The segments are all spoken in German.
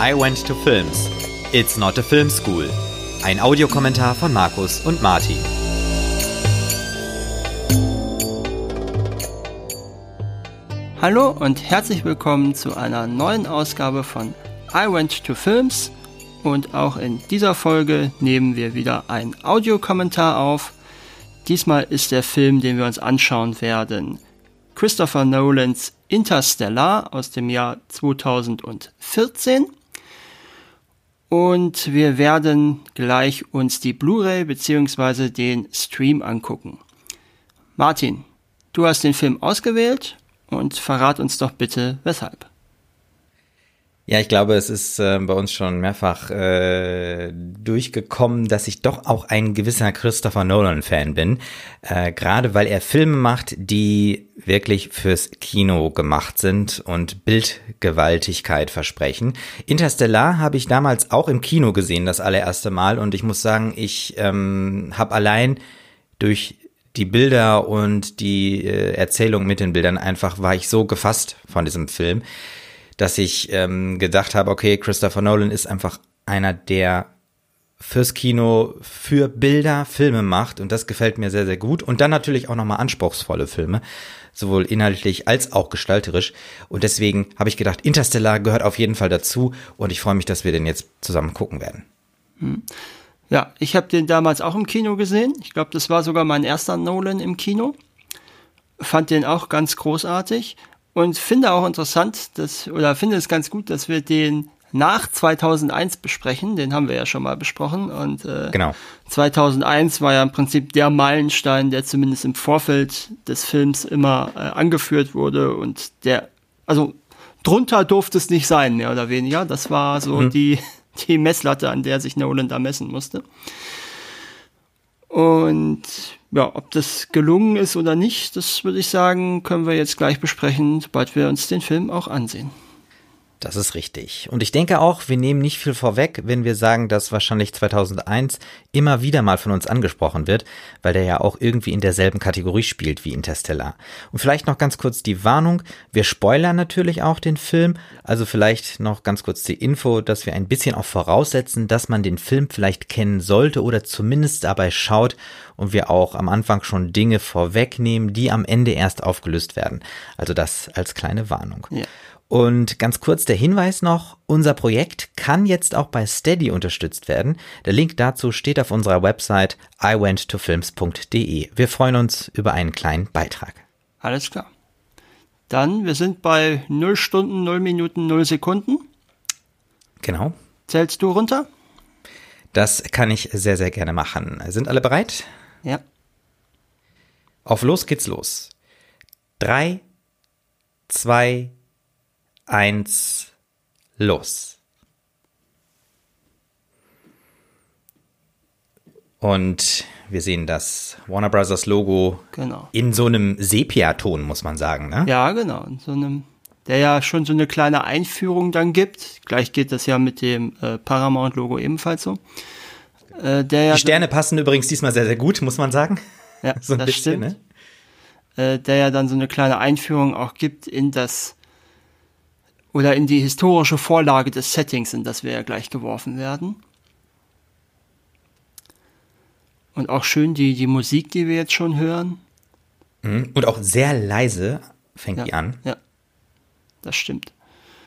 I Went to Films. It's not a film school. Ein Audiokommentar von Markus und Martin. Hallo und herzlich willkommen zu einer neuen Ausgabe von I Went to Films. Und auch in dieser Folge nehmen wir wieder einen Audiokommentar auf. Diesmal ist der Film, den wir uns anschauen werden, Christopher Nolans Interstellar aus dem Jahr 2014. Und wir werden gleich uns die Blu-ray bzw. den Stream angucken. Martin, du hast den Film ausgewählt und verrat uns doch bitte weshalb. Ja, ich glaube, es ist äh, bei uns schon mehrfach äh, durchgekommen, dass ich doch auch ein gewisser Christopher Nolan-Fan bin. Äh, Gerade weil er Filme macht, die wirklich fürs Kino gemacht sind und Bildgewaltigkeit versprechen. Interstellar habe ich damals auch im Kino gesehen, das allererste Mal. Und ich muss sagen, ich ähm, habe allein durch die Bilder und die äh, Erzählung mit den Bildern einfach war ich so gefasst von diesem Film dass ich ähm, gedacht habe, okay, Christopher Nolan ist einfach einer, der fürs Kino, für Bilder Filme macht und das gefällt mir sehr, sehr gut. Und dann natürlich auch nochmal anspruchsvolle Filme, sowohl inhaltlich als auch gestalterisch. Und deswegen habe ich gedacht, Interstellar gehört auf jeden Fall dazu und ich freue mich, dass wir den jetzt zusammen gucken werden. Hm. Ja, ich habe den damals auch im Kino gesehen. Ich glaube, das war sogar mein erster Nolan im Kino. Fand den auch ganz großartig und finde auch interessant, dass, oder finde es ganz gut, dass wir den nach 2001 besprechen. Den haben wir ja schon mal besprochen. Und äh, genau. 2001 war ja im Prinzip der Meilenstein, der zumindest im Vorfeld des Films immer äh, angeführt wurde. Und der, also drunter durfte es nicht sein, mehr oder weniger. Das war so mhm. die, die Messlatte, an der sich Nolan da messen musste. Und ja, ob das gelungen ist oder nicht, das würde ich sagen, können wir jetzt gleich besprechen, sobald wir uns den Film auch ansehen. Das ist richtig. Und ich denke auch, wir nehmen nicht viel vorweg, wenn wir sagen, dass wahrscheinlich 2001 immer wieder mal von uns angesprochen wird, weil der ja auch irgendwie in derselben Kategorie spielt wie Interstellar. Und vielleicht noch ganz kurz die Warnung. Wir spoilern natürlich auch den Film. Also vielleicht noch ganz kurz die Info, dass wir ein bisschen auch voraussetzen, dass man den Film vielleicht kennen sollte oder zumindest dabei schaut und wir auch am Anfang schon Dinge vorwegnehmen, die am Ende erst aufgelöst werden. Also das als kleine Warnung. Ja. Und ganz kurz der Hinweis noch, unser Projekt kann jetzt auch bei Steady unterstützt werden. Der Link dazu steht auf unserer Website iwenttofilms.de. Wir freuen uns über einen kleinen Beitrag. Alles klar. Dann, wir sind bei 0 Stunden, 0 Minuten, 0 Sekunden. Genau. Zählst du runter? Das kann ich sehr, sehr gerne machen. Sind alle bereit? Ja. Auf los geht's los. Drei, zwei, eins, los. Und wir sehen das Warner Brothers Logo genau. in so einem Sepia-Ton, muss man sagen, ne? Ja, genau. In so einem, der ja schon so eine kleine Einführung dann gibt. Gleich geht das ja mit dem äh, Paramount-Logo ebenfalls so. Äh, ja Die Sterne passen übrigens diesmal sehr, sehr gut, muss man sagen. Ja, so das bisschen, stimmt. Ne? Äh, der ja dann so eine kleine Einführung auch gibt in das oder in die historische Vorlage des Settings, in das wir ja gleich geworfen werden. Und auch schön die, die Musik, die wir jetzt schon hören. Mhm. Und auch sehr leise fängt ja, die an. Ja, das stimmt.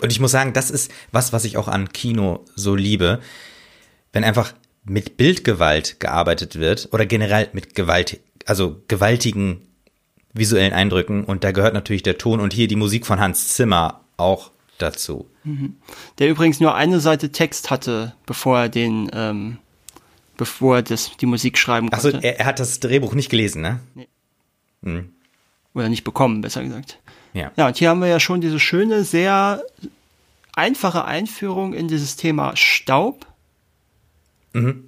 Und ich muss sagen, das ist was, was ich auch an Kino so liebe. Wenn einfach mit Bildgewalt gearbeitet wird oder generell mit Gewalt, also gewaltigen visuellen Eindrücken und da gehört natürlich der Ton und hier die Musik von Hans Zimmer auch dazu. Mhm. Der übrigens nur eine Seite Text hatte, bevor er den, ähm, bevor er das, die Musik schreiben konnte. Achso, er, er, hat das Drehbuch nicht gelesen, ne? Nee. Mhm. Oder nicht bekommen, besser gesagt. Ja. Ja, und hier haben wir ja schon diese schöne, sehr einfache Einführung in dieses Thema Staub. Mhm.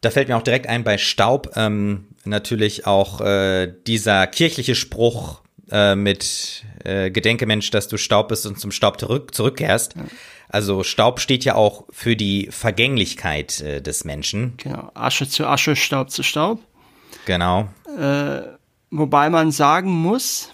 Da fällt mir auch direkt ein bei Staub ähm, natürlich auch äh, dieser kirchliche Spruch, äh, mit äh, Gedenke Mensch, dass du Staub bist und zum Staub zurück, zurückkehrst. Ja. Also Staub steht ja auch für die Vergänglichkeit äh, des Menschen. Genau, Asche zu Asche, Staub zu Staub. Genau. Äh, wobei man sagen muss,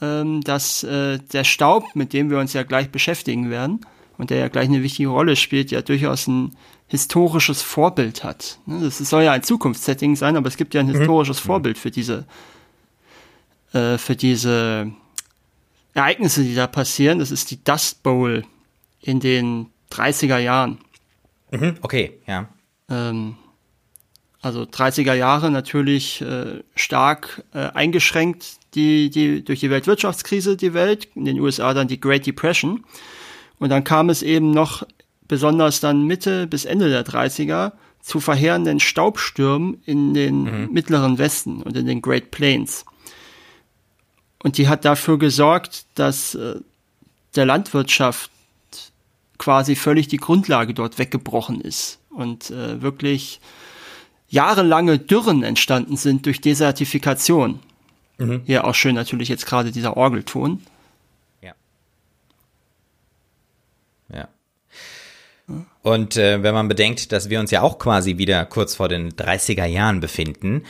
ähm, dass äh, der Staub, mit dem wir uns ja gleich beschäftigen werden und der ja gleich eine wichtige Rolle spielt, ja durchaus ein historisches Vorbild hat. Ne, das soll ja ein Zukunftssetting sein, aber es gibt ja ein mhm. historisches mhm. Vorbild für diese äh, für diese Ereignisse, die da passieren. Das ist die Dust Bowl in den 30er Jahren. Mhm, okay, ja. Ähm, also 30er Jahre natürlich äh, stark äh, eingeschränkt die, die, durch die Weltwirtschaftskrise die Welt, in den USA dann die Great Depression. Und dann kam es eben noch besonders dann Mitte bis Ende der 30er zu verheerenden Staubstürmen in den mhm. mittleren Westen und in den Great Plains. Und die hat dafür gesorgt, dass äh, der Landwirtschaft quasi völlig die Grundlage dort weggebrochen ist und äh, wirklich jahrelange Dürren entstanden sind durch Desertifikation. Mhm. Hier auch schön natürlich jetzt gerade dieser Orgelton. Ja. Ja. Und äh, wenn man bedenkt, dass wir uns ja auch quasi wieder kurz vor den 30er Jahren befinden,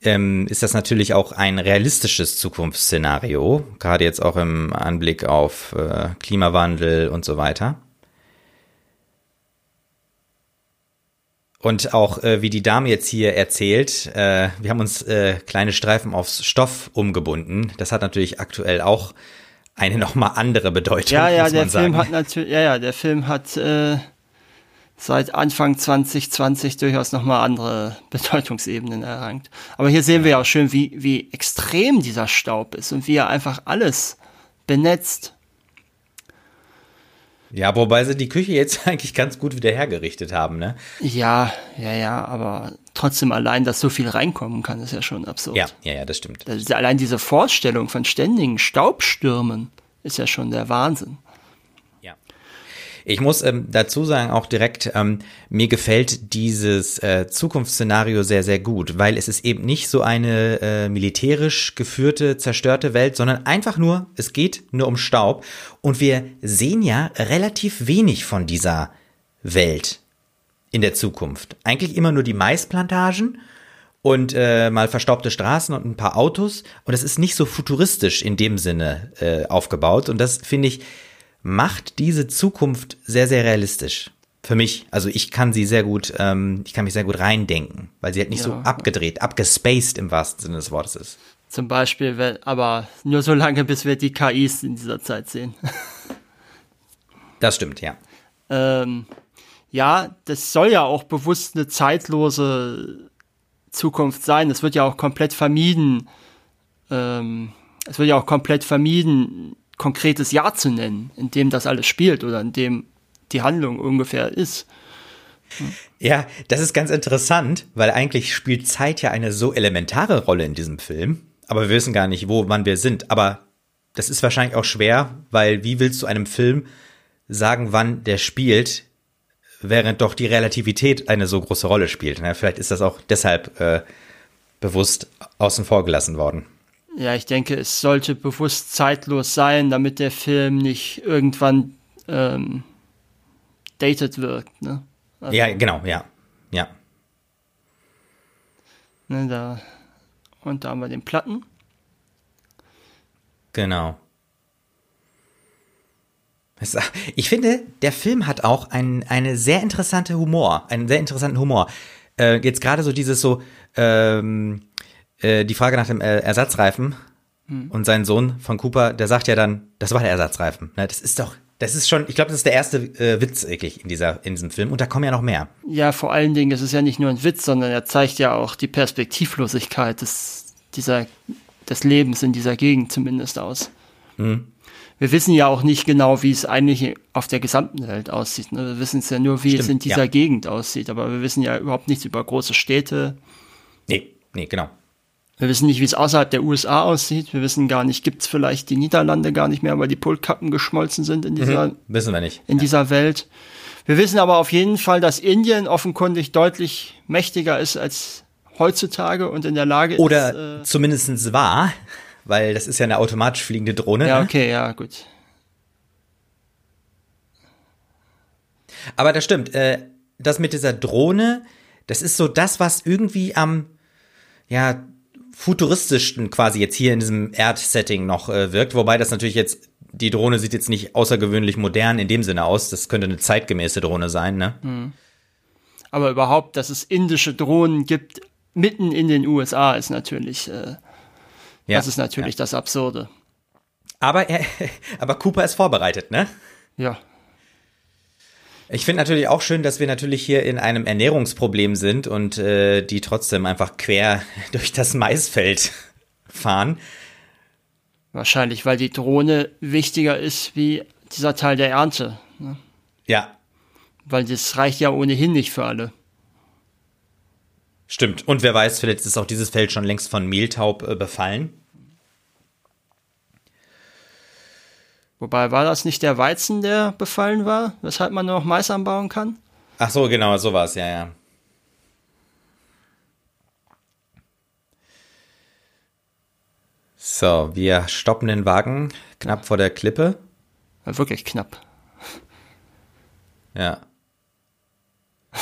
ähm, ist das natürlich auch ein realistisches Zukunftsszenario, gerade jetzt auch im Anblick auf äh, Klimawandel und so weiter. Und auch äh, wie die Dame jetzt hier erzählt, äh, wir haben uns äh, kleine Streifen aufs Stoff umgebunden. Das hat natürlich aktuell auch eine nochmal andere Bedeutung. Ja, ja, der Film hat natürlich, ja, ja, der Film hat äh, seit Anfang 2020 durchaus nochmal andere Bedeutungsebenen erlangt. Aber hier sehen wir ja auch schön, wie, wie extrem dieser Staub ist und wie er einfach alles benetzt. Ja, wobei sie die Küche jetzt eigentlich ganz gut wieder hergerichtet haben, ne? Ja, ja, ja, aber trotzdem allein, dass so viel reinkommen kann, ist ja schon absurd. Ja, ja, ja, das stimmt. Das allein diese Vorstellung von ständigen Staubstürmen ist ja schon der Wahnsinn. Ich muss ähm, dazu sagen, auch direkt, ähm, mir gefällt dieses äh, Zukunftsszenario sehr, sehr gut, weil es ist eben nicht so eine äh, militärisch geführte, zerstörte Welt, sondern einfach nur, es geht nur um Staub. Und wir sehen ja relativ wenig von dieser Welt in der Zukunft. Eigentlich immer nur die Maisplantagen und äh, mal verstaubte Straßen und ein paar Autos. Und es ist nicht so futuristisch in dem Sinne äh, aufgebaut. Und das finde ich macht diese Zukunft sehr, sehr realistisch. Für mich. Also ich kann sie sehr gut, ähm, ich kann mich sehr gut reindenken, weil sie halt nicht ja. so abgedreht, abgespaced im wahrsten Sinne des Wortes ist. Zum Beispiel, wenn, aber nur so lange, bis wir die KIs in dieser Zeit sehen. das stimmt, ja. Ähm, ja, das soll ja auch bewusst eine zeitlose Zukunft sein. Es wird ja auch komplett vermieden. Ähm, es wird ja auch komplett vermieden, konkretes Jahr zu nennen, in dem das alles spielt oder in dem die Handlung ungefähr ist. Ja, das ist ganz interessant, weil eigentlich spielt Zeit ja eine so elementare Rolle in diesem Film, aber wir wissen gar nicht, wo, wann wir sind. Aber das ist wahrscheinlich auch schwer, weil wie willst du einem Film sagen, wann der spielt, während doch die Relativität eine so große Rolle spielt. Na, vielleicht ist das auch deshalb äh, bewusst außen vor gelassen worden. Ja, ich denke, es sollte bewusst zeitlos sein, damit der Film nicht irgendwann ähm, dated wirkt. Ne? Also, ja, genau, ja. Ja. Ne, da, und da haben wir den Platten. Genau. Ich finde, der Film hat auch ein, eine sehr interessante Humor, einen sehr interessanten Humor. Äh, jetzt gerade so dieses so, ähm, äh, die Frage nach dem äh, Ersatzreifen mhm. und sein Sohn von Cooper, der sagt ja dann, das war der Ersatzreifen. Ne, das ist doch, das ist schon, ich glaube, das ist der erste äh, Witz wirklich in dieser in diesem Film und da kommen ja noch mehr. Ja, vor allen Dingen, es ist ja nicht nur ein Witz, sondern er zeigt ja auch die Perspektivlosigkeit des dieser des Lebens in dieser Gegend zumindest aus. Mhm. Wir wissen ja auch nicht genau, wie es eigentlich auf der gesamten Welt aussieht. Ne? Wir wissen es ja nur, wie Stimmt, es in dieser ja. Gegend aussieht, aber wir wissen ja überhaupt nichts über große Städte. Nee, nee, genau. Wir wissen nicht, wie es außerhalb der USA aussieht. Wir wissen gar nicht, gibt es vielleicht die Niederlande gar nicht mehr, weil die Polkappen geschmolzen sind in dieser, mhm, wissen wir nicht. in ja. dieser Welt. Wir wissen aber auf jeden Fall, dass Indien offenkundig deutlich mächtiger ist als heutzutage und in der Lage Oder ist. Oder äh, zumindest war, weil das ist ja eine automatisch fliegende Drohne. Ja, ne? okay, ja, gut. Aber das stimmt. Äh, das mit dieser Drohne, das ist so das, was irgendwie am ja futuristisch quasi jetzt hier in diesem Erd-Setting noch äh, wirkt, wobei das natürlich jetzt die Drohne sieht jetzt nicht außergewöhnlich modern in dem Sinne aus. Das könnte eine zeitgemäße Drohne sein, ne? Mhm. Aber überhaupt, dass es indische Drohnen gibt, mitten in den USA, ist natürlich, äh, ja, das ist natürlich ja. das Absurde. Aber er, aber Cooper ist vorbereitet, ne? Ja. Ich finde natürlich auch schön, dass wir natürlich hier in einem Ernährungsproblem sind und äh, die trotzdem einfach quer durch das Maisfeld fahren. Wahrscheinlich, weil die Drohne wichtiger ist wie dieser Teil der Ernte. Ne? Ja. Weil das reicht ja ohnehin nicht für alle. Stimmt. Und wer weiß, vielleicht ist auch dieses Feld schon längst von Mehltaub äh, befallen. Wobei, war das nicht der Weizen, der befallen war, weshalb man nur noch Mais anbauen kann? Ach so, genau, so war es, ja, ja. So, wir stoppen den Wagen knapp vor der Klippe. Ja, wirklich knapp. Ja.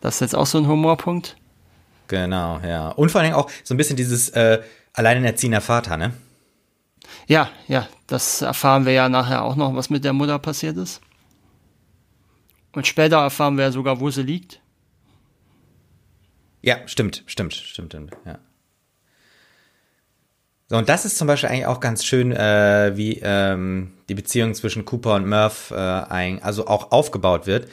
Das ist jetzt auch so ein Humorpunkt. Genau, ja. Und vor allem auch so ein bisschen dieses äh, alleinerziehender Vater, ne? Ja, ja, das erfahren wir ja nachher auch noch, was mit der Mutter passiert ist. Und später erfahren wir ja sogar, wo sie liegt. Ja, stimmt, stimmt, stimmt, ja. So, und das ist zum Beispiel eigentlich auch ganz schön, äh, wie ähm, die Beziehung zwischen Cooper und Murph äh, ein, also auch aufgebaut wird,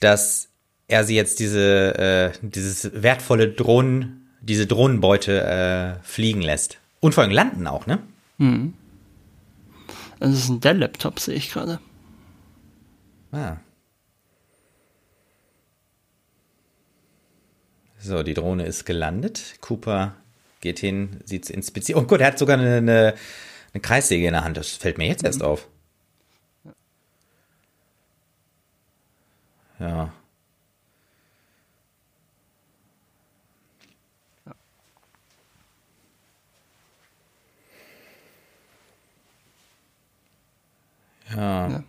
dass er sie jetzt diese, äh, dieses wertvolle Drohnen, diese Drohnenbeute äh, fliegen lässt. Und vor allem landen auch, ne? Hm. Das ist ein Dell-Laptop, sehe ich gerade. Ah. So, die Drohne ist gelandet. Cooper geht hin, sieht inspiziert. Oh gut, er hat sogar eine, eine, eine, Kreissäge in der Hand. Das fällt mir jetzt erst mhm. auf. Ja. Ja. ja.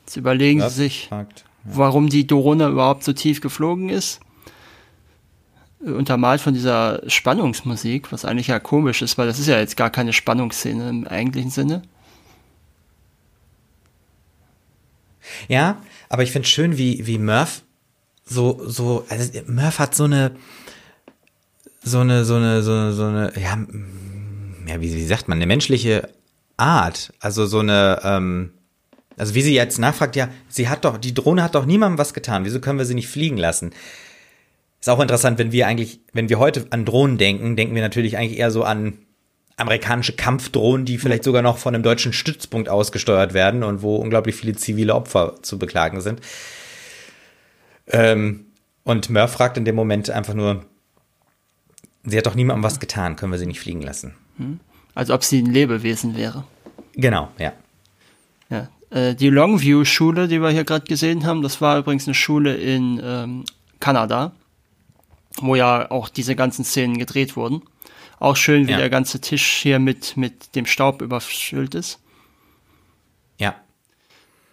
Jetzt überlegen das Sie sich, ja. warum die Drohne überhaupt so tief geflogen ist untermalt von dieser Spannungsmusik, was eigentlich ja komisch ist, weil das ist ja jetzt gar keine Spannungsszene im eigentlichen Sinne. Ja, aber ich finde schön, wie, wie Murph so, so, also Murph hat so eine, so eine, so eine, so eine, so eine, ja, ja, wie, wie sagt man, eine menschliche Art. Also so eine, ähm, also wie sie jetzt nachfragt, ja, sie hat doch, die Drohne hat doch niemandem was getan, wieso können wir sie nicht fliegen lassen? Ist auch interessant, wenn wir eigentlich, wenn wir heute an Drohnen denken, denken wir natürlich eigentlich eher so an amerikanische Kampfdrohnen, die vielleicht sogar noch von einem deutschen Stützpunkt ausgesteuert werden und wo unglaublich viele zivile Opfer zu beklagen sind. Ähm, und Murph fragt in dem Moment einfach nur, sie hat doch niemandem was getan, können wir sie nicht fliegen lassen. Hm. Als ob sie ein Lebewesen wäre. Genau, ja. Äh, die Longview-Schule, die wir hier gerade gesehen haben, das war übrigens eine Schule in ähm, Kanada wo ja auch diese ganzen Szenen gedreht wurden. Auch schön, wie ja. der ganze Tisch hier mit, mit dem Staub überfüllt ist. Ja.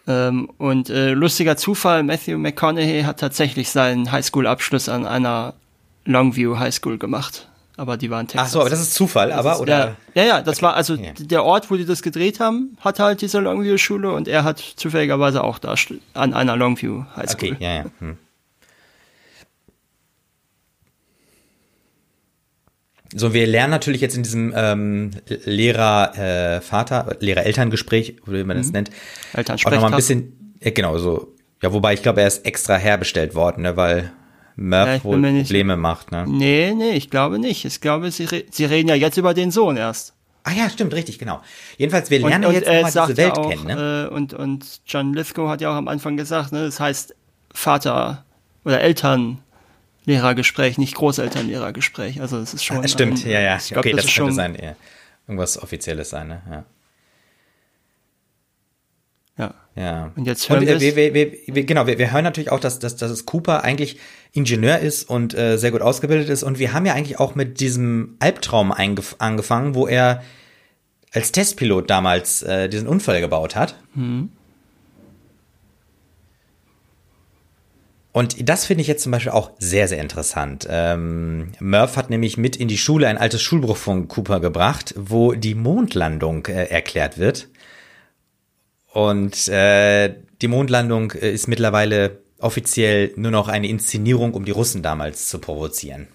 Ähm, und äh, lustiger Zufall, Matthew McConaughey hat tatsächlich seinen Highschool-Abschluss an einer Longview Highschool gemacht. Aber die waren Texas. Ach so, aber das ist Zufall, das aber ist, oder? Ja, ja, das okay. war also ja. der Ort, wo die das gedreht haben, hatte halt diese Longview-Schule und er hat zufälligerweise auch da an einer Longview Highschool. Okay, ja, ja. Hm. So, wir lernen natürlich jetzt in diesem ähm, Lehrer-Vater, äh, Lehrer-Elterngespräch, wie man das mhm. nennt, auch nochmal ein bisschen, äh, genau, so, ja, wobei ich glaube, er ist extra herbestellt worden, ne, weil Murph ja, wohl Probleme macht, ne? Nee, nee, ich glaube nicht. Ich glaube, sie, re sie reden ja jetzt über den Sohn erst. Ah ja, stimmt, richtig, genau. Jedenfalls, wir lernen und, und jetzt mal diese Welt auch, kennen, ne? Äh, und, und John Lithgow hat ja auch am Anfang gesagt, ne, das heißt Vater oder Eltern Lehrergespräch, nicht Großelternlehrergespräch. Also das ist schon. Ah, stimmt, ein, ja, ja. Glaub, okay, das, das könnte sein, ja. irgendwas Offizielles sein, ne? Ja. Ja. Ja. Und jetzt hören und, äh, wir, wir, wir, genau, wir, wir hören natürlich auch, dass, dass, dass Cooper eigentlich Ingenieur ist und äh, sehr gut ausgebildet ist. Und wir haben ja eigentlich auch mit diesem Albtraum angefangen, wo er als Testpilot damals äh, diesen Unfall gebaut hat. Mhm. Und das finde ich jetzt zum Beispiel auch sehr, sehr interessant. Ähm, Murph hat nämlich mit in die Schule ein altes Schulbuch von Cooper gebracht, wo die Mondlandung äh, erklärt wird. Und äh, die Mondlandung äh, ist mittlerweile offiziell nur noch eine Inszenierung, um die Russen damals zu provozieren.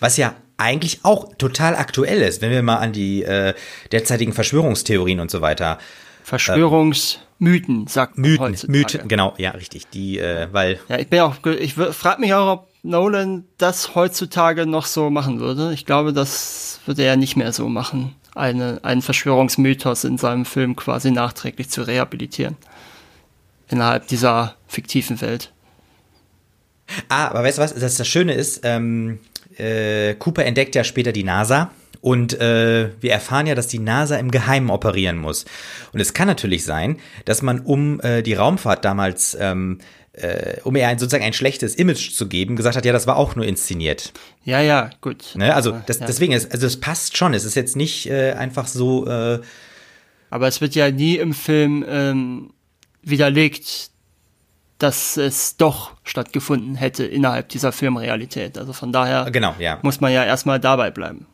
Was ja eigentlich auch total aktuell ist, wenn wir mal an die äh, derzeitigen Verschwörungstheorien und so weiter Verschwörungsmythen, sagt man Mythen, heutzutage. Mythen, genau, ja, richtig. Die, äh, weil. Ja, ich bin auch, ich frage mich auch, ob Nolan das heutzutage noch so machen würde. Ich glaube, das würde er nicht mehr so machen, eine, einen Verschwörungsmythos in seinem Film quasi nachträglich zu rehabilitieren. Innerhalb dieser fiktiven Welt. Ah, aber weißt du was? Das, das Schöne ist, ähm, äh, Cooper entdeckt ja später die NASA und äh, wir erfahren ja, dass die NASA im Geheimen operieren muss. Und es kann natürlich sein, dass man, um äh, die Raumfahrt damals, ähm, äh, um ihr ein, sozusagen ein schlechtes Image zu geben, gesagt hat, ja, das war auch nur inszeniert. Ja, ja, gut. Ne? Also das, ja. deswegen ist, also es passt schon. Es ist jetzt nicht äh, einfach so. Äh, Aber es wird ja nie im Film ähm, widerlegt, dass es doch stattgefunden hätte innerhalb dieser Filmrealität. Also von daher genau, ja. muss man ja erstmal dabei bleiben.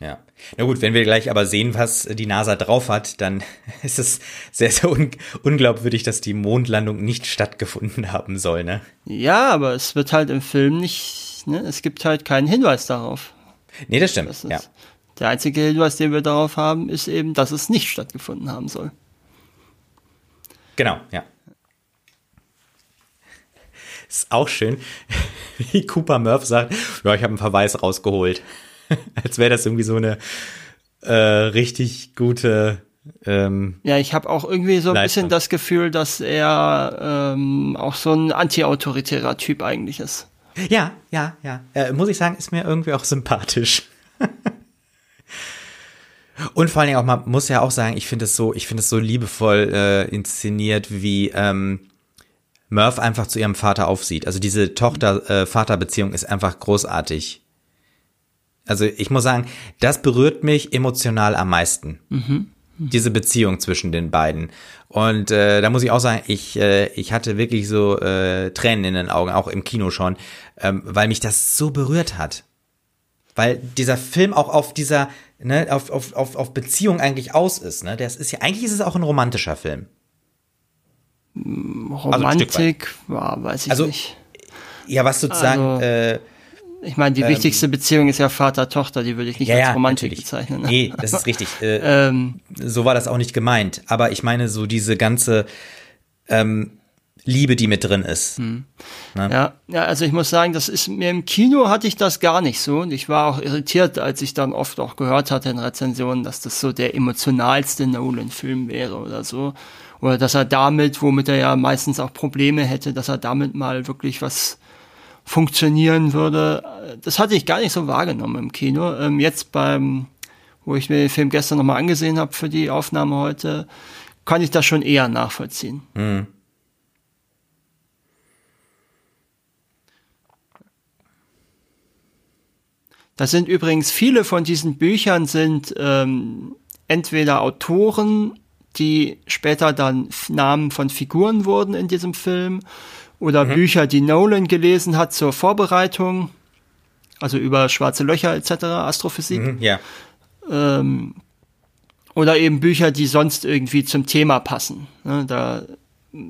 Ja. Na gut, wenn wir gleich aber sehen, was die NASA drauf hat, dann ist es sehr, sehr un unglaubwürdig, dass die Mondlandung nicht stattgefunden haben soll, ne? Ja, aber es wird halt im Film nicht, ne? Es gibt halt keinen Hinweis darauf. Nee, das stimmt, das ja. Der einzige Hinweis, den wir darauf haben, ist eben, dass es nicht stattgefunden haben soll. Genau, ja. Ist auch schön, wie Cooper Murph sagt, ja, ich habe einen Verweis rausgeholt. Als wäre das irgendwie so eine äh, richtig gute. Ähm, ja, ich habe auch irgendwie so ein Leistung. bisschen das Gefühl, dass er ähm, auch so ein antiautoritärer Typ eigentlich ist. Ja, ja, ja. Äh, muss ich sagen, ist mir irgendwie auch sympathisch. Und vor allen Dingen auch, man muss ja auch sagen, ich finde es so, ich finde es so liebevoll äh, inszeniert, wie ähm, Murph einfach zu ihrem Vater aufsieht. Also diese Tochter-Vater-Beziehung ist einfach großartig. Also ich muss sagen, das berührt mich emotional am meisten. Mhm. Diese Beziehung zwischen den beiden. Und äh, da muss ich auch sagen, ich, äh, ich hatte wirklich so äh, Tränen in den Augen, auch im Kino schon, ähm, weil mich das so berührt hat. Weil dieser Film auch auf dieser, ne, auf, auf, auf, auf Beziehung eigentlich aus ist. Ne? Das ist ja, eigentlich ist es auch ein romantischer Film. Romantik, also war, weiß ich also, nicht. Ja, was sozusagen, also, äh, ich meine, die ähm, wichtigste Beziehung ist ja Vater-Tochter, die würde ich nicht ja, als Romantik natürlich. bezeichnen. Ne? Nee, das ist richtig. Äh, ähm, so war das auch nicht gemeint. Aber ich meine, so diese ganze ähm, Liebe, die mit drin ist. Hm. Ne? Ja, ja, also ich muss sagen, das ist mir im Kino hatte ich das gar nicht so. Und ich war auch irritiert, als ich dann oft auch gehört hatte in Rezensionen, dass das so der emotionalste Nolan-Film wäre oder so. Oder dass er damit, womit er ja meistens auch Probleme hätte, dass er damit mal wirklich was funktionieren würde. Das hatte ich gar nicht so wahrgenommen im Kino. Ähm, jetzt beim, wo ich mir den Film gestern nochmal angesehen habe für die Aufnahme heute, kann ich das schon eher nachvollziehen. Mhm. Das sind übrigens viele von diesen Büchern sind ähm, entweder Autoren, die später dann Namen von Figuren wurden in diesem Film oder mhm. Bücher, die Nolan gelesen hat zur Vorbereitung, also über schwarze Löcher etc., Astrophysik. Mhm, ja. Ähm, oder eben Bücher, die sonst irgendwie zum Thema passen. Ne, da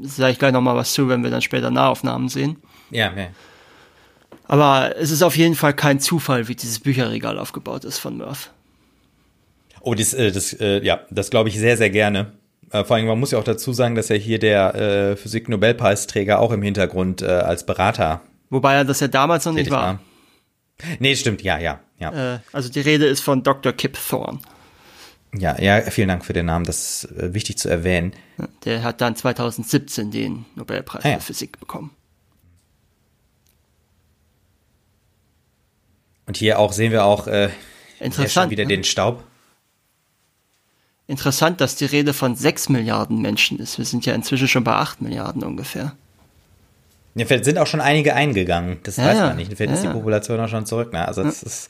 sage ich gleich nochmal was zu, wenn wir dann später Nahaufnahmen sehen. Ja, ja. Aber es ist auf jeden Fall kein Zufall, wie dieses Bücherregal aufgebaut ist von Murph. Oh, das, äh, das, äh, ja, das glaube ich sehr, sehr gerne. Äh, vor allem, man muss ja auch dazu sagen, dass ja hier der äh, Physik-Nobelpreisträger auch im Hintergrund äh, als Berater. Wobei er das ja damals noch nicht war. war. Nee, stimmt, ja, ja, ja. Äh, also die Rede ist von Dr. Kip Thorne. Ja, ja, vielen Dank für den Namen, das ist äh, wichtig zu erwähnen. Der hat dann 2017 den Nobelpreis ah, ja. für Physik bekommen. Und hier auch sehen wir auch äh, Interessant, wieder ne? den Staub. Interessant, dass die Rede von 6 Milliarden Menschen ist. Wir sind ja inzwischen schon bei 8 Milliarden ungefähr. Ja, vielleicht sind auch schon einige eingegangen. Das ja, weiß man nicht. Vielleicht ja, ist die Population auch schon zurück. Ne? Also das ist,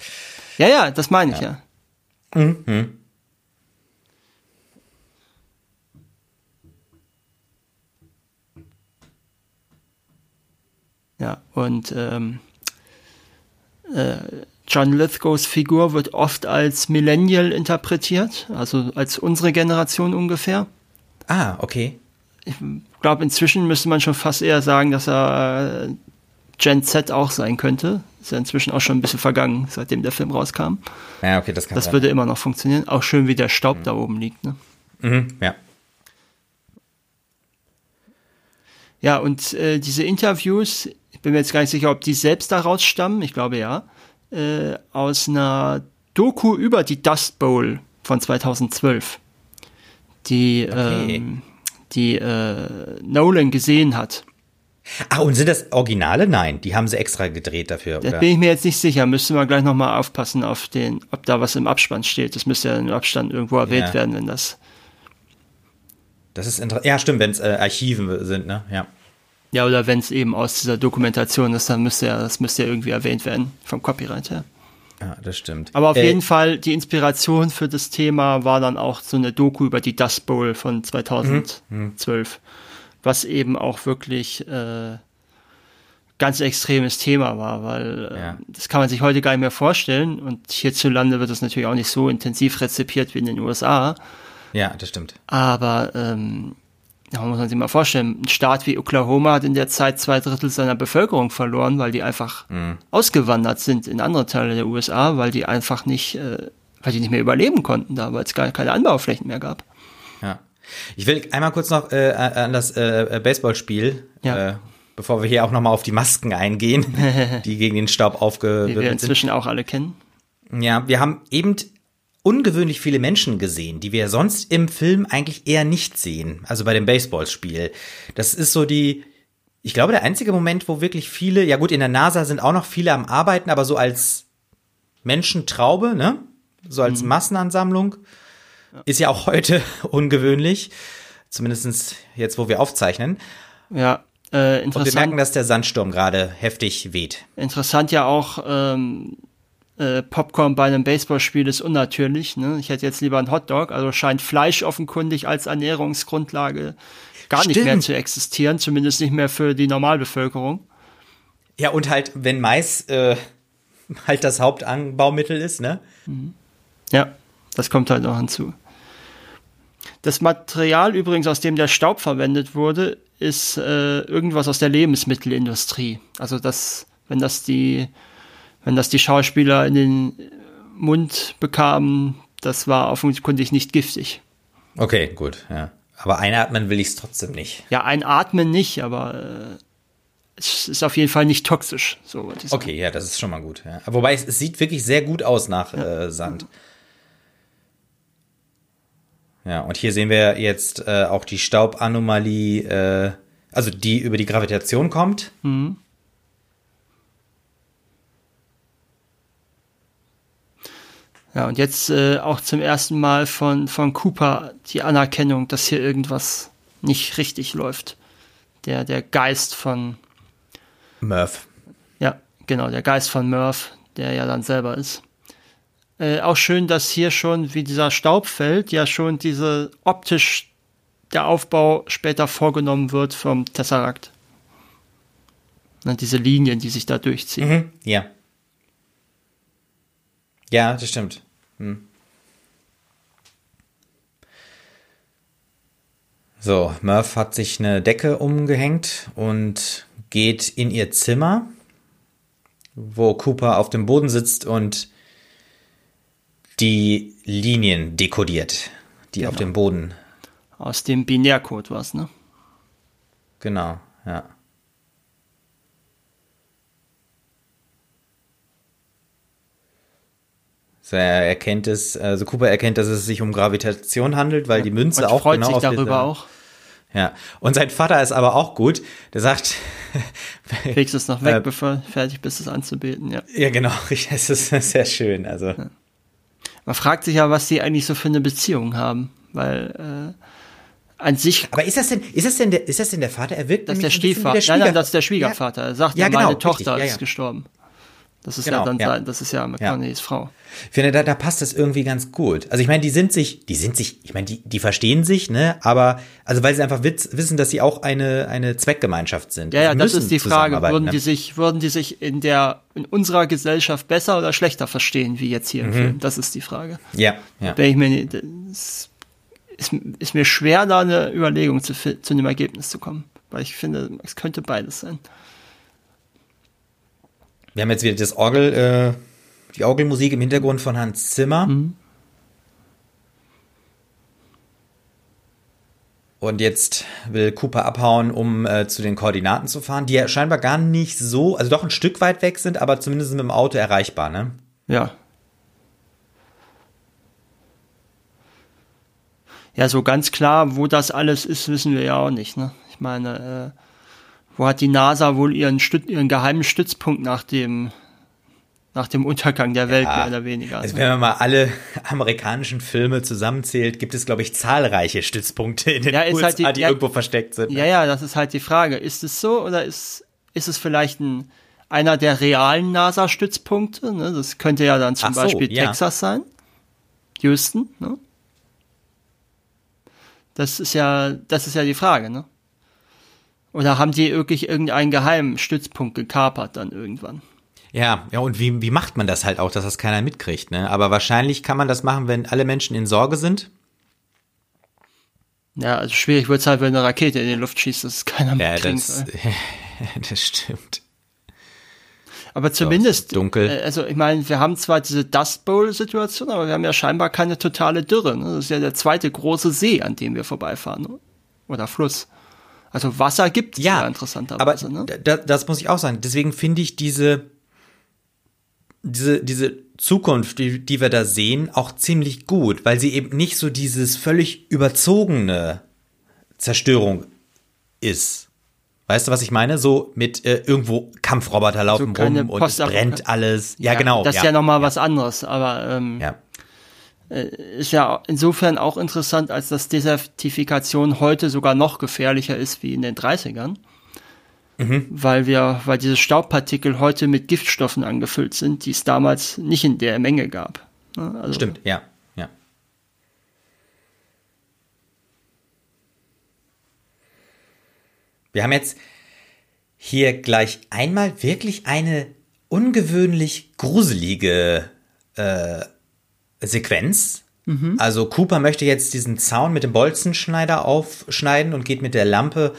ja, ja, das meine ich ja. Mhm, mhm. Ja, und ähm, äh, John Lithgows Figur wird oft als Millennial interpretiert, also als unsere Generation ungefähr. Ah, okay. Ich glaube, inzwischen müsste man schon fast eher sagen, dass er äh, Gen Z auch sein könnte. Ist ja inzwischen auch schon ein bisschen vergangen, seitdem der Film rauskam. Ja, okay, das kann Das sein. würde immer noch funktionieren. Auch schön, wie der Staub da oben liegt. Ne? Mhm, ja. Ja, und äh, diese Interviews, ich bin mir jetzt gar nicht sicher, ob die selbst daraus stammen, ich glaube ja, äh, aus einer Doku über die Dust Bowl von 2012, die, Okay. ähm, die äh, Nolan gesehen hat. Ah, und sind das Originale? Nein, die haben sie extra gedreht dafür. Da bin ich mir jetzt nicht sicher, müsste man gleich nochmal aufpassen auf den, ob da was im Abspann steht. Das müsste ja im Abstand irgendwo erwähnt Ja. werden, wenn das. Das ist interessant. Ja, stimmt, wenn es äh, Archiven sind, ne? Ja. Ja, oder wenn es eben aus dieser Dokumentation ist, dann müsste ja, das müsste ja irgendwie erwähnt werden vom Copyright her. Ja, das stimmt. Aber auf Äh, jeden Fall, die Inspiration für das Thema war dann auch so eine Doku über die Dust Bowl von 2012, was eben auch wirklich äh, ganz extremes Thema war, weil äh, Ja. das kann man sich heute gar nicht mehr vorstellen und hierzulande wird es natürlich auch nicht so intensiv rezipiert wie in den USA, Ja, das stimmt. aber ähm, ja, muss man sich mal vorstellen, ein Staat wie Oklahoma hat in der Zeit zwei Drittel seiner Bevölkerung verloren, weil die einfach ausgewandert sind in andere Teile der USA, weil die einfach nicht, äh, weil die nicht mehr überleben konnten da, weil es gar keine Anbauflächen mehr gab. Ja. Ich will einmal kurz noch äh, an das äh, Baseballspiel, Ja. äh, bevor wir hier auch nochmal auf die Masken eingehen, die gegen den Staub Die wir aufgewirbelt sind. inzwischen auch alle kennen. Ja, wir haben eben ungewöhnlich viele Menschen gesehen, die wir sonst im Film eigentlich eher nicht sehen. Also bei dem Baseballspiel. Das ist so die, ich glaube, der einzige Moment, wo wirklich viele, ja gut, in der NASA sind auch noch viele am Arbeiten, aber so als Menschentraube, ne? So als Massenansammlung. Ist ja auch heute ungewöhnlich. Zumindestens jetzt, wo wir aufzeichnen. Ja, äh, Und wir merken, interessant, dass der Sandsturm gerade heftig weht. interessant ja auch, ähm, äh, Popcorn bei einem Baseballspiel ist unnatürlich. Ne? Ich hätte jetzt lieber einen Hotdog, also scheint Fleisch offenkundig als Ernährungsgrundlage gar nicht mehr Stimmt. zu existieren, zumindest nicht mehr für die Normalbevölkerung. Ja, und halt, wenn Mais äh, halt das Hauptanbaumittel ist, ne? Ja, das kommt halt noch hinzu. Das Material übrigens, aus dem der Staub verwendet wurde, ist äh, irgendwas aus der Lebensmittelindustrie. Also das, wenn das die, wenn das die Schauspieler in den Mund bekamen, das war offenkundig nicht giftig. Okay, gut, ja. Aber einatmen will ich es trotzdem nicht. Ja, einatmen nicht, aber äh, es ist auf jeden Fall nicht toxisch. So. Okay, ja, das ist schon mal gut. Ja. Wobei es, es sieht wirklich sehr gut aus nach äh, Sand. Ja, und hier sehen wir jetzt äh, auch die Staubanomalie, äh, also die über die Gravitation kommt. Ja, und jetzt äh, auch zum ersten Mal von, von Cooper die Anerkennung, dass hier irgendwas nicht richtig läuft. Der, der Geist von, Murph. ja, genau, der Geist von Murph, der ja dann selber ist. Äh, auch schön, dass hier schon, wie dieser Staub fällt, ja schon diese optisch der Aufbau später vorgenommen wird vom Tesseract. Ne, diese Linien, die sich da durchziehen. Mhm, ja. Ja, das stimmt. Hm. So, Murph hat sich eine Decke umgehängt und geht in ihr Zimmer, wo Cooper auf dem Boden sitzt und die Linien dekodiert, die auf dem Boden. Aus dem Binärcode was, ne? Genau, ja. So, er erkennt es, also Cooper erkennt, dass es sich um Gravitation handelt, weil die Münze Und auch freut genau sich darüber dieser- auch. Ja, und sein Vater ist aber auch gut. Der sagt, Legst es noch weg, Äh, bevor du fertig bist, es anzubeten, ja. ja genau, es ist sehr schön. Also Man fragt sich ja, was die eigentlich so für eine Beziehung haben, weil äh, an sich Aber ist das denn, ist das denn der, ist das denn der Vater? Er wirkt das ist der Stiefvater. der nein, nein, das ist der Schwiegervater. Er sagt Ja, ja, genau, meine richtig, Tochter ja, ist ja. gestorben. Das ist Genau, ja dann ja. sein, das ist ja McConaughey's Frau. Ich finde, da, da passt das irgendwie ganz gut. Also ich meine, die sind sich, die sind sich, ich meine, die, die verstehen sich, ne? Aber, also weil sie einfach witz, wissen, dass sie auch eine, eine Zweckgemeinschaft sind. Ja, ja, das ist die Frage. Würden ne? die sich, würden die sich in der, in unserer Gesellschaft besser oder schlechter verstehen, wie jetzt hier im Film? Das ist die Frage. Ja, ja. Wenn ich mir, das ist, ist mir schwer, da eine Überlegung zu, zu einem Ergebnis zu kommen. Weil ich finde, es könnte beides sein. Wir haben jetzt wieder das Orgel, äh, die Orgelmusik im Hintergrund von Hans Zimmer. Und jetzt will Cooper abhauen, um äh, zu den Koordinaten zu fahren, die ja scheinbar gar nicht so, also doch ein Stück weit weg sind, aber zumindest mit dem Auto erreichbar, ne? Ja. Ja, so ganz klar, wo das alles ist, wissen wir ja auch nicht. Ne? Ich meine, äh, wo hat die NASA wohl ihren, Stüt ihren geheimen Stützpunkt nach dem, nach dem Untergang der Welt, mehr oder weniger? Also ne? wenn man mal alle amerikanischen Filme zusammenzählt, gibt es, glaube ich, zahlreiche Stützpunkte in den Ja, USA, halt die- die ja- irgendwo versteckt sind. Ja, ja, das ist halt die Frage. Ist es so oder ist, ist es vielleicht ein, einer der realen NASA-Stützpunkte? Ne? Das könnte ja dann zum so, Beispiel ja. Texas sein. Houston, ne? Das ist ja, das ist ja die Frage, ne? Oder haben die wirklich irgendeinen geheimen Stützpunkt gekapert dann irgendwann? Ja, ja, und wie, wie macht man das halt auch, dass das keiner mitkriegt, ne? Aber wahrscheinlich kann man das machen, wenn alle Menschen in Sorge sind. Ja, also schwierig wird's halt, wenn eine Rakete in die Luft schießt, dass es keiner Ja, mitkriegt. das, weil- das stimmt. Aber zumindest, dunkel. äh, also ich meine, wir haben zwar diese Dust Bowl-Situation, aber wir haben ja scheinbar keine totale Dürre. Ne? Das ist ja der zweite große See, an dem wir vorbeifahren. Ne? Oder Fluss. Also Wasser gibt es ja, Ja, interessanterweise. aber ne? da, das muss ich auch sagen. Deswegen finde ich diese, diese, diese Zukunft, die, die wir da sehen, auch ziemlich gut, weil sie eben nicht so dieses völlig überzogene Zerstörung ist. Weißt du, was ich meine? So mit äh, irgendwo Kampfroboter laufen keine rum und es brennt alles. Ja, genau. Das ist ja, nochmal was anderes, aber ähm, Ja. Ist ja insofern auch interessant, als dass Desertifikation heute sogar noch gefährlicher ist wie in den 30ern. Mhm. Weil wir, weil diese Staubpartikel heute mit Giftstoffen angefüllt sind, die es damals nicht in der Menge gab. Also, Stimmt, ja, ja. Wir haben jetzt hier gleich einmal wirklich eine ungewöhnlich gruselige äh, Sequenz. Also Cooper möchte jetzt diesen Zaun mit dem Bolzenschneider aufschneiden und geht mit der Lampe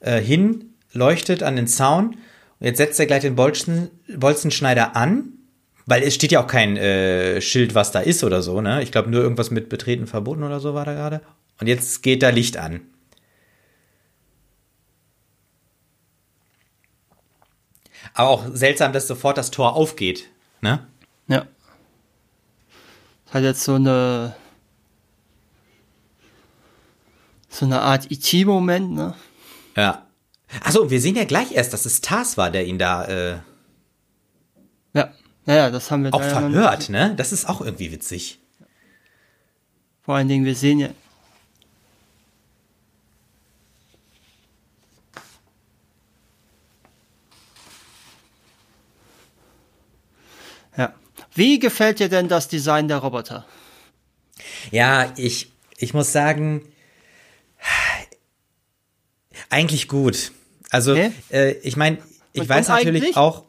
äh, hin, leuchtet an den Zaun. Und jetzt setzt er gleich den Bolzen, Bolzenschneider an, weil es steht ja auch kein äh, Schild, was da ist oder so, ne? Ich glaube nur irgendwas mit betreten verboten oder so war da gerade. Und jetzt geht da Licht an. Aber auch seltsam, dass sofort das Tor aufgeht, ne? Ja. Hat jetzt so eine so eine Art IT-Moment, ne? Ja. Achso, wir sehen ja gleich erst, dass es Tars war, der ihn da äh, Ja. Naja, das haben wir auch da ja verhört, ne? Das ist auch irgendwie witzig. Vor allen Dingen, wir sehen ja. Wie gefällt dir denn das Design der Roboter? Ja, ich, ich muss sagen, eigentlich gut. Also, äh, ich meine, ich Und- weiß und natürlich eigentlich? auch,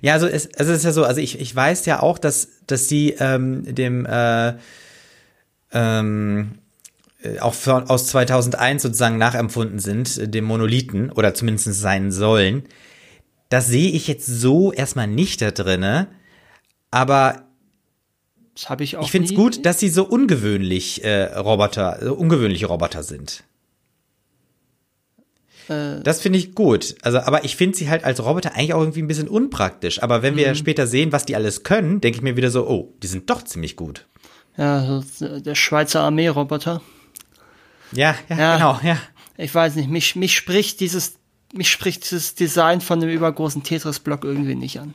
ja, also es, also es ist ja so, also ich, ich weiß ja auch, dass, dass die ähm, dem äh, ähm, äh, auch von, aus 2001 sozusagen nachempfunden sind, äh, dem Monolithen oder zumindest sein sollen. Das sehe ich jetzt so erstmal nicht da drinne, aber Das habe ich auch ich finde es gut, dass sie so ungewöhnlich äh, Roboter, so ungewöhnliche Roboter sind. Äh. Das finde ich gut. Also, aber ich finde sie halt als Roboter eigentlich auch irgendwie ein bisschen unpraktisch. Aber wenn Mhm. wir später sehen, was die alles können, denke ich mir wieder so, oh, die sind doch ziemlich gut. Ja, der Schweizer Armee-Roboter. Ja, ja, Ja. genau, ja. Ich weiß nicht, mich, mich spricht dieses, mich spricht dieses Design von dem übergroßen Tetris-Block irgendwie nicht an.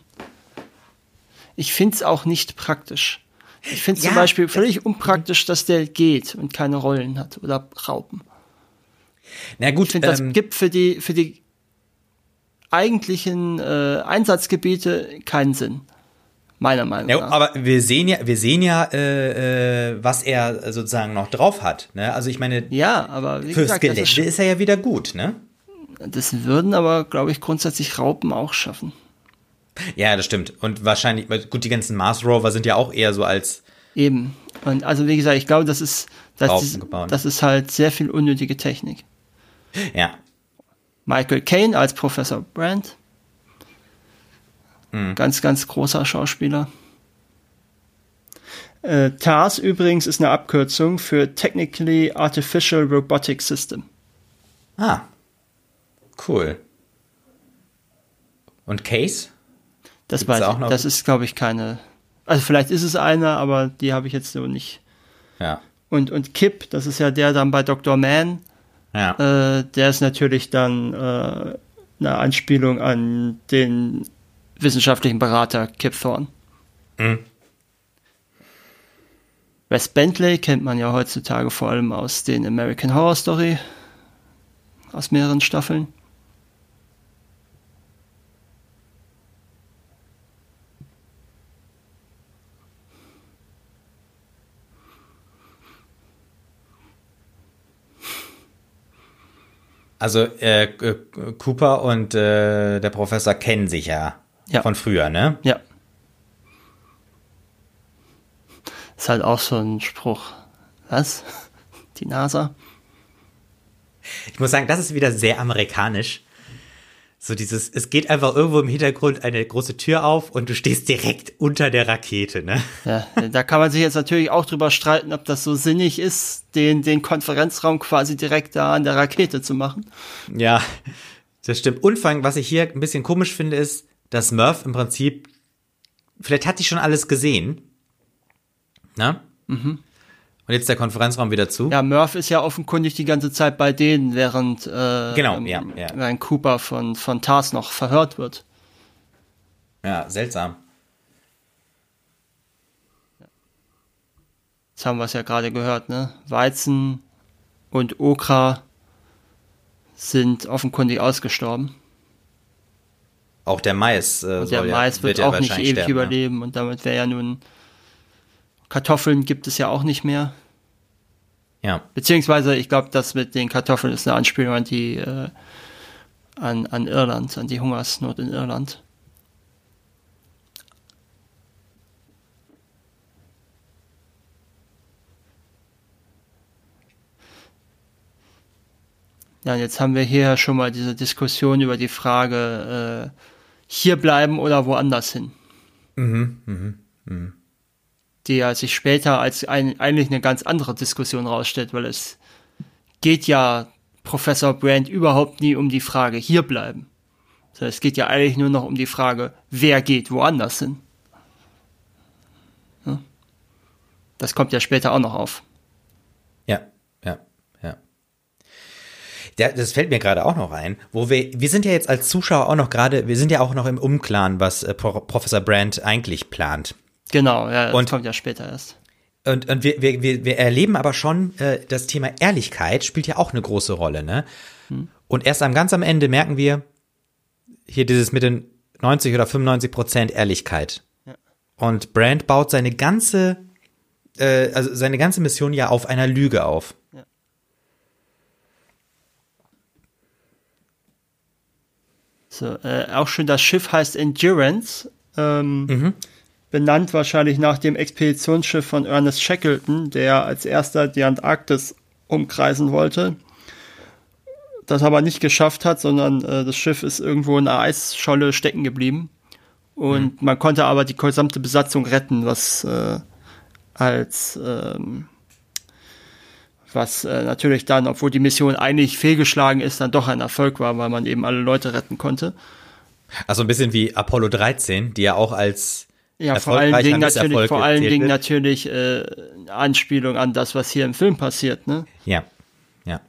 Ich find's auch nicht praktisch. Ich finde zum Ja, Beispiel völlig unpraktisch, dass der geht und keine Rollen hat oder Raupen. Na gut, Ich finde, das ähm, gibt für die, für die eigentlichen äh, Einsatzgebiete keinen Sinn. Meiner Meinung Ja, nach. aber wir sehen ja, wir sehen ja, äh, äh, was er sozusagen noch drauf hat. Ne? Also ich meine, ja, aber fürs gesagt, Gelände ist, ist er ja wieder gut, ne? das würden aber, glaube ich, grundsätzlich Raupen auch schaffen. Ja, das stimmt. Und wahrscheinlich, gut, die ganzen Mars Rover sind ja auch eher so als Eben. Und also wie gesagt, ich glaube, das ist, das ist, das ist halt sehr viel unnötige Technik. ja. Michael Caine als Professor Brandt. Mhm. Ganz, ganz großer Schauspieler. Äh, TARS übrigens ist eine Abkürzung für Technically Artificial Robotic System. Ah. Cool. Und Case? Das, Gibt's weiß das ist, glaube ich, keine. Also vielleicht ist es einer, aber die habe ich jetzt so nicht. Ja. Und, und Kip, das ist ja der dann bei Dr. Man, Ja. äh, der ist natürlich dann äh, eine Anspielung an den wissenschaftlichen Berater Kip Thorne. Mhm. Wes Bentley kennt man ja heutzutage vor allem aus den American Horror Story, aus mehreren Staffeln. Also äh, äh, Cooper und äh, der Professor kennen sich ja, Ja. von früher, ne? Ja. Ist halt auch so ein Spruch. Was? Die NASA? Ich muss sagen, das ist wieder sehr amerikanisch. So dieses, es geht einfach irgendwo im Hintergrund eine große Tür auf und du stehst direkt unter der Rakete, ne? Ja, da kann man sich jetzt natürlich auch drüber streiten, ob das so sinnig ist, den, den Konferenzraum quasi direkt da an der Rakete zu machen. Ja, das stimmt. Und vor allem, was ich hier ein bisschen komisch finde, ist, dass Murph im Prinzip, vielleicht hat die schon alles gesehen. Ne? Mhm. Und jetzt der Konferenzraum wieder zu. Ja, Murph ist ja offenkundig die ganze Zeit bei denen, während, äh, Genau, ähm, ja, ja. während Cooper von, von Tars noch verhört wird. Ja, seltsam. Jetzt haben wir es ja gerade gehört, ne? Weizen und Okra sind offenkundig ausgestorben. Auch der Mais. Äh, Und der soll ja- Mais wird ja auch nicht ewig sterben, ne? überleben und damit wäre ja nun Kartoffeln gibt es ja auch nicht mehr. Ja. Beziehungsweise, ich glaube, das mit den Kartoffeln ist eine Anspielung an die, äh, an, an Irland, an die Hungersnot in Irland. Ja, und jetzt haben wir hier schon mal diese Diskussion über die Frage, äh, hier bleiben oder woanders hin. Die ja sich später als ein, eigentlich eine ganz andere Diskussion rausstellt, weil es geht ja Professor Brand überhaupt nie um die Frage hier bleiben. Es geht ja eigentlich nur noch um die Frage, wer geht woanders hin. Das kommt ja später auch noch auf. Ja, ja, ja. Das fällt mir gerade auch noch ein, wo wir, wir sind ja jetzt als Zuschauer auch noch gerade, wir sind ja auch noch im Unklaren, was äh, Pro Professor Brandt eigentlich plant. Genau, ja, das Und- kommt ja später erst. Und, und wir, wir, wir, wir erleben aber schon, äh, das Thema Ehrlichkeit spielt ja auch eine große Rolle, ne? Und erst am ganz am Ende merken wir, hier dieses mit den 90 oder 95 Prozent Ehrlichkeit. Ja. Und Brand baut seine ganze, äh, also seine ganze Mission ja auf einer Lüge auf. So, äh, auch schon das Schiff heißt Endurance. Ähm, Benannt wahrscheinlich nach dem Expeditionsschiff von Ernest Shackleton, der als erster die Antarktis umkreisen wollte. Das aber nicht geschafft hat, sondern äh, das Schiff ist irgendwo in einer Eisscholle stecken geblieben. Und man konnte aber die gesamte Besatzung retten, was äh, als ähm, was äh, natürlich dann, obwohl die Mission eigentlich fehlgeschlagen ist, dann doch ein Erfolg war, weil man eben alle Leute retten konnte. Also ein bisschen wie Apollo 13, die ja auch als Ja, vor allen Dingen natürlich, Misserfolg vor allen Dingen wird. natürlich äh, eine Anspielung an das, was hier im Film passiert. Ne? Ja, ja.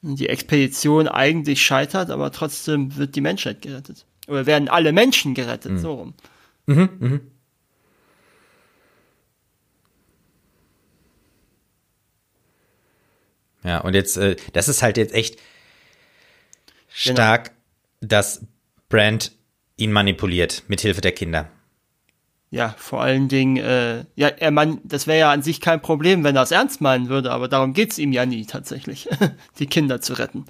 Die Expedition eigentlich scheitert, aber trotzdem wird die Menschheit gerettet. Oder werden alle Menschen gerettet, so rum. Ja, und jetzt, äh, das ist halt jetzt echt stark dass Brand ihn manipuliert mit Hilfe der Kinder. Ja, vor allen Dingen, äh, ja, er man, das wäre ja an sich kein Problem, wenn er es ernst meinen würde, aber darum geht's ihm ja nie tatsächlich, die Kinder zu retten.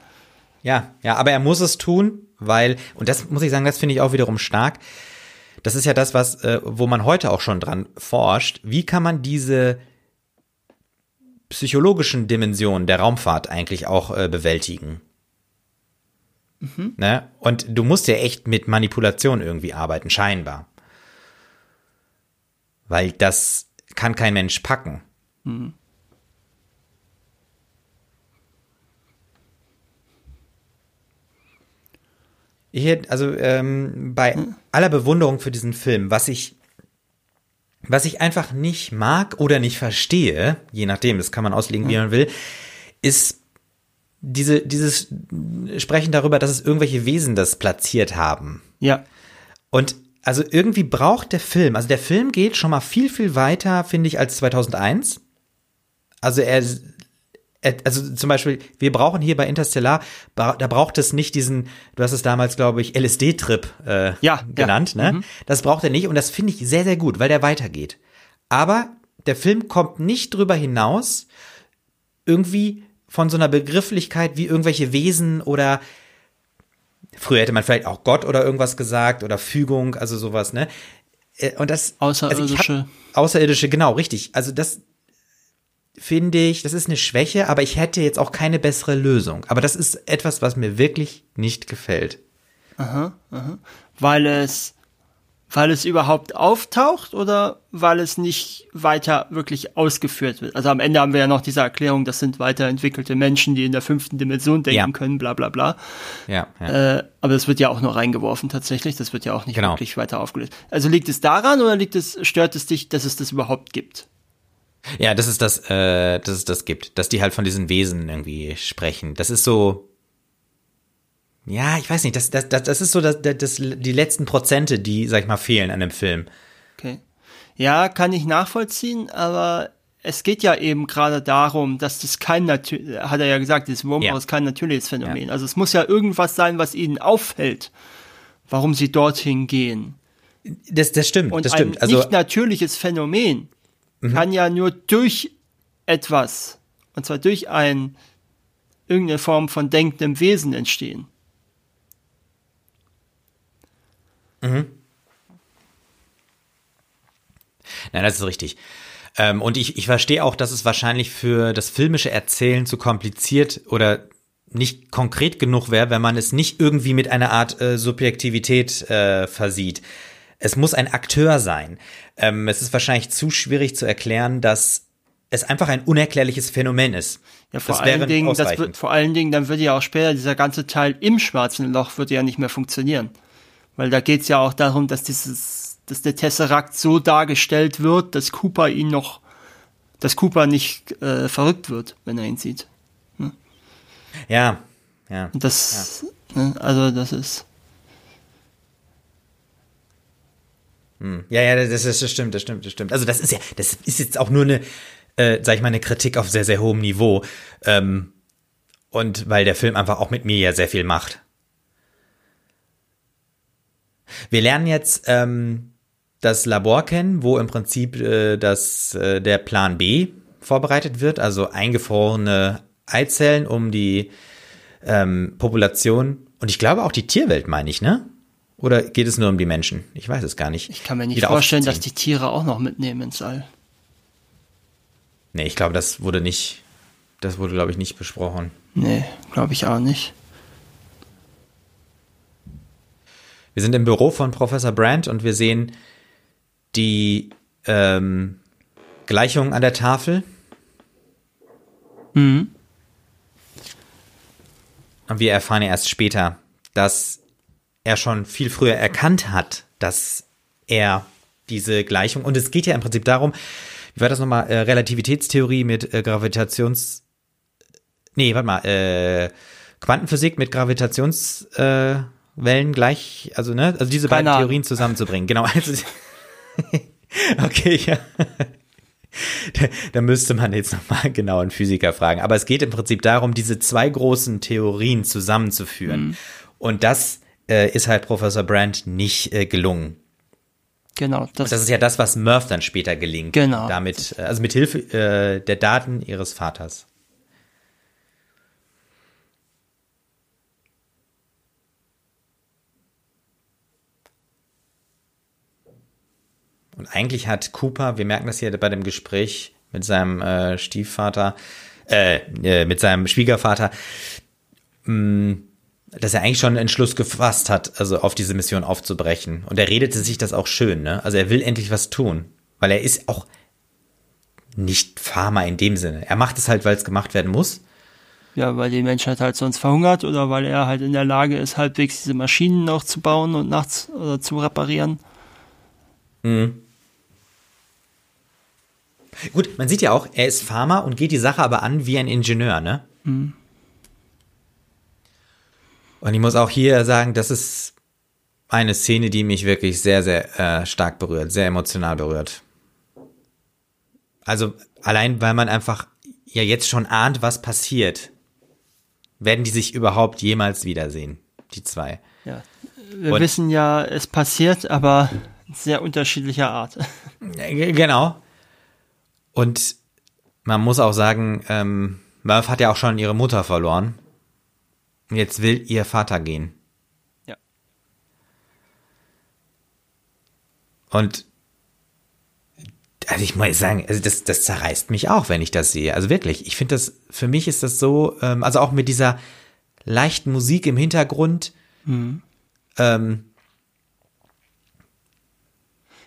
Ja, ja, aber er muss es tun, weil, und das muss ich sagen, das finde ich auch wiederum stark. Das ist ja das, was, äh, wo man heute auch schon dran forscht. Wie kann man diese psychologischen Dimensionen der Raumfahrt eigentlich auch äh, bewältigen? Mhm. Ne? Und du musst ja echt mit Manipulation irgendwie arbeiten, scheinbar. Weil das kann kein Mensch packen. Mhm. Hier, also ähm, bei aller Bewunderung für diesen Film, was ich, was ich einfach nicht mag oder nicht verstehe, je nachdem, das kann man auslegen, wie hm. man will, ist diese, dieses Sprechen darüber, dass es irgendwelche Wesen das platziert haben. Ja. Und also irgendwie braucht der Film, also der Film geht schon mal viel, viel weiter, finde ich, als 2001. Also er, also zum Beispiel, wir brauchen hier bei Interstellar, da braucht es nicht diesen, du hast es damals, glaube ich, LSD-Trip äh, ja, genannt, ja. ne? Mhm. Das braucht er nicht und das finde ich sehr, sehr gut, weil der weitergeht. Aber der Film kommt nicht drüber hinaus, irgendwie von so einer Begrifflichkeit wie irgendwelche Wesen oder Früher hätte man vielleicht auch Gott oder irgendwas gesagt oder Fügung, also sowas, ne? Äh, und das außerirdische also hab, außerirdische, genau, richtig. Also das finde ich, das ist eine Schwäche, aber ich hätte jetzt auch keine bessere Lösung. Aber das ist etwas, was mir wirklich nicht gefällt. Aha, aha. Weil es weil es überhaupt auftaucht oder weil es nicht weiter wirklich ausgeführt wird? Also am Ende haben wir ja noch diese Erklärung, das sind weiterentwickelte Menschen, die in der fünften Dimension denken ja. können, bla bla bla. Ja, ja. Äh, aber das wird ja auch nur reingeworfen tatsächlich, das wird ja auch nicht genau. wirklich weiter aufgelöst. Also liegt es daran oder liegt es, stört es dich, dass es das überhaupt gibt? Ja, das ist das, äh, dass es das gibt, dass die halt von diesen Wesen irgendwie sprechen. Das ist so, ja, ich weiß nicht, das, das, das, das ist so das, das, die letzten Prozente, die, sag ich mal, fehlen an dem Film. Okay. Ja, kann ich nachvollziehen, aber es geht ja eben gerade darum, dass das kein natürlich, hat er ja gesagt, dieses Wurmhaus ja. ist kein natürliches Phänomen. Ja. Also es muss ja irgendwas sein, was ihnen auffällt, warum sie dorthin gehen. Das, das stimmt, Und das stimmt. Ein also, nicht natürliches Phänomen mhm. kann ja nur durch etwas, und zwar durch ein irgendeine Form von denkendem Wesen entstehen. Mhm. Nein, das ist richtig. Ähm, und ich, ich verstehe auch, dass es wahrscheinlich für das filmische Erzählen zu kompliziert oder nicht konkret genug wäre, wenn man es nicht irgendwie mit einer Art äh, Subjektivität äh, versieht. Es muss ein Akteur sein. Ähm, es ist wahrscheinlich zu schwierig zu erklären, dass es einfach ein unerklärliches Phänomen ist. Ja, vor das allen Dingen, das wird, vor allen Dingen, dann würde ja auch später dieser ganze Teil im schwarzen Loch würde ja nicht mehr funktionieren. Weil da geht's ja auch darum, dass dieses, dass der Tesseract so dargestellt wird, dass Cooper ihn noch, dass Cooper nicht äh, verrückt wird, wenn er ihn sieht. Hm? Ja, ja. Und das, ja. Ne, also das ist. Hm. Ja, ja, das, das, das stimmt, das stimmt, das stimmt. Also das ist ja, das ist jetzt auch nur eine, äh, sag ich mal, eine Kritik auf sehr, sehr hohem Niveau. Ähm, und weil der Film einfach auch mit mir ja sehr viel macht. Wir lernen jetzt ähm, das Labor kennen, wo im Prinzip äh, das, äh, der Plan B vorbereitet wird, also eingefrorene Eizellen, um die ähm, Population und ich glaube auch die Tierwelt, meine ich, ne? Oder geht es nur um die Menschen? Ich weiß es gar nicht. Ich kann mir nicht vorstellen, dass die Tiere auch noch mitnehmen ins All. Nee, ich glaube, das wurde nicht, das wurde, glaube ich, nicht besprochen. Nee, glaube ich auch nicht. Wir sind im Büro von Professor Brandt und wir sehen die ähm, Gleichung an der Tafel. Mhm. Und wir erfahren ja erst später, dass er schon viel früher erkannt hat, dass er diese Gleichung, und es geht ja im Prinzip darum, wie war das nochmal, äh, Relativitätstheorie mit äh, Gravitations, nee, warte mal, äh, Quantenphysik mit Gravitations, äh, Wellen gleich, also ne, also diese Keine beiden Ahnung. Theorien zusammenzubringen. Genau. Also, okay, ja. Da, da müsste man jetzt nochmal genau einen Physiker fragen. Aber es geht im Prinzip darum, diese zwei großen Theorien zusammenzuführen. Mhm. Und das äh, ist halt Professor Brand nicht äh, gelungen. Genau. Das, das, ist ja das, was Murph dann später gelingt. Genau. Damit, äh, also mit Hilfe äh, der Daten ihres Vaters. Und eigentlich hat Cooper, wir merken das hier bei dem Gespräch mit seinem äh, Stiefvater, äh, äh, mit seinem Schwiegervater, mh, mm, dass er eigentlich schon einen Entschluss gefasst hat, also auf diese Mission aufzubrechen. Und er redete sich das auch schön, ne? Also er will endlich was tun, weil er ist auch nicht Farmer in dem Sinne. Er macht es halt, weil es gemacht werden muss. Ja, weil die Menschheit halt sonst verhungert oder weil er halt in der Lage ist, halbwegs diese Maschinen noch zu bauen und nachts oder zu reparieren. Mhm. Gut, man sieht ja auch, er ist Farmer und geht die Sache aber an wie ein Ingenieur, ne? Mhm. Und ich muss auch hier sagen, das ist eine Szene, die mich wirklich sehr, sehr äh, stark berührt, sehr emotional berührt. Also allein, weil man einfach ja jetzt schon ahnt, was passiert, werden die sich überhaupt jemals wiedersehen, die zwei. Ja, wir Und, wissen ja, es passiert, aber sehr unterschiedlicher Art. Genau. Und man muss auch sagen, ähm, Murph hat ja auch schon ihre Mutter verloren. Jetzt will ihr Vater gehen. Ja. Und also ich muss sagen, also das, das zerreißt mich auch, wenn ich das sehe. Also wirklich, ich finde das, für mich ist das so, ähm, also auch mit dieser leichten Musik im Hintergrund. Mhm. Ähm,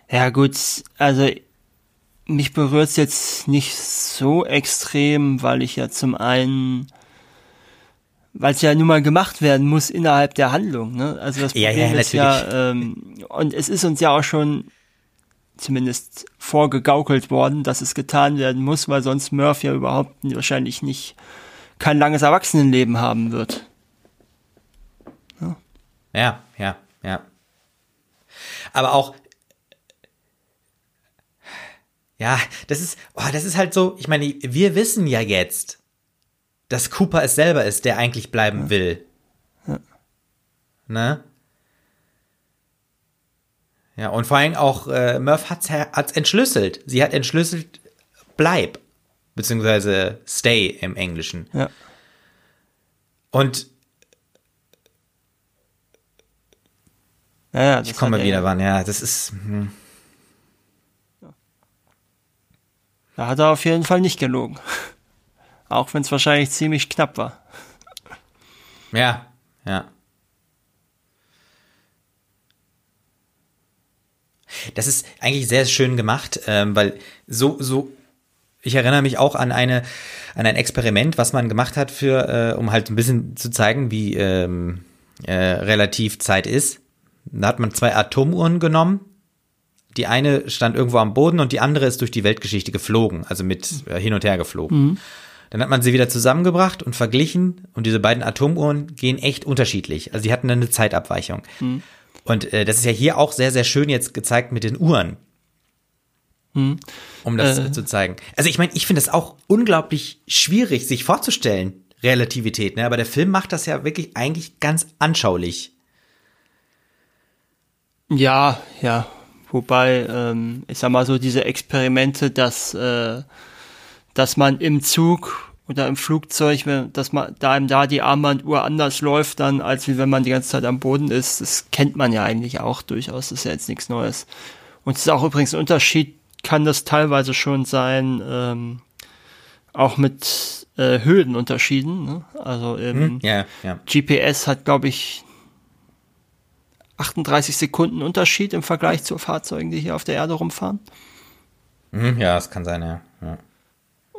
ja gut, also mich berührt es jetzt nicht so extrem, weil ich ja zum einen, weil es ja nun mal gemacht werden muss innerhalb der Handlung. Ne? Also das Problem ja, ja, ist ja, ähm, und es ist uns ja auch schon zumindest vorgegaukelt worden, dass es getan werden muss, weil sonst Murph ja überhaupt wahrscheinlich nicht kein langes Erwachsenenleben haben wird. Ja, ja, ja. ja. Aber auch, ja, das ist, oh, das ist halt so, ich meine, wir wissen ja jetzt, dass Cooper es selber ist, der eigentlich bleiben ja. will. Ja. Ne? Ja, und vor allem auch äh, Murph hat's, hat's entschlüsselt. Sie hat entschlüsselt, bleib. Beziehungsweise stay im Englischen. Ja. Und ja, ich komme wieder wann, ja, das ist. Hm. Da hat er auf jeden Fall nicht gelogen. Auch wenn es wahrscheinlich ziemlich knapp war. Ja, ja. Das ist eigentlich sehr schön gemacht, ähm, weil so, so, ich erinnere mich auch an eine, an ein Experiment, was man gemacht hat für, äh, um halt ein bisschen zu zeigen, wie ähm, äh, relativ Zeit ist. Da hat man zwei Atomuhren genommen die eine stand irgendwo am Boden und die andere ist durch die Weltgeschichte geflogen, also mit äh, hin und her geflogen. Mhm. Dann hat man sie wieder zusammengebracht und verglichen und diese beiden Atomuhren gehen echt unterschiedlich. Also die hatten dann eine Zeitabweichung. Mhm. Und äh, das ist ja hier auch sehr, sehr schön jetzt gezeigt mit den Uhren. Mhm. Um das äh. zu zeigen. Also ich meine, ich finde es auch unglaublich schwierig, sich vorzustellen, Relativität, ne? Aber der Film macht das ja wirklich eigentlich ganz anschaulich. Ja, ja. Wobei, ähm, ich sag mal so, diese Experimente, dass, äh, dass man im Zug oder im Flugzeug, dass man da einem da die Armbanduhr anders läuft dann, als wie wenn man die ganze Zeit am Boden ist, das kennt man ja eigentlich auch durchaus, das ist ja jetzt nichts Neues. Und es ist auch übrigens ein Unterschied, kann das teilweise schon sein, ähm, auch mit äh, Höhenunterschieden. Ne? Also im hm, ja, ja. GPS hat, glaube ich, 38 Sekunden Unterschied im Vergleich zu Fahrzeugen, die hier auf der Erde rumfahren. Mhm, ja, das kann sein, ja. ja.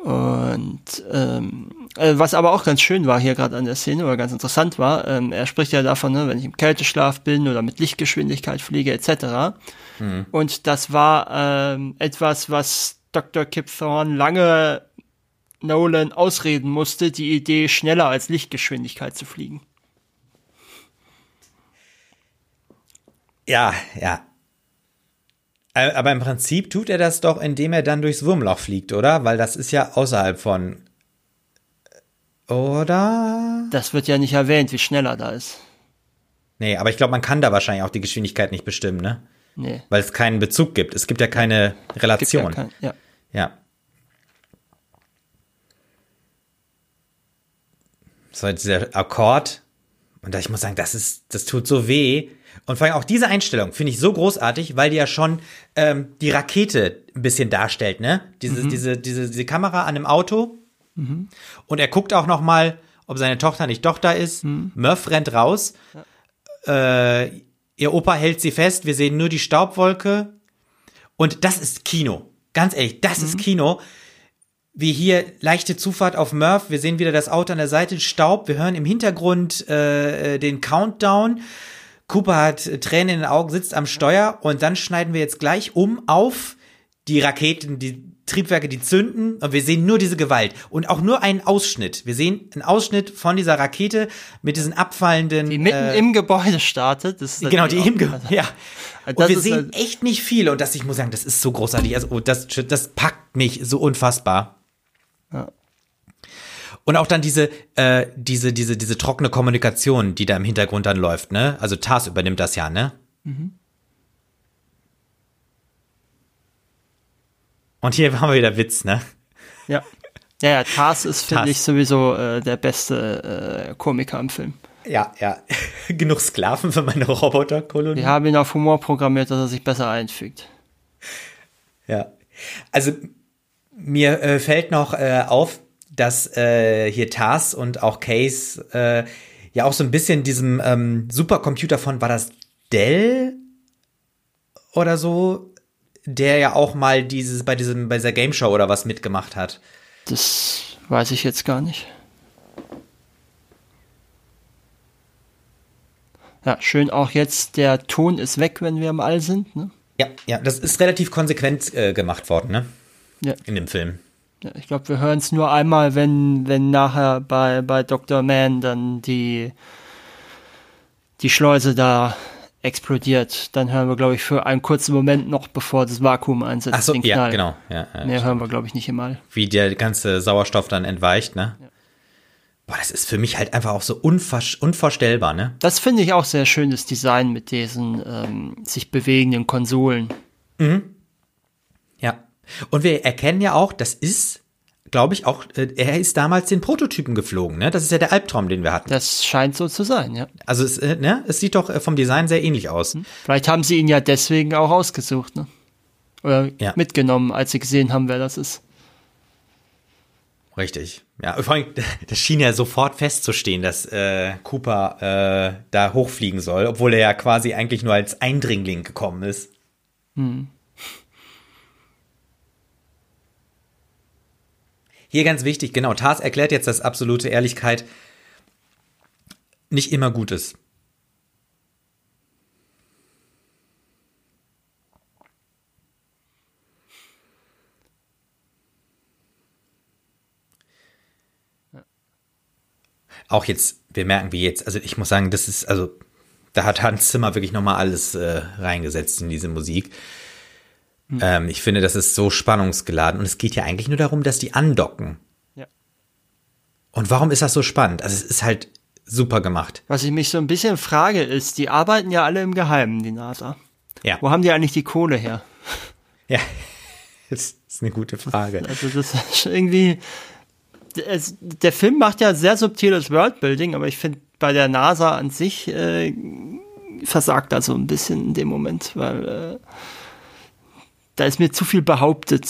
Und ähm, äh, was aber auch ganz schön war hier gerade an der Szene oder ganz interessant war, ähm, er spricht ja davon, ne, wenn ich im Kälteschlaf bin oder mit Lichtgeschwindigkeit fliege etc. Mhm. Und das war ähm, etwas, was Dr. Kip Thorne lange Nolan ausreden musste, die Idee schneller als Lichtgeschwindigkeit zu fliegen. Ja, ja. Aber im Prinzip tut er das doch, indem er dann durchs Wurmloch fliegt, oder? Weil das ist ja außerhalb von. Oder? Das wird ja nicht erwähnt, wie schnell er da ist. Nee, aber ich glaube, man kann da wahrscheinlich auch die Geschwindigkeit nicht bestimmen, ne? Nee. Weil es keinen Bezug gibt. Es gibt ja keine Relation. ja, kein, ja. Ja. So, dieser Akkord. Und ich muss sagen, das ist, das tut so weh. Und vor allem auch diese Einstellung finde ich so großartig, weil die ja schon ähm, die Rakete ein bisschen darstellt, ne? Diese, diese, diese, diese Kamera an einem Auto. Und er guckt auch noch mal, ob seine Tochter nicht doch da ist. Murph rennt raus. Äh, ihr Opa hält sie fest. Wir sehen nur die Staubwolke. Und das ist Kino. Ganz ehrlich, das ist Kino. Wie hier leichte Zufahrt auf Murph. Wir sehen wieder das Auto an der Seite, Staub. Wir hören im Hintergrund äh, äh, den Countdown. Cooper hat äh, Tränen in den Augen, sitzt am Steuer und dann schneiden wir jetzt gleich um auf die Raketen, die Triebwerke, die zünden und wir sehen nur diese Gewalt und auch nur einen Ausschnitt. Wir sehen einen Ausschnitt von dieser Rakete mit diesen abfallenden. Die mitten äh, im Gebäude startet. Genau, die im auch- Ge ja. Und Das wir sehen halt- echt nicht viel und das, ich muss sagen, das ist so großartig. Also, oh, das, das packt mich so unfassbar. Ja. Und auch dann diese, äh, diese, diese, diese trockene Kommunikation, die da im Hintergrund dann läuft, ne? Also Tars übernimmt das ja, ne? Und hier haben wir wieder Witz, ne? Ja. Ja, ja, Tars ist, finde ich, sowieso äh, der beste äh, Komiker im Film. Ja, ja. Genug Sklaven für meine Roboterkolonie. Wir haben ihn auf Humor programmiert, dass er sich besser einfügt. Ja. Also mir äh, fällt noch äh, auf, dass äh, hier Tars und auch Case äh, ja auch so ein bisschen diesem ähm, Supercomputer von, war das Dell oder so, der ja auch mal dieses bei diesem bei dieser Game Show oder was mitgemacht hat. Das weiß ich jetzt gar nicht. Ja, schön auch jetzt, der Ton ist weg, wenn wir im All sind. Ne? Ja, ja, das ist relativ konsequent äh, gemacht worden, ne? Ja. In dem Film. Ja, ich glaube, wir hören es nur einmal, wenn, wenn nachher bei, bei Dr. Man dann die, die Schleuse da explodiert. Dann hören wir, glaube ich, für einen kurzen Moment noch, bevor das Vakuum einsetzt, Ach so, den ja, genau. Ja, ja. Mehr hören wir, glaube ich, nicht im All. Wie der ganze Sauerstoff dann entweicht, ne? Boah, das ist für mich halt einfach auch so unvor unvorstellbar, ne? Das finde ich auch sehr schönes Design mit diesen ähm, sich bewegenden Konsolen. Ja. Und wir erkennen ja auch, das ist, glaube ich, auch, äh, er ist damals den Prototypen geflogen, ne? Das ist ja der Albtraum, den wir hatten. Das scheint so zu sein, ja. Also es, äh, ne? es sieht doch äh, vom Design sehr ähnlich aus. Vielleicht haben sie ihn ja deswegen auch ausgesucht, ne? Oder Ja. mitgenommen, als sie gesehen haben, wer das ist. Richtig. Ja, vor allem, das schien ja sofort festzustehen, dass äh, Cooper äh, da hochfliegen soll, obwohl er ja quasi eigentlich nur als Eindringling gekommen ist. Hier ganz wichtig, genau, Tars erklärt jetzt, dass absolute Ehrlichkeit nicht immer gut ist. Auch jetzt, wir merken, wie jetzt, also ich muss sagen, das ist, also da hat Hans Zimmer wirklich nochmal alles äh, reingesetzt in diese Musik. Ähm, ich finde, das ist so spannungsgeladen und es geht ja eigentlich nur darum, dass die andocken. Ja. Und warum ist das so spannend? Also es ist halt super gemacht. Was ich mich so ein bisschen frage, ist, die arbeiten ja alle im Geheimen, die NASA. Ja. Wo haben die eigentlich die Kohle her? Ja. Das ist eine gute Frage. Also das ist irgendwie. Es, der Film macht ja sehr subtiles Worldbuilding, aber ich finde bei der NASA an sich äh, versagt da so ein bisschen in dem Moment, weil äh, da ist mir zu viel behauptet,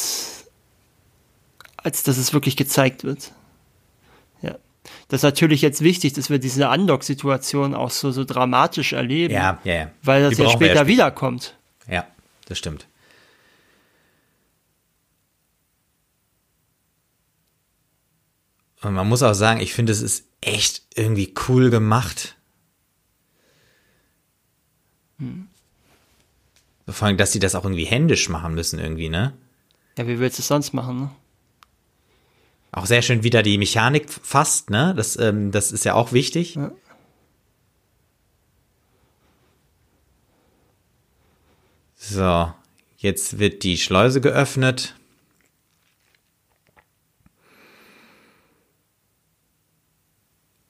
als dass es wirklich gezeigt wird. Ja. Das ist natürlich jetzt wichtig, dass wir diese Undock-Situation auch so, so dramatisch erleben, Ja, ja, ja. weil das Die ja später wiederkommt. Ja, das stimmt. Und man muss auch sagen, ich finde, es ist echt irgendwie cool gemacht. Vor allem, dass sie das auch irgendwie händisch machen müssen, irgendwie, ne? Ja, wie willst du es sonst machen, ne? Auch sehr schön wieder die Mechanik fasst, ne? Das, ähm, das ist ja auch wichtig. Ja. So, jetzt wird die Schleuse geöffnet.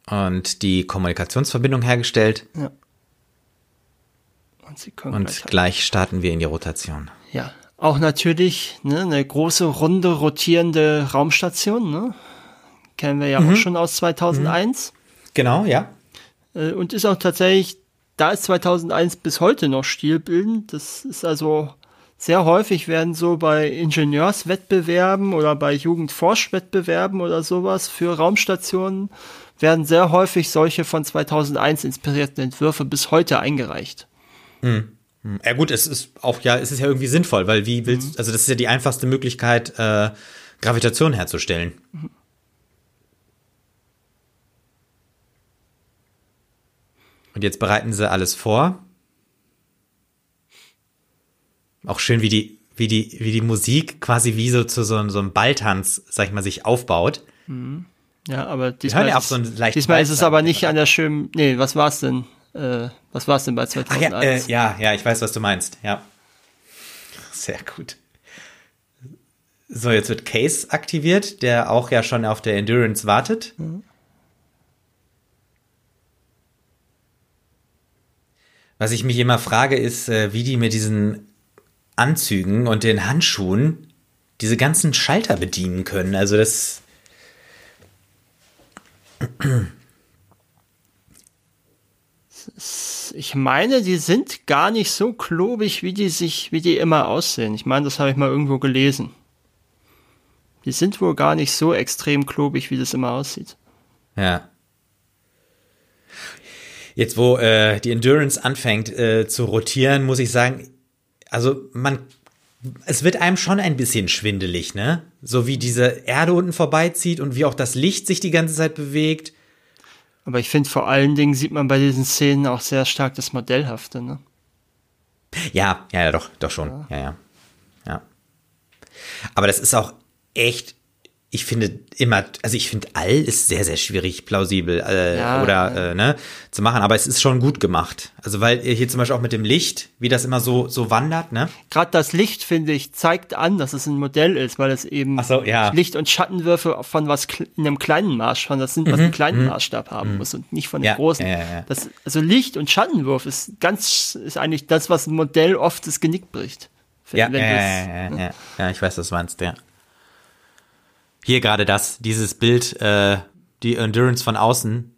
Und die Kommunikationsverbindung hergestellt. Ja. Sie können Und gleich, gleich starten wir in die Rotation. Ja, auch natürlich ne, eine große, runde, rotierende Raumstation. Ne? Kennen wir ja Mhm. auch schon aus 2001. Genau, ja. Äh, Und ist auch tatsächlich, da ist 2001 bis heute noch stilbildend. Das ist also sehr häufig werden so bei Ingenieurswettbewerben oder bei Jugendforschwettbewerben oder sowas für Raumstationen werden sehr häufig solche von 2001 inspirierten Entwürfe bis heute eingereicht. Ja gut, es ist auch ja, es ist ja irgendwie sinnvoll, weil wie willst, also das ist ja die einfachste Möglichkeit, äh, Gravitation herzustellen. Und jetzt bereiten sie alles vor. Auch schön, wie die, wie die, wie die Musik quasi wie so zu so, einem- so einem Balltanz, sag ich mal, sich aufbaut. Ja, aber diesmal, ja ist, so diesmal ist es aber nicht an der schönen, nee, was war's denn? Äh, was war's denn bei Ach 2001? ja, äh, ja, ja, ich weiß, was du meinst. Ja. Sehr gut. So, jetzt wird Case aktiviert, der auch ja schon auf der Endurance wartet. Was ich mich immer frage, ist, äh, wie die mit diesen Anzügen und den Handschuhen diese ganzen Schalter bedienen können. Also das. Ich meine, die sind gar nicht so klobig, wie die sich, wie die immer aussehen. Ich meine, das habe ich mal irgendwo gelesen. Die sind wohl gar nicht so extrem klobig, wie das immer aussieht. Ja. Jetzt, wo äh, die Endurance anfängt äh, zu rotieren, muss ich sagen, also man, es wird einem schon ein bisschen schwindelig, ne? So wie diese Erde unten vorbeizieht und wie auch das Licht sich die ganze Zeit bewegt. Aber ich finde, vor allen Dingen sieht man bei diesen Szenen auch sehr stark das Modellhafte, ne? Ja, ja, ja, doch, doch schon. Ja, ja. Ja. Aber das ist auch echt, ich finde immer, also ich finde all ist sehr, sehr schwierig plausibel äh, Ja, oder ja. Äh, ne, zu machen, aber es ist schon gut gemacht. Also weil hier zum Beispiel auch mit dem Licht, wie das immer so, so wandert, ne? Gerade das Licht, finde ich, zeigt an, dass es ein Modell ist, weil es eben so, ja. Licht- und Schattenwürfe von was in einem kleinen Maß, von das sind, was einen kleinen Maßstab haben muss und nicht von dem Mhm, Ja, großen. Das, also Licht- und Schattenwurf ist ganz, ist eigentlich das, was ein Modell oft das Genick bricht. Wenn- Ja, ja, du ja, es- ja, ja, ja, ich weiß, was du meinst, ja. Hier gerade das, dieses Bild, äh, die Endurance von außen.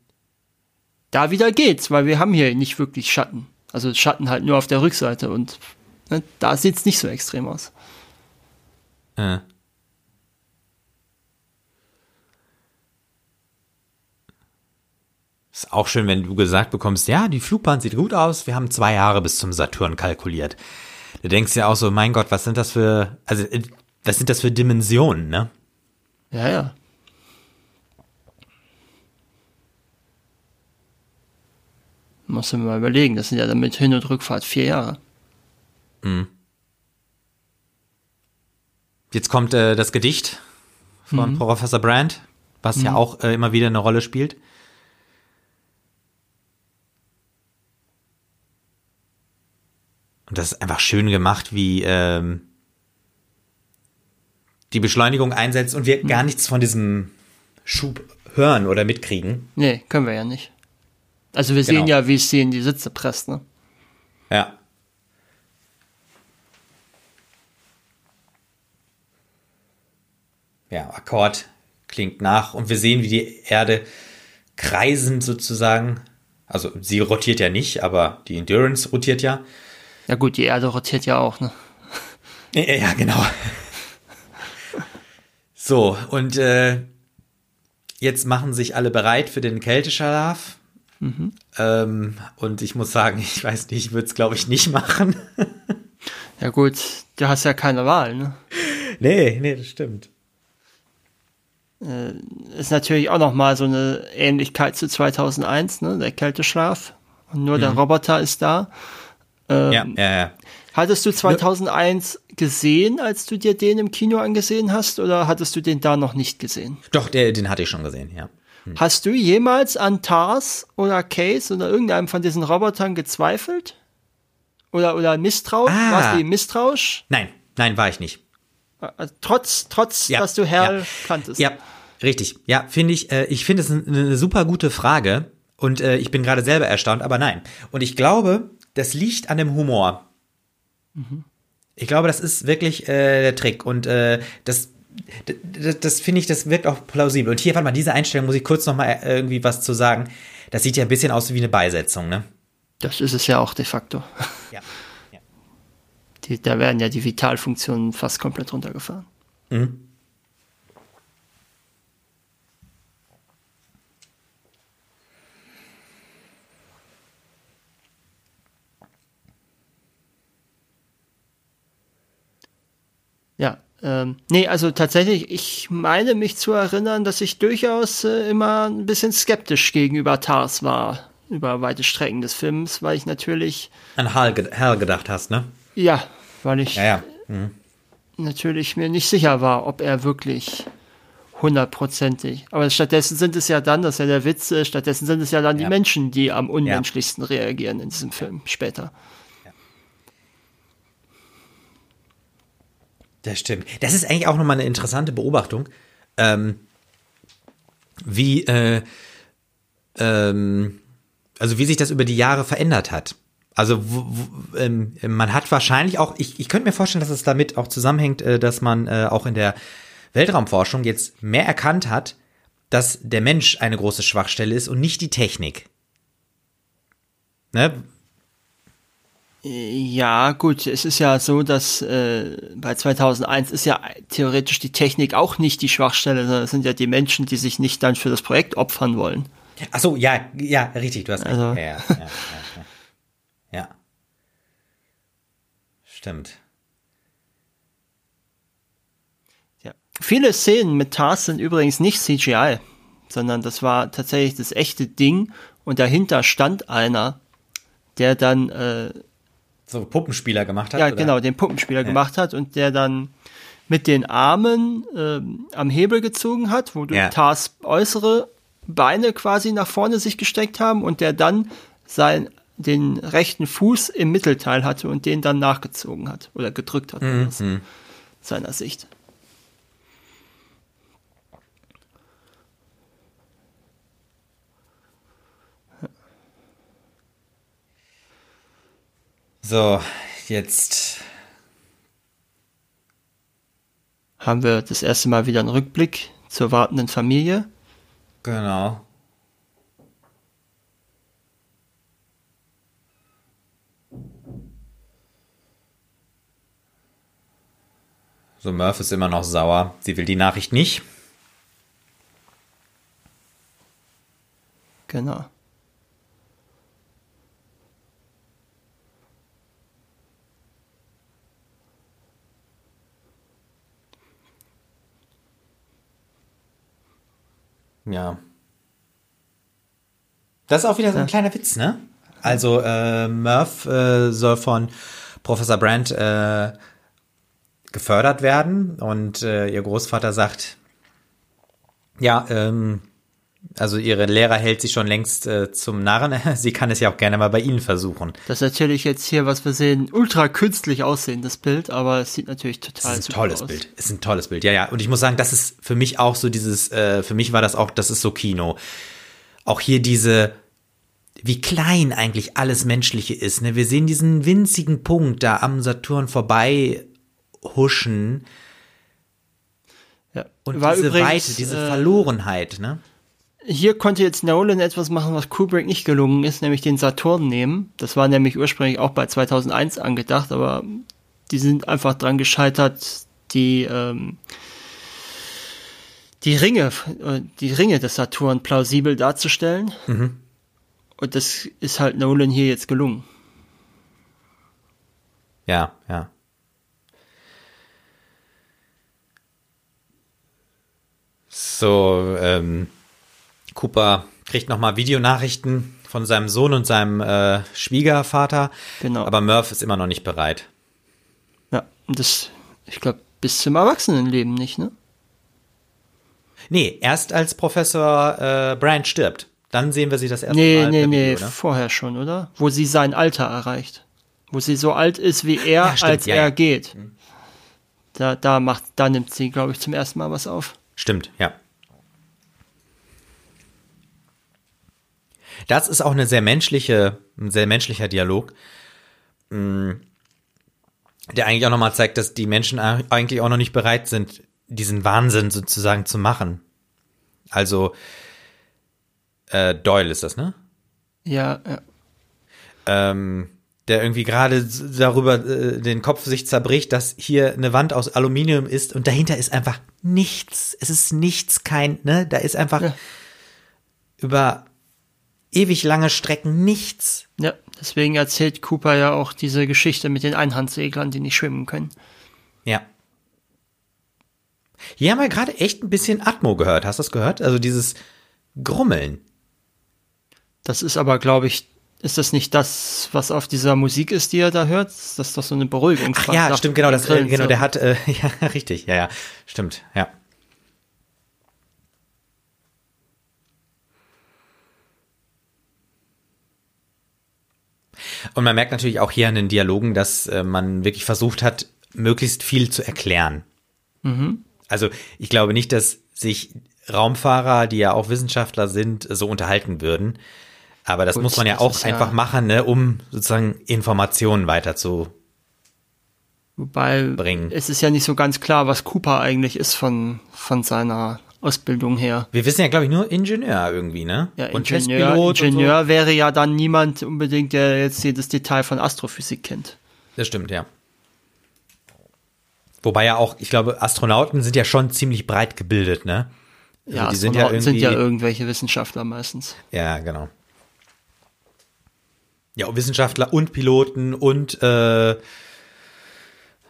Da wieder geht's, weil wir haben hier nicht wirklich Schatten. Also Schatten halt nur auf der Rückseite und ne, da sieht's nicht so extrem aus. Äh. Ist auch schön, wenn du gesagt bekommst, ja, die Flugbahn sieht gut aus, wir haben zwei Jahre bis zum Saturn kalkuliert. Du denkst ja auch so, mein Gott, was sind das für, also, äh, was sind das für Dimensionen, ne? Ja, ja. Muss man mal überlegen, das sind ja dann mit Hin- und Rückfahrt vier Jahre. Jetzt kommt äh, das Gedicht von Professor Brand, was ja auch äh, immer wieder eine Rolle spielt. Und das ist einfach schön gemacht, wie ähm, die Beschleunigung einsetzt und wir gar nichts von diesem Schub hören oder mitkriegen. Nee, können wir ja nicht. Also wir sehen Genau. ja, wie es sie in die Sitze presst, ne? Ja. Ja, Akkord klingt nach und wir sehen, wie die Erde kreisend sozusagen, also sie rotiert ja nicht, aber die Endurance rotiert ja. Ja gut, die Erde rotiert ja auch, ne? Ja genau. So, und äh, jetzt machen sich alle bereit für den Kälteschlaf. Ähm, und ich muss sagen, ich weiß nicht, ich würde es, glaube ich, nicht machen. Ja gut, du hast ja keine Wahl, ne? nee, nee, das stimmt. Ist natürlich auch noch mal so eine Ähnlichkeit zu 2001, ne? Der Kälteschlaf. Und nur der Roboter ist da. Ähm, Ja, ja, ja. Hattest du 2001 gesehen, als du dir den im Kino angesehen hast, oder hattest du den da noch nicht gesehen? Doch, der, den hatte ich schon gesehen, ja. Hast du jemals an Tars oder Case oder irgendeinem von diesen Robotern gezweifelt? Oder, oder misstrauisch? Ah. Warst du misstrauisch? Nein, nein, war ich nicht. Äh, Trotz, trotz, Ja, dass du Herr ja. kanntest. Ja, richtig. Ja, finde ich, äh, ich finde es eine, eine super gute Frage und äh, ich bin gerade selber erstaunt, aber nein. Und ich glaube, das liegt an dem Humor. Mhm. Ich glaube, das ist wirklich äh, der Trick. Und äh, das, das, das finde ich, das wirkt auch plausibel. Und hier, warte mal, diese Einstellung muss ich kurz noch mal äh, irgendwie was zu sagen. Das sieht ja ein bisschen aus wie eine Beisetzung, ne? Das ist es ja auch de facto. Ja. ja. Die, da werden ja die Vitalfunktionen fast komplett runtergefahren. Mhm. Ja, ähm, nee, also tatsächlich, ich meine mich zu erinnern, dass ich durchaus äh, immer ein bisschen skeptisch gegenüber Tars war, über weite Strecken des Films, weil ich natürlich. An Hal, Hal gedacht hast, ne? Ja, weil ich ja, ja. Mhm. natürlich mir nicht sicher war, ob er wirklich hundertprozentig. Aber stattdessen sind es ja dann, das ist ja der Witz, äh, stattdessen sind es ja dann ja. die Menschen, die am unmenschlichsten reagieren in diesem Film später. Das stimmt. Das ist eigentlich auch nochmal eine interessante Beobachtung, ähm, wie, äh, ähm, also wie sich das über die Jahre verändert hat. Also ähm, man hat wahrscheinlich auch, ich, ich könnte mir vorstellen, dass es damit auch zusammenhängt, äh, dass man äh, auch in der Weltraumforschung jetzt mehr erkannt hat, dass der Mensch eine große Schwachstelle ist und nicht die Technik. Ne? Ja, gut, es ist ja so, dass äh, bei 2001 ist ja theoretisch die Technik auch nicht die Schwachstelle, sondern es sind ja die Menschen, die sich nicht dann für das Projekt opfern wollen. Ach so, ja, ja, richtig, du hast recht. Also. Ja, ja, ja, ja, ja. Stimmt. Ja. Viele Szenen mit Tars sind übrigens nicht CGI, sondern das war tatsächlich das echte Ding und dahinter stand einer, der dann äh, so Puppenspieler gemacht hat. Ja, oder? genau, den Puppenspieler ja. gemacht hat und der dann mit den Armen äh, am Hebel gezogen hat, wo ja. Tars äußere Beine quasi nach vorne sich gesteckt haben und der dann sein den rechten Fuß im Mittelteil hatte und den dann nachgezogen hat oder gedrückt hat mhm. aus seiner Sicht. So, jetzt haben wir das erste Mal wieder einen Rückblick zur wartenden Familie. Genau. So, Murph ist immer noch sauer. Sie will die Nachricht nicht. Genau. Ja. Das ist auch wieder so ein kleiner Witz, ne? Also äh, Murph äh, soll von Professor Brandt äh, gefördert werden und äh, ihr Großvater sagt, ja, ähm, also ihre Lehrer hält sich schon längst äh, zum Narren. Sie kann es ja auch gerne mal bei Ihnen versuchen. Das ist natürlich jetzt hier, was wir sehen, ultra künstlich aussehendes Bild, aber es sieht natürlich total Es ist ein tolles aus. Bild. Es ist ein tolles Bild. Ja, ja. Und ich muss sagen, das ist für mich auch so dieses, äh, für mich war das auch, das ist so Kino. Auch hier diese, wie klein eigentlich alles Menschliche ist. Ne? Wir sehen diesen winzigen Punkt da am Saturn vorbei huschen. Ja. Und war diese übrigens, Weite, diese äh, Verlorenheit, ne? Hier konnte jetzt Nolan etwas machen, was Kubrick nicht gelungen ist, nämlich den Saturn nehmen. Das war nämlich ursprünglich auch bei 2001 angedacht, aber die sind einfach dran gescheitert, die ähm, die Ringe, äh, die Ringe des Saturn plausibel darzustellen. Mhm. Und das ist halt Nolan hier jetzt gelungen. Ja, ja. So, ähm, Cooper kriegt nochmal Videonachrichten von seinem Sohn und seinem äh, Schwiegervater. Genau. Aber Murph ist immer noch nicht bereit. Ja, das, ich glaube, bis zum Erwachsenenleben nicht, ne? Nee, erst als Professor äh, Brand stirbt. Dann sehen wir sie das erste nee, Mal. Nee, nee, nee, vorher schon, oder? Wo sie sein Alter erreicht. Wo sie so alt ist wie er, ja, stimmt, als ja, er ja. geht. Mhm. Da, da macht, da nimmt sie, glaube ich, zum ersten Mal was auf. Stimmt, ja. Das ist auch eine sehr menschliche, ein sehr menschlicher Dialog. mh, der eigentlich auch nochmal zeigt, dass die Menschen eigentlich auch noch nicht bereit sind, diesen Wahnsinn sozusagen zu machen. Also äh, Doyle ist das, ne? Ja, ja. Ähm, der irgendwie gerade darüber äh, den Kopf sich zerbricht, dass hier eine Wand aus Aluminium ist und dahinter ist einfach nichts. Es ist nichts, kein, ne? Da ist einfach ja. über ewig lange Strecken nichts. Ja, deswegen erzählt Cooper ja auch diese Geschichte mit den Einhandseglern, die nicht schwimmen können. Ja. Hier haben wir gerade echt ein bisschen Atmo gehört. Hast du das gehört? Also dieses Grummeln. Das ist aber, glaube ich, ist das nicht das, was auf dieser Musik ist, die er da hört? Das ist doch so eine Beruhigung. Ach, ja, stimmt, genau, das, äh, genau, der hat, äh, ja, richtig, ja, ja, stimmt, ja. Und man merkt natürlich auch hier in den Dialogen, dass äh, man wirklich versucht hat, möglichst viel zu erklären. Mhm. Also ich glaube nicht, dass sich Raumfahrer, die ja auch Wissenschaftler sind, so unterhalten würden. Aber das Gut, muss man ja auch einfach ja machen, ne, um sozusagen Informationen weiter zu Wobei bringen. es ist ja nicht so ganz klar, was Cooper eigentlich ist von, von seiner Ausbildung her. Wir wissen ja, glaube ich, nur Ingenieur irgendwie, ne? Ja, und Ingenieur, Ingenieur so. wäre ja dann niemand unbedingt, der jetzt jedes Detail von Astrophysik kennt. Das stimmt, ja. Wobei ja auch, ich glaube, Astronauten sind ja schon ziemlich breit gebildet, ne? Also ja, die sind ja, sind ja irgendwelche Wissenschaftler meistens. Ja, genau. Ja, Wissenschaftler und Piloten und äh,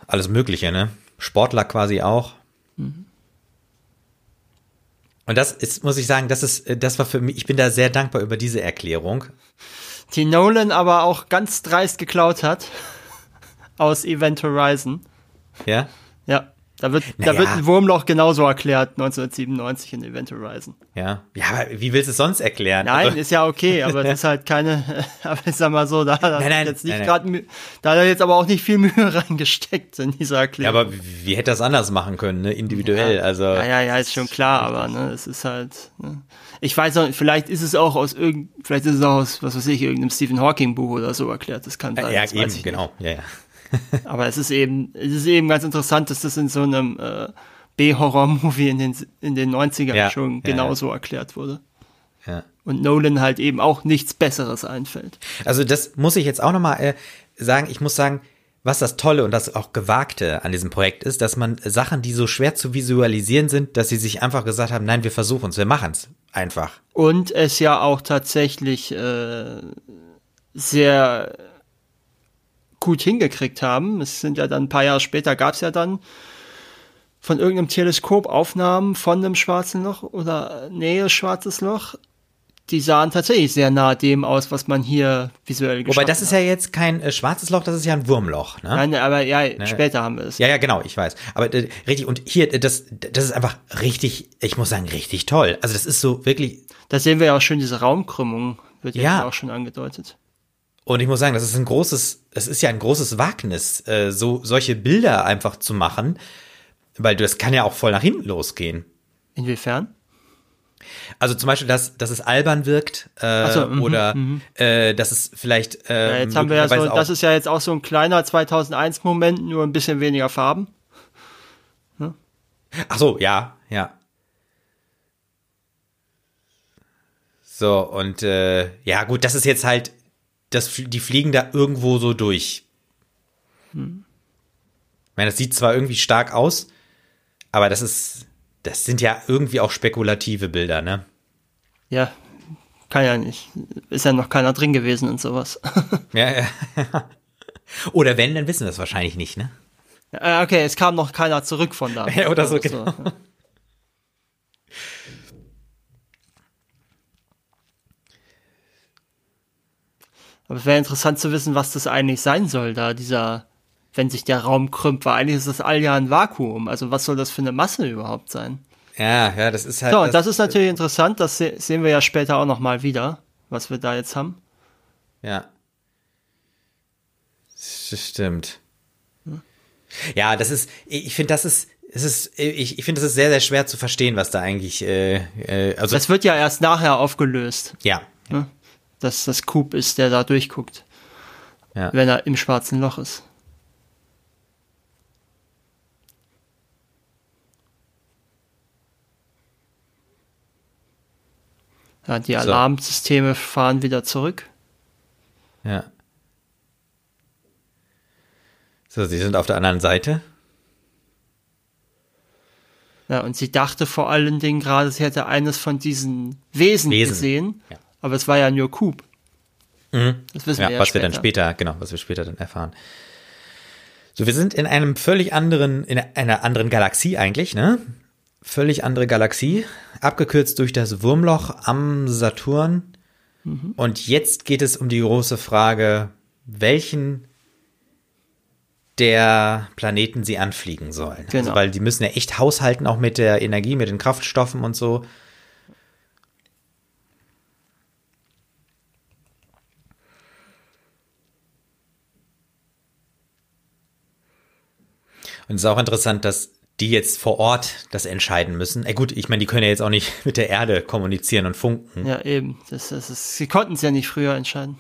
alles Mögliche, ne? Sportler quasi auch. Mhm. Und das ist, muss ich sagen, das ist, äh, das war für mich, ich bin da sehr dankbar über diese Erklärung. Die Nolan aber auch ganz dreist geklaut hat aus Event Horizon. Ja? Ja. Da wird, naja. da wird ein Wurmloch genauso erklärt, 1997 in Event Horizon. Ja. Ja, aber wie willst du es sonst erklären? Nein, also, ist ja okay, aber es ist halt keine, aber ich sag mal so, da hat nein, nein, jetzt nicht gerade, da hat er jetzt aber auch nicht viel Mühe reingesteckt in dieser Erklärung. Ja, aber wie hätte das anders machen können, ne? Individuell, ja. also. Ja, ja, ja, ist schon klar, aber, ne, es ist halt, ne. Ich weiß noch, vielleicht ist es auch aus irgend, vielleicht ist es auch aus, was weiß ich, irgendeinem Stephen Hawking Buch oder so erklärt, das kann sein. Ja, eben, genau, ja, ja. Aber es ist eben, es ist eben ganz interessant, dass das in so einem äh, B-Horror-Movie in den, in den 90ern ja, schon genauso ja. erklärt wurde. Ja. Und Nolan halt eben auch nichts Besseres einfällt. Also das muss ich jetzt auch nochmal äh, sagen. Ich muss sagen, was das Tolle und das auch Gewagte an diesem Projekt ist, dass man Sachen, die so schwer zu visualisieren sind, dass sie sich einfach gesagt haben, nein, wir versuchen es, wir machen es einfach. Und es ja auch tatsächlich äh, sehr gut hingekriegt haben. Es sind ja dann ein paar Jahre später gab es ja dann von irgendeinem Teleskop Aufnahmen von einem schwarzen Loch oder Nähe schwarzes Loch. Die sahen tatsächlich sehr nah dem aus, was man hier visuell geschaut hat. Wobei das ist ja jetzt kein äh, schwarzes Loch, das ist ja ein Wurmloch. Ne? Nein, aber ja, ne? später haben wir es. Ja, ja, genau, ich weiß. Aber äh, richtig, und hier, äh, das, das ist einfach richtig, ich muss sagen, richtig toll. Also das ist so wirklich. Da sehen wir ja auch schön diese Raumkrümmung, wird ja auch schon angedeutet. Und ich muss sagen, das ist ein großes, es ist ja ein großes Wagnis, äh, so solche Bilder einfach zu machen, weil das kann ja auch voll nach hinten losgehen. Inwiefern? Also zum Beispiel, dass, dass es albern wirkt äh, so, mm oder mm äh, dass es vielleicht. Äh, ja, jetzt haben wir ja so, das ist ja jetzt auch so ein kleiner 2001-Moment, nur ein bisschen weniger Farben. Hm? Ach so, ja, ja. So, und äh, ja, gut, das ist jetzt halt das, die fliegen da irgendwo so durch. Hm. Ich meine, das sieht zwar irgendwie stark aus, aber das ist, das sind ja irgendwie auch spekulative Bilder, ne? Ja, kann ja nicht. Ist ja noch keiner drin gewesen und sowas. ja, ja. Oder wenn, dann wissen wir es wahrscheinlich nicht, ne? Okay, es kam noch keiner zurück von da. Ja, oder so, also, genau. Ja. Aber es wäre interessant zu wissen, was das eigentlich sein soll, da dieser, wenn sich der Raum krümmt, weil eigentlich ist das all ja ein Vakuum. Also was soll das für eine Masse überhaupt sein? Ja, ja, das ist halt. So, und das, das ist natürlich interessant, das sehen wir ja später auch nochmal wieder, was wir da jetzt haben. Ja. Das stimmt. Hm? Ja, das ist, ich finde, das ist, es ist, ich, ich finde, es ist sehr, sehr schwer zu verstehen, was da eigentlich, äh, äh, also. Das wird ja erst nachher aufgelöst. Ja. Hm? Dass das Coop ist, der da durchguckt. Ja. wenn er im schwarzen Loch ist. Ja, die Alarmsysteme fahren wieder zurück. Ja. So, sie sind auf der anderen Seite. Ja, und sie dachte vor allen Dingen gerade, sie hätte eines von diesen Wesen, Wesen. gesehen. Ja. Aber es war ja nur Coop. Das wissen Ja, wir ja was später. wir dann später, genau, was wir später dann erfahren. So, wir sind in einem völlig anderen, in einer anderen Galaxie eigentlich, ne? Völlig andere Galaxie, abgekürzt durch das Wurmloch am Saturn. Und jetzt geht es um die große Frage, welchen der Planeten sie anfliegen sollen. Also, Genau. weil die müssen ja echt haushalten, auch mit der Energie, mit den Kraftstoffen und so. Und es ist auch interessant, dass die jetzt vor Ort das entscheiden müssen. Ey, gut, ich meine, die können ja jetzt auch nicht mit der Erde kommunizieren und funken. Ja, eben. Das, das ist, sie konnten es ja nicht früher entscheiden.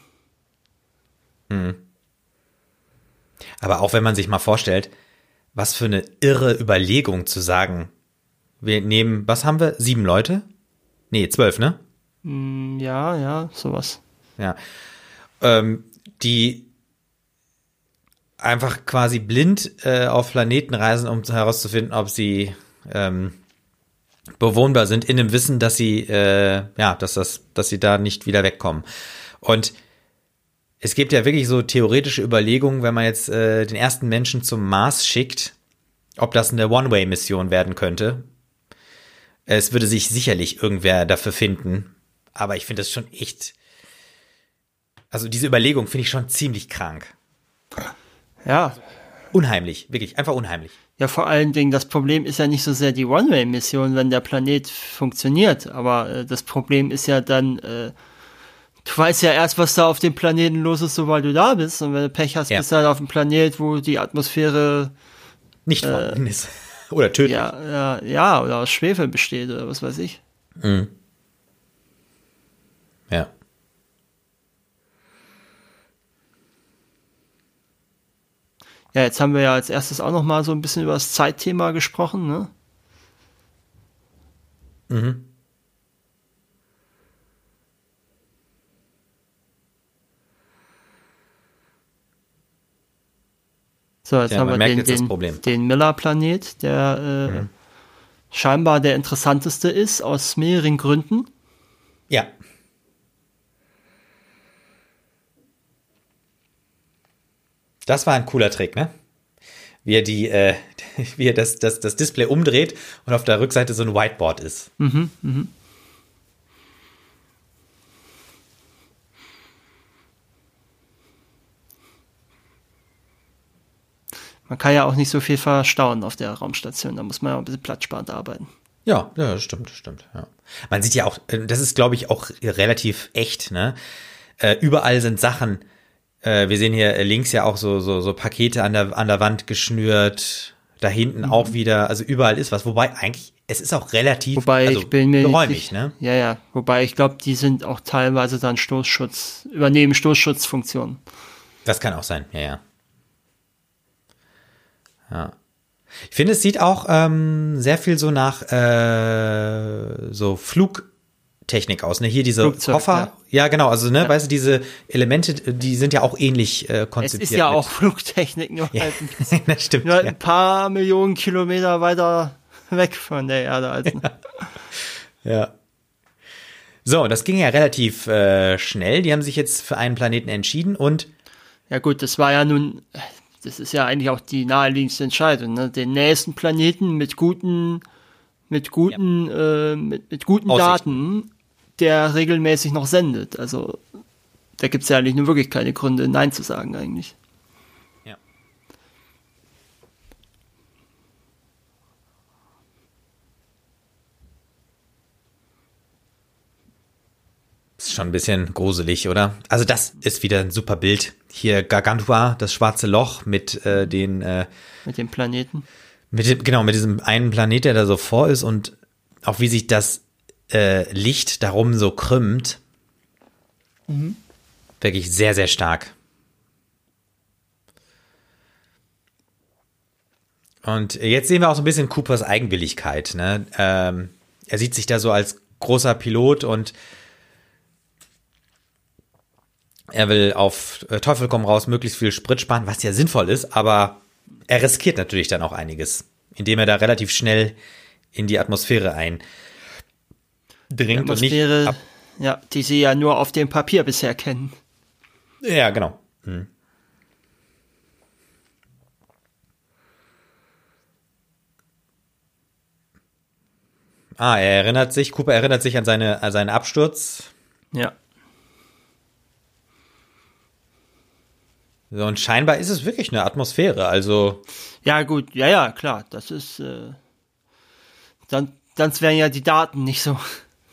Aber auch wenn man sich mal vorstellt, was für eine irre Überlegung zu sagen, wir nehmen, was haben wir? Sieben Leute? Nee, zwölf, ne? Hm, Ja, ja, sowas. Ja. Ähm, die einfach quasi blind äh, auf Planeten reisen, um herauszufinden, ob sie ähm, bewohnbar sind, in dem Wissen, dass sie, äh, ja, dass das, dass sie da nicht wieder wegkommen. Und es gibt ja wirklich so theoretische Überlegungen, wenn man jetzt äh, den ersten Menschen zum Mars schickt, ob das eine One-Way-Mission werden könnte. Es würde sich sicherlich irgendwer dafür finden. Aber ich finde das schon echt. Also diese Überlegung finde ich schon ziemlich krank. Ja. Unheimlich, wirklich, einfach unheimlich. Ja, vor allen Dingen, das Problem ist ja nicht so sehr die One-Way-Mission, wenn der Planet funktioniert, aber äh, das Problem ist ja dann, äh, du weißt ja erst, was da auf dem Planeten los ist, sobald du da bist. Und wenn du Pech hast, Ja. bist du halt auf einem Planet, wo die Atmosphäre Nicht vorhanden ist. Oder tödlich. ja, ja, ja, oder aus Schwefel besteht oder was weiß ich. Ja. Ja, jetzt haben wir ja als erstes auch noch mal so ein bisschen über das Zeitthema gesprochen, ne? So, jetzt Ja, haben wir den, den, den Miller-Planet, der äh, scheinbar der interessanteste ist, aus mehreren Gründen. Ja. Das war ein cooler Trick, ne? Wie er die, äh, wie er das, das, das Display umdreht und auf der Rückseite so ein Whiteboard ist. Man kann ja auch nicht so viel verstauen auf der Raumstation, da muss man ja ein bisschen platzsparend arbeiten. Ja, ja, stimmt, stimmt, ja. Man sieht ja auch, äh, das ist, glaube ich, auch relativ echt, ne? Äh, überall sind Sachen. Äh, wir sehen hier äh, links ja auch so, so, so Pakete an der, an der Wand geschnürt. Da hinten Mhm. auch wieder, also überall ist was. Wobei eigentlich, es ist auch relativ Wobei also, ich bin mir geräumig, nicht, ne? Ja, ja. Wobei ich glaube, die sind auch teilweise dann Stoßschutz, übernehmen Stoßschutzfunktionen. Das kann auch sein, ja, ja. Ja. Ich finde, es sieht auch ähm, sehr viel so nach äh, so Flugtechnik aus. Ne? Hier diese Flugzeug, Koffer. Ja. genau. Also, ne, weißt du, diese Elemente, die sind ja auch ähnlich äh, Es konzipiert. ist ja mit- auch Flugtechnik, nur, Ja, halt, ein bisschen- das stimmt. nur halt Ja. ein paar Millionen Kilometer weiter weg von der Erde. Also. ja. So, das ging ja relativ äh, schnell. Die haben sich jetzt für einen Planeten entschieden und Ja gut, das war ja nun, das ist ja eigentlich auch die naheliegendste Entscheidung, ne? Den nächsten Planeten mit guten, mit guten, äh, mit, mit guten Aussichten. Daten, der regelmäßig noch sendet. Also da gibt's ja eigentlich nur wirklich keine Gründe, Nein zu sagen eigentlich. ja. Ist schon ein bisschen gruselig, oder? Also das ist wieder ein super Bild. Hier Gargantua, das schwarze Loch mit äh, den äh, Mit dem Planeten. mit dem, genau mit diesem einen Planet, der da so vor ist und auch wie sich das äh, Licht darum so krümmt. Mhm. Wirklich sehr, sehr stark. Und jetzt sehen wir auch so ein bisschen Coopers Eigenwilligkeit. Ne? Ähm, er sieht sich da so als großer Pilot und er will auf äh, Teufel komm raus möglichst viel Sprit sparen, was ja sinnvoll ist, aber er riskiert natürlich dann auch einiges, indem er da relativ schnell in die Atmosphäre ein die Atmosphäre, und nicht ab ja, die sie ja nur auf dem Papier bisher kennen. Ja, genau. Hm. Ah, er erinnert sich, Cooper erinnert sich an, seine, an seinen Absturz. Ja. So, und scheinbar ist es wirklich eine Atmosphäre, also. Ja, gut, ja, ja, klar, das ist, äh, dann, sonst wären ja die Daten nicht so,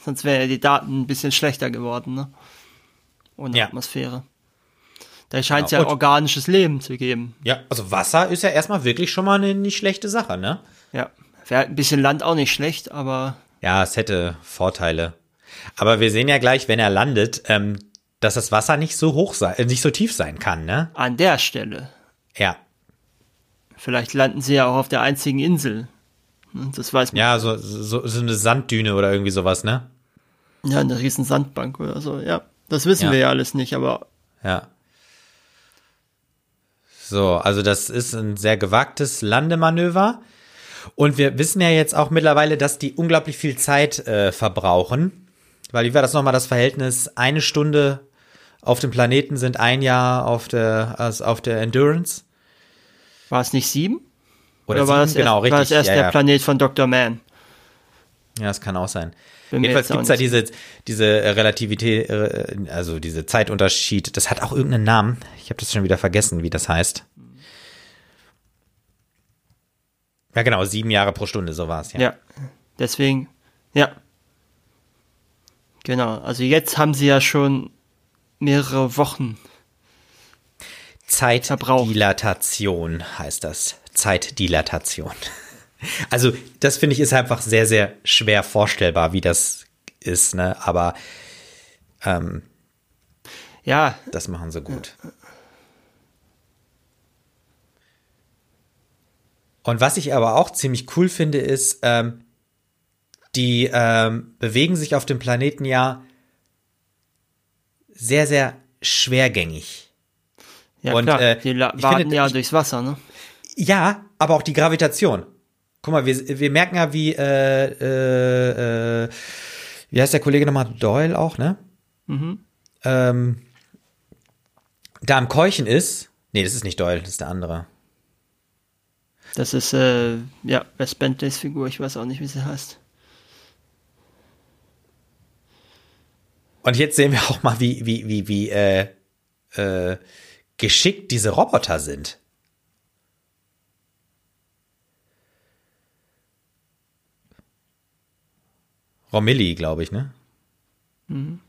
sonst wären ja die Daten ein bisschen schlechter geworden, ne? Ohne ja. Atmosphäre. Da scheint es ja, ja organisches Leben zu geben. Ja, also Wasser ist ja erstmal wirklich schon mal eine nicht schlechte Sache, ne? Ja. Wäre ein bisschen Land auch nicht schlecht, aber. Ja, es hätte Vorteile. Aber wir sehen ja gleich, wenn er landet, ähm, dass das Wasser nicht so hoch sein, äh, nicht so tief sein kann, ne? An der Stelle. Ja. Vielleicht landen sie ja auch auf der einzigen Insel. Hm, das weiß man. Ja, so, so, so eine Sanddüne oder irgendwie sowas, ne? Ja, eine riesen Sandbank oder so, ja. Das wissen ja. wir ja alles nicht, aber. Ja. So, also das ist ein sehr gewagtes Landemanöver. Und wir wissen ja jetzt auch mittlerweile, dass die unglaublich viel Zeit äh, verbrauchen. Weil wie war das nochmal das Verhältnis? Eine Stunde auf dem Planeten sind ein Jahr auf der, also auf der Endurance. War es nicht sieben? Oder, Oder war, es genau, erst, war es erst ja, der ja. Planet von Dr. Man? Ja, das kann auch sein. Jedenfalls gibt es da diese, diese Relativität, äh, also diese Zeitunterschied. Das hat auch irgendeinen Namen. Ich habe das schon wieder vergessen, wie das heißt. Ja, genau, sieben Jahre pro Stunde, so war es, ja. Ja, deswegen, ja. Genau, also jetzt haben sie ja schon mehrere Wochen. Zeitdilatation heißt das. Zeitdilatation. Also, das finde ich ist einfach sehr, sehr schwer vorstellbar, wie das ist, ne? Aber ähm, ja. Das machen sie gut. Und was ich aber auch ziemlich cool finde, ist, ähm, die ähm, bewegen sich auf dem Planeten ja sehr, sehr schwergängig. Ja, und, klar, äh, die warten finde, ja ich, durchs Wasser, ne? Ja, aber auch die Gravitation. Guck mal, wir, wir merken ja, wie, äh, äh, äh, wie heißt der Kollege nochmal? Doyle auch, ne? Mhm. Ähm, da am Keuchen ist. Nee, das ist nicht Doyle, das ist der andere. Das ist, äh, ja, Wes Bentleys Figur, ich weiß auch nicht, wie sie heißt. Und jetzt sehen wir auch mal, wie, wie, wie, wie, äh, äh, geschickt diese Roboter sind. Romilly, glaube ich, ne? Mhm.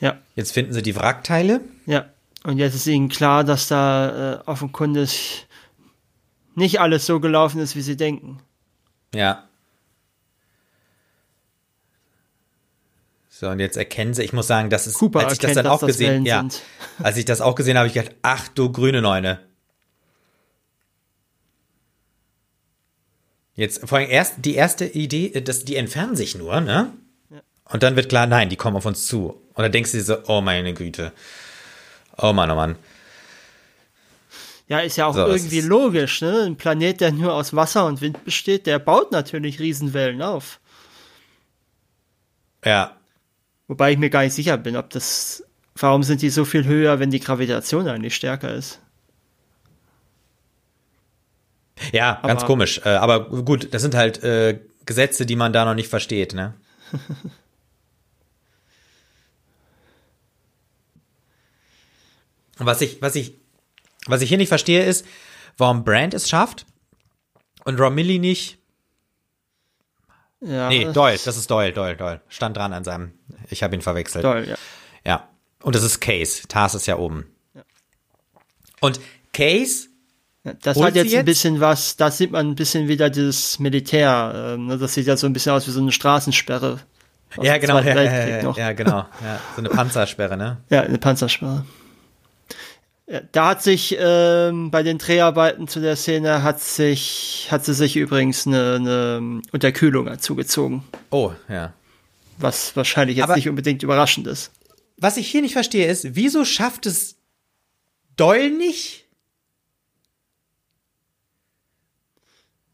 Ja. Jetzt finden sie die Wrackteile. Ja. Und jetzt ist ihnen klar, dass da äh, offenkundig nicht alles so gelaufen ist, wie sie denken. Ja. So, und jetzt erkennen sie, ich muss sagen, das ist, Cooper als ich das dann auch gesehen, ja, als ich das auch gesehen habe, habe ich gedacht, ach du grüne Neune. Jetzt vor allem erst die erste Idee, dass die entfernen sich nur, ne? Ja. Und dann wird klar, nein, die kommen auf uns zu. Und dann denkst du dir so, oh meine Güte. Oh Mann, oh Mann. Ja, ist ja auch so, irgendwie logisch, ne? Ein Planet, der nur aus Wasser und Wind besteht, der baut natürlich Riesenwellen auf. Ja. Wobei ich mir gar nicht sicher bin, ob das. Warum sind die so viel höher, wenn die Gravitation eigentlich stärker ist? Ja, aber, ganz komisch. Äh, aber gut, das sind halt äh, Gesetze, die man da noch nicht versteht, ne? was ich, was ich was ich hier nicht verstehe, ist, warum Brand es schafft und Romilly nicht. Ja. Nee, Doyle, das ist Doyle, Doyle, Doyle. Stand dran an seinem. Ich habe ihn verwechselt. Doyle, ja. Ja. Und das ist Case. Tars ist ja oben. Ja. Und Case. Das hat jetzt, jetzt, ein bisschen was, da sieht man ein bisschen wieder dieses Militär. Äh, das sieht ja so ein bisschen aus wie so eine Straßensperre. Ja, genau, ja, ja, ja, ja, genau. Ja, so eine Panzersperre, ne? Ja, eine Panzersperre. Ja, da hat sich ähm, bei den Dreharbeiten zu der Szene hat sich hat sie sich übrigens eine, eine Unterkühlung zugezogen. Oh, ja. Was wahrscheinlich jetzt Aber- nicht unbedingt überraschend ist. Was ich hier nicht verstehe, ist, wieso schafft es Doyle nicht?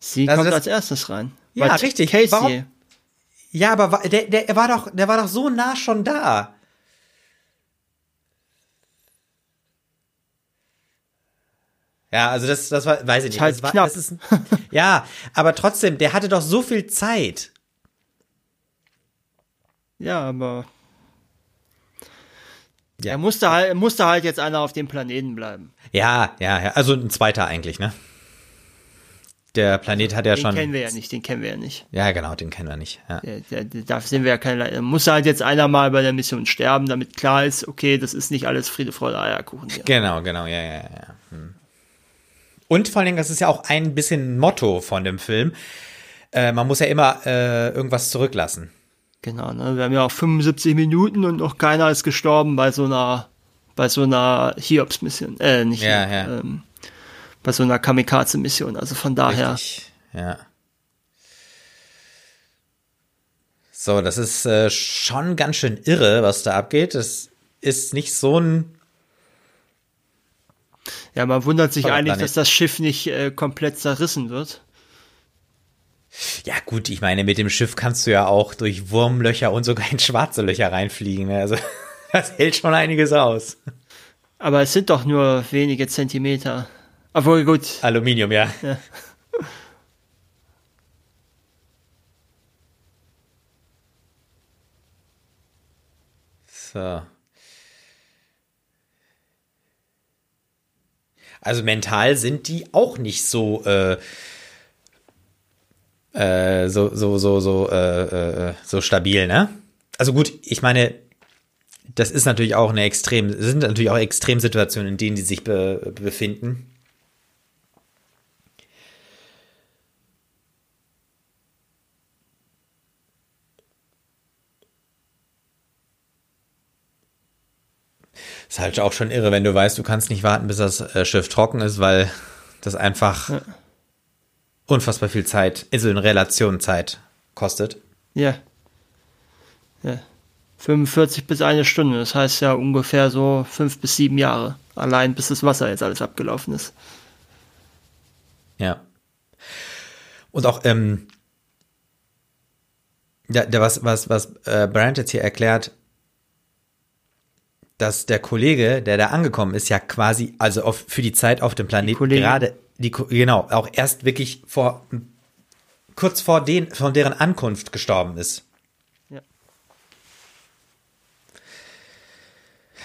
Sie Also kommt als erstes rein. Ja, Weil richtig. Casey, Warum- Ja, aber der, der, war doch, der war doch so nah schon da. Ja, also das, das war, weiß ich nicht. halt das war, knapp. Das ist, ja, aber trotzdem, der hatte doch so viel Zeit. Ja, aber Ja. er musste halt, er musste halt jetzt einer auf dem Planeten bleiben. Ja, ja, ja. Also ein zweiter eigentlich, ne? Der Planet hat ja Den schon. kennen wir ja nicht, den kennen wir ja nicht. Ja, genau, den kennen wir nicht. Ja. Der, der, der, dafür sind wir ja keine. Da muss halt jetzt einer mal bei der Mission sterben, damit klar ist, okay, das ist nicht alles Friede, Freude, Eierkuchen hier. Genau, genau, ja, ja, ja. Hm. Und vor allen Dingen, das ist ja auch ein bisschen Motto von dem Film. Äh, man muss ja immer äh, irgendwas zurücklassen. Genau, ne? Wir haben ja auch 75 Minuten und noch keiner ist gestorben bei so einer, bei so einer Hiobs-Mission. Äh, nicht Ja, Hiob, ja. Ähm, bei so einer Kamikaze-Mission. Also von daher. Richtig. Ja. So, das ist äh, schon ganz schön irre, was da abgeht. Das ist nicht so ein. Ja, man wundert sich eigentlich, dass das Schiff nicht äh, komplett zerrissen wird. Ja, gut, ich meine, mit dem Schiff kannst du ja auch durch Wurmlöcher und sogar in schwarze Löcher reinfliegen. Ne? Also, das hält schon einiges aus. Aber es sind doch nur wenige Zentimeter. Obwohl, gut. Aluminium, ja. Ja. So. Also mental sind die auch nicht so äh, äh, so so so so äh, äh, so stabil, ne? Also gut, ich meine, das ist natürlich auch eine extrem sind natürlich auch Extremsituationen, in denen die sich be, befinden. Ist halt auch schon irre, wenn du weißt, du kannst nicht warten, bis das äh, Schiff trocken ist, weil das einfach unfassbar viel Zeit, also in Relation Zeit kostet. Ja. Ja. 45 bis eine Stunde. Das heißt ja ungefähr so fünf bis sieben Jahre. Allein bis das Wasser jetzt alles abgelaufen ist. Ja. Und auch, ähm, ja, was, was, was äh, Brandt jetzt hier erklärt, dass der Kollege, der da angekommen ist, ja quasi, also auf, für die Zeit auf dem Planeten Kollegin. gerade, die, genau, auch erst wirklich vor, kurz vor den, von deren Ankunft gestorben ist. Ja.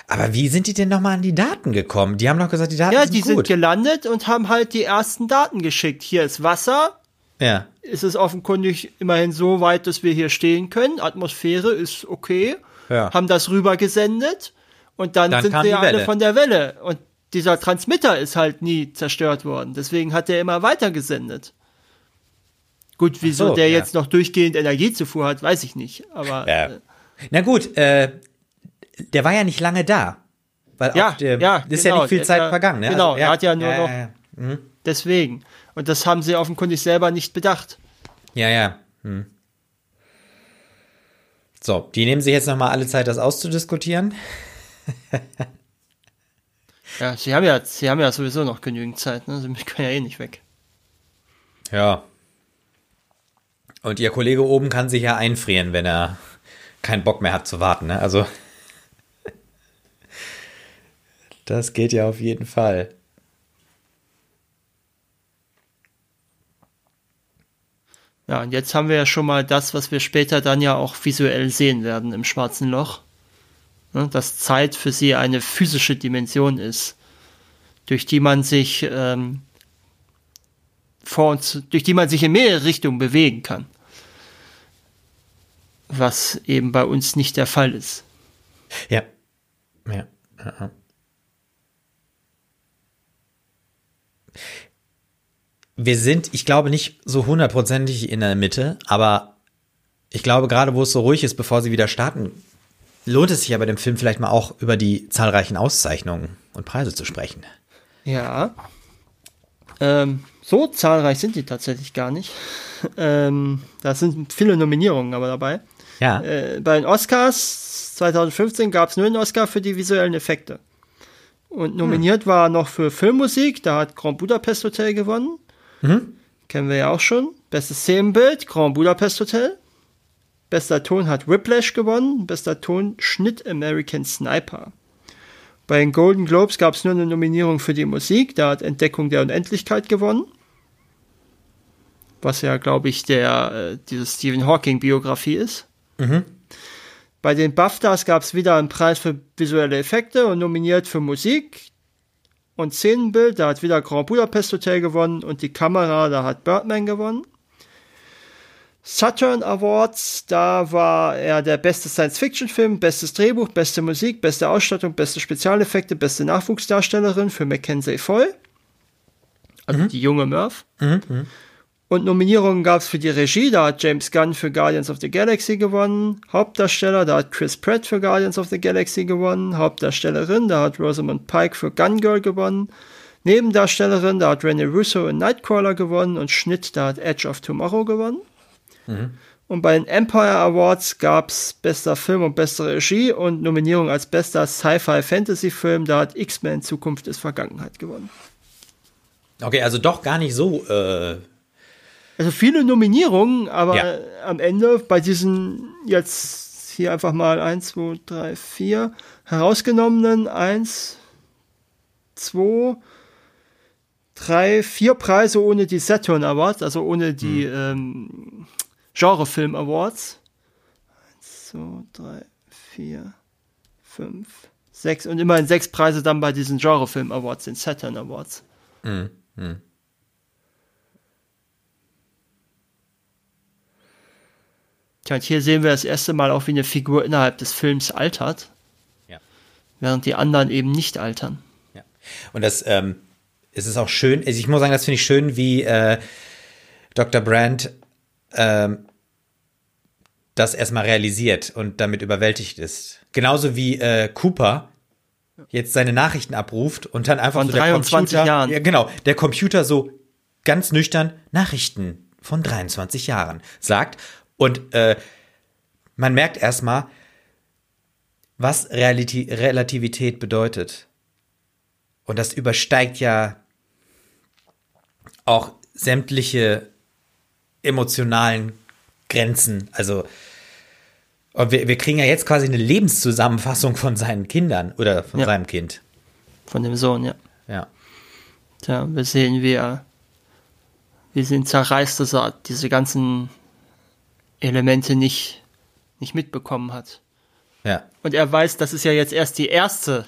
Aber wie sind die denn nochmal an die Daten gekommen? Die haben doch gesagt, die Daten Ja, sind die sind gut. gelandet und haben halt die ersten Daten geschickt. Hier ist Wasser. ja, Ist es offenkundig immerhin so weit, dass wir hier stehen können. Atmosphäre ist okay. Ja. Haben das rüber gesendet. Und dann, Dann sind sie die alle Welle. von der Welle. Und dieser Transmitter ist halt nie zerstört worden. Deswegen hat er immer weiter gesendet. Gut, wieso so, der ja. jetzt noch durchgehend Energiezufuhr hat, weiß ich nicht. Aber Ja. äh, Na gut, äh, der war ja nicht lange da. Weil Ja, der, ja, ist ja genau, nicht viel Zeit der- vergangen. Ne? genau, er hat ja nur ja, noch- Ja, ja, deswegen. Und das haben sie offenkundig selber nicht bedacht. ja. ja. Hm. So, die nehmen sich jetzt nochmal alle Zeit, das auszudiskutieren. Ja, sie haben ja, sie haben ja sowieso noch genügend Zeit, ne? Sie können ja eh nicht weg. Ja. Und ihr Kollege oben kann sich ja einfrieren, wenn er keinen Bock mehr hat zu warten. Ne? Also, das geht ja auf jeden Fall. Ja, und jetzt haben wir ja schon mal das, was wir später dann ja auch visuell sehen werden im schwarzen Loch. Ne, dass Zeit für sie eine physische Dimension ist, durch die man sich ähm, vor uns, durch die man sich in mehrere Richtungen bewegen kann. Was eben bei uns nicht der Fall ist. Ja. Ja. ja, ja. Wir sind, ich glaube, nicht so hundertprozentig in der Mitte, aber ich glaube, gerade wo es so ruhig ist, bevor sie wieder starten, lohnt es sich ja bei dem Film vielleicht mal auch über die zahlreichen Auszeichnungen und Preise zu sprechen. Ja. Ähm, so zahlreich sind die tatsächlich gar nicht. Ähm, da sind viele Nominierungen aber dabei. Ja. Äh, bei den Oscars 2015 gab es nur einen Oscar für die visuellen Effekte. Und nominiert war noch für Filmmusik, da hat Grand Budapest Hotel gewonnen. Mhm. Kennen wir ja auch schon. Bestes Szenenbild, Grand Budapest Hotel. Bester Ton hat Whiplash gewonnen. Bester Ton Schnitt American Sniper. Bei den Golden Globes gab es nur eine Nominierung für die Musik. Da hat Entdeckung der Unendlichkeit gewonnen. Was ja, glaube ich, der äh, diese Stephen Hawking Biografie ist. Mhm. Bei den BAFTAs gab es wieder einen Preis für visuelle Effekte und nominiert für Musik und Szenenbild. Da hat wieder Grand Budapest Hotel gewonnen und die Kamera, da hat Birdman gewonnen. Saturn Awards, da war er der beste Science-Fiction-Film, bestes Drehbuch, beste Musik, beste Ausstattung, beste Spezialeffekte, beste Nachwuchsdarstellerin für Mackenzie Foy. Also die junge Murph. Und Nominierungen gab es für die Regie, da hat James Gunn für Guardians of the Galaxy gewonnen. Hauptdarsteller, da hat Chris Pratt für Guardians of the Galaxy gewonnen. Hauptdarstellerin, da hat Rosamund Pike für Gun Girl gewonnen. Nebendarstellerin, da hat Rene Russo in Nightcrawler gewonnen. Und Schnitt, da hat Edge of Tomorrow gewonnen. Und bei den Empire Awards gab es bester Film und beste Regie und Nominierung als bester Sci-Fi-Fantasy-Film, da hat X-Men Zukunft ist Vergangenheit gewonnen. Okay, also doch gar nicht so. Äh, Also viele Nominierungen, aber Ja. am Ende bei diesen jetzt hier einfach mal 1, 2, 3, 4 herausgenommenen 1, 2, 3, 4 Preise ohne die Saturn Awards, also ohne die ähm, Genrefilm Awards. 1, 2, 3, 4, 5, 6 und immerhin sechs Preise dann bei diesen Genrefilm Awards, den Saturn Awards. Tja, und hier sehen wir das erste Mal auch, wie eine Figur innerhalb des Films altert, ja. während die anderen eben nicht altern. Ja. Und das ähm, es ist auch schön, also ich muss sagen, das finde ich schön, wie äh, Dr. Brandt ähm, das erstmal realisiert und damit überwältigt ist. Genauso wie äh, Cooper jetzt seine Nachrichten abruft und dann einfach Von so der 23 Computer, Jahren. Ja, genau, der Computer so ganz nüchtern Nachrichten von 23 Jahren sagt und äh, man merkt erstmal, was Realiti Relativität bedeutet. Und das übersteigt ja auch sämtliche emotionalen Grenzen. Also, und wir, wir kriegen ja jetzt quasi eine Lebenszusammenfassung von seinen Kindern oder von Ja. seinem Kind. Von dem Sohn, ja. Ja. Tja, wir sehen, wie er, wie sie ihn zerreißt, dass er diese ganzen Elemente nicht, nicht mitbekommen hat. Ja. Und er weiß, das ist ja jetzt erst die erste.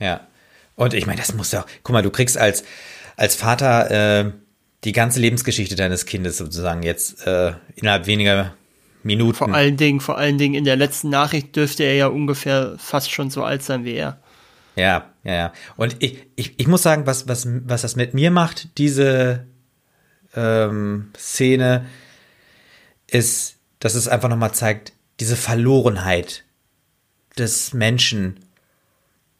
Ja. Und ich meine, das muss ja auch, guck mal, du kriegst als, als Vater äh, die ganze Lebensgeschichte deines Kindes sozusagen jetzt äh, innerhalb weniger Minuten. Vor allen Dingen, vor allen Dingen in der letzten Nachricht dürfte er ja ungefähr fast schon so alt sein wie er. Ja, ja, ja. Und ich, ich, ich muss sagen, was, was, was das mit mir macht, diese ähm, Szene, ist, dass es einfach nochmal zeigt, diese Verlorenheit des Menschen,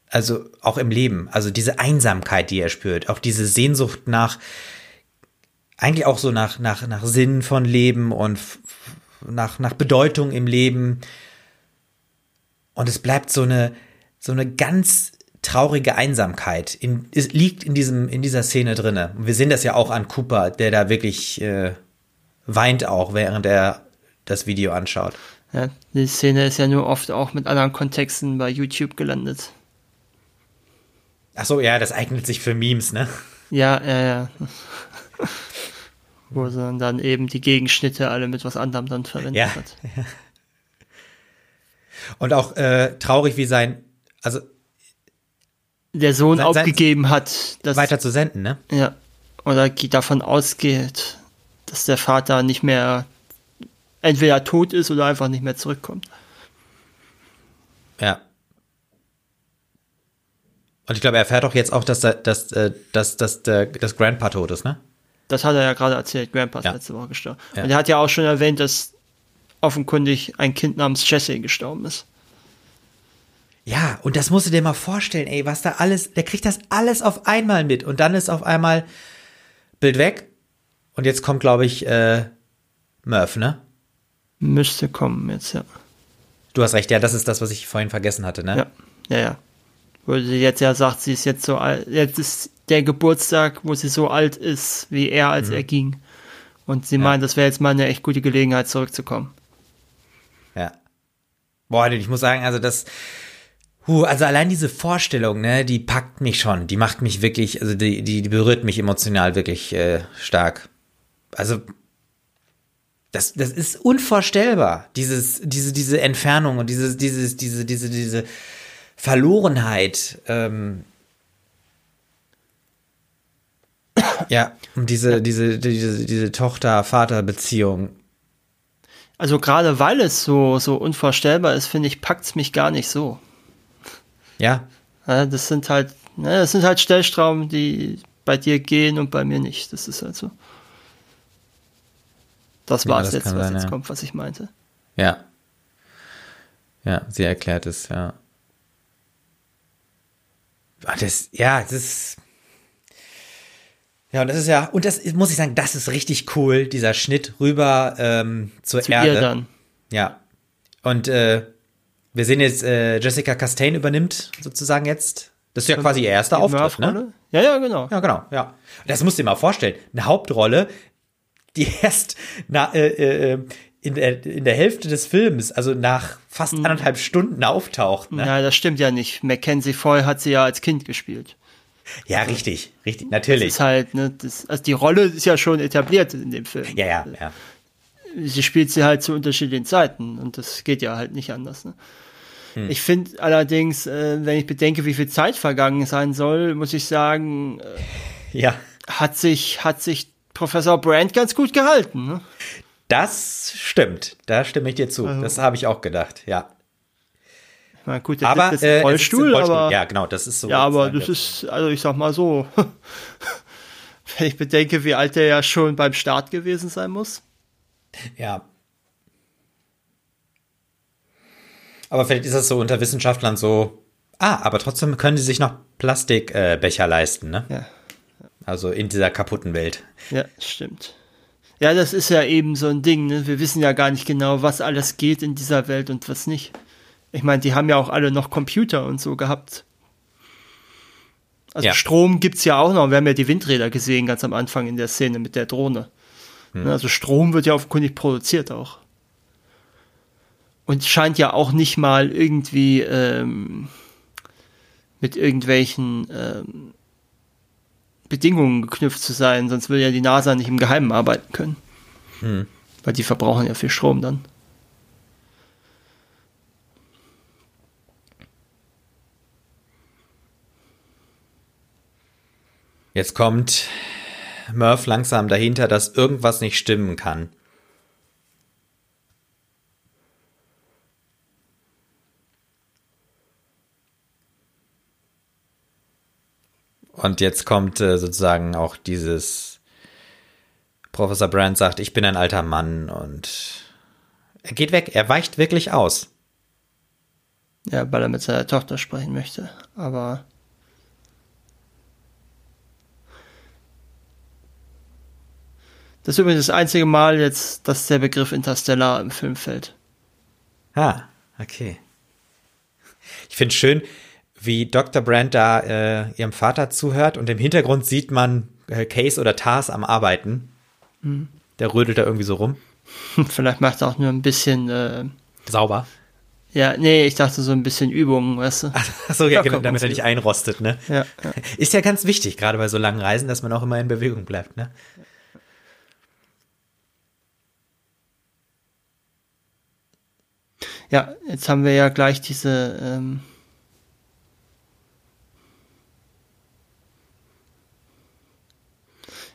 also auch im Leben, also diese Einsamkeit, die er spürt, auch diese Sehnsucht nach, eigentlich auch so nach, nach, nach Sinn von Leben und nach, nach Bedeutung im Leben. Und es bleibt so eine, so eine ganz traurige Einsamkeit in, es liegt in diesem in dieser Szene drinne. Und wir sehen das ja auch an Cooper, der da wirklich äh, weint auch, während er das Video anschaut. Ja, die Szene ist ja nur oft auch mit anderen Kontexten bei YouTube gelandet. Ach so, ja, das eignet sich für Memes, ne? Ja, ja, ja. Wo sie dann eben die Gegenschnitte alle mit was anderem dann verwendet Ja. hat. Und auch äh, traurig, wie sein, also Der Sohn Sein- sein- aufgegeben hat, dass weiter zu senden, ne? Ja. Oder geht davon ausgeht, dass der Vater nicht mehr entweder tot ist oder einfach nicht mehr zurückkommt. Ja. Und ich glaube, er erfährt auch jetzt auch, dass, da- dass, äh, dass, dass, der, dass Grandpa tot ist, ne? Das hat er ja gerade erzählt, Grandpa ist Ja. letzte Woche gestorben. Ja. Und er hat ja auch schon erwähnt, dass offenkundig ein Kind namens Jesse gestorben ist. Ja, und das musst du dir mal vorstellen, ey, was da alles, der kriegt das alles auf einmal mit und dann ist auf einmal Bild weg und jetzt kommt, glaube ich, äh, Murph, ne? Müsste kommen jetzt, ja. Du hast recht, ja, das ist das, was ich vorhin vergessen hatte, ne? Ja, ja, ja. Wo sie jetzt ja sagt, sie ist jetzt so alt, jetzt ist der Geburtstag, wo sie so alt ist, wie er, als mhm. er ging. Und sie ja. meint, das wäre jetzt mal eine echt gute Gelegenheit, zurückzukommen. Ja. Boah, ich muss sagen, also das, huh, also allein diese Vorstellung, ne, die packt mich schon, die macht mich wirklich, also die, die, die berührt mich emotional wirklich äh, stark. Also das, das ist unvorstellbar, dieses, diese, diese Entfernung und dieses, dieses, diese, diese, diese Verlorenheit. Ähm, ja, und diese, ja. diese, diese, diese Tochter-Vater-Beziehung. Also gerade weil es so, so unvorstellbar ist, finde ich, packt es mich gar nicht so. Ja. ja. Das sind halt, ne, das sind halt Stellstrauben, die bei dir gehen und bei mir nicht. Das ist halt so. Das war ja, es jetzt, was sein, jetzt kommt, was ich meinte. Ja. Ja, sie erklärt es, ja. Das, ja, das ist. Ja, und das ist ja, und das muss ich sagen, das ist richtig cool, dieser Schnitt rüber ähm, zur Zu Erde. Ihr dann. Ja. Und äh, wir sehen jetzt, äh, Jessica Castaigne übernimmt sozusagen jetzt. Das ist ja quasi ihr erster Auftritt, ne? Ja, ja, genau. Ja, genau, ja. Das musst du dir mal vorstellen. Eine Hauptrolle, die erst na, äh, äh, in, der, in der Hälfte des Films, also nach fast mhm. anderthalb Stunden auftaucht. Ne? Ja, das stimmt ja nicht. Mackenzie Foy hat sie ja als Kind gespielt. Ja, richtig, richtig, natürlich. Das ist halt, ne, das, also die Rolle ist ja schon etabliert in dem Film. Ja, ja, ja. Sie spielt sie halt zu unterschiedlichen Zeiten und das geht ja halt nicht anders. Ne? Hm. Ich finde allerdings, äh, wenn ich bedenke, wie viel Zeit vergangen sein soll, muss ich sagen, äh, ja. hat sich, hat sich Professor Brand ganz gut gehalten. Ne? Das stimmt, da stimme ich dir zu. Also, das habe ich auch gedacht, ja. Na gut, aber ist ein Rollstuhl, äh, Rollstuhl, aber ja, genau, das ist so. Ja, aber das ist, also ich sag mal so, wenn ich bedenke, wie alt er ja schon beim Start gewesen sein muss. Ja. Aber vielleicht ist das so unter Wissenschaftlern so. Ah, aber trotzdem können sie sich noch Plastikbecher äh, leisten, ne? Ja. Also in dieser kaputten Welt. Ja, stimmt. Ja, das ist ja eben so ein Ding. Ne? Wir wissen ja gar nicht genau, was alles geht in dieser Welt und was nicht. Ich meine, die haben ja auch alle noch Computer und so gehabt. Also ja. Strom gibt's ja auch noch. Wir haben ja die Windräder gesehen ganz am Anfang in der Szene mit der Drohne. Hm. Also Strom wird ja offenkundig produziert auch. Und scheint ja auch nicht mal irgendwie ähm, mit irgendwelchen ähm, Bedingungen geknüpft zu sein, sonst würde ja die NASA nicht im Geheimen arbeiten können. Hm. Weil die verbrauchen ja viel Strom dann. Jetzt kommt Murph langsam dahinter, dass irgendwas nicht stimmen kann. Und jetzt kommt äh, sozusagen auch dieses Professor Brand sagt, ich bin ein alter Mann und er geht weg, er weicht wirklich aus. Ja, weil er mit seiner Tochter sprechen möchte. Aber das ist übrigens das einzige Mal jetzt, dass der Begriff Interstellar im Film fällt. Ah, okay. Ich finde schön, wie Dr. Brand da äh, ihrem Vater zuhört und im Hintergrund sieht man äh, Case oder Tars am Arbeiten. Mhm. Der rödelt da irgendwie so rum. Vielleicht macht er auch nur ein bisschen äh, sauber. Ja, nee, ich dachte so ein bisschen Übungen, weißt du? Ach so, ja, genau, damit er nicht einrostet, ne? Ja, ja. Ist ja ganz wichtig, gerade bei so langen Reisen, dass man auch immer in Bewegung bleibt, ne? Ja, jetzt haben wir ja gleich diese ähm,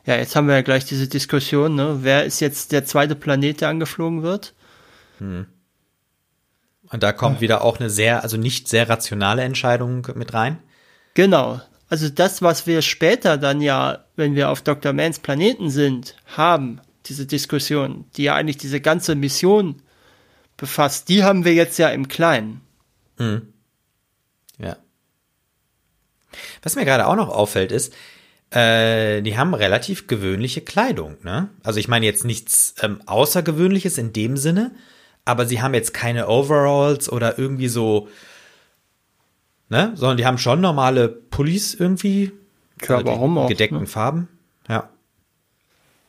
Ja, jetzt haben wir ja gleich diese Diskussion, ne? Wer ist jetzt der zweite Planet, der angeflogen wird? Hm. Und da kommt ja. wieder auch eine sehr, also nicht sehr rationale Entscheidung mit rein. Genau. Also das, was wir später dann ja, wenn wir auf Dr. Mans Planeten sind, haben, diese Diskussion, die ja eigentlich diese ganze Mission befasst, die haben wir jetzt ja im Kleinen. Mhm. Was mir gerade auch noch auffällt, ist, äh, die haben relativ gewöhnliche Kleidung, ne? Also ich meine jetzt nichts ähm, Außergewöhnliches in dem Sinne, aber sie haben jetzt keine Overalls oder irgendwie so, ne? Sondern die haben schon normale Pullis irgendwie. Ja, also warum auch? Gedeckten ne? Farben, ja.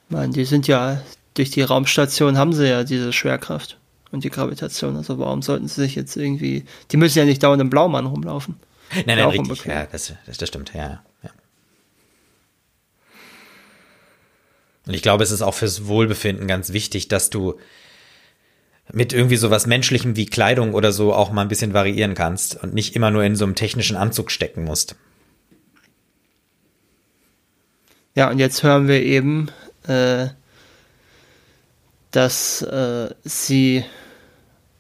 Meine, die sind ja, durch die Raumstation haben sie ja diese Schwerkraft und die Gravitation. Also warum sollten sie sich jetzt irgendwie, die müssen ja nicht dauernd im Blaumann rumlaufen. Nein, nein, richtig, ja, das, das, das stimmt, ja, ja. Und ich glaube, es ist auch fürs Wohlbefinden ganz wichtig, dass du mit irgendwie so was Menschlichem wie Kleidung oder so auch mal ein bisschen variieren kannst und nicht immer nur in so einem technischen Anzug stecken musst. Ja, und jetzt hören wir eben, äh, dass äh, sie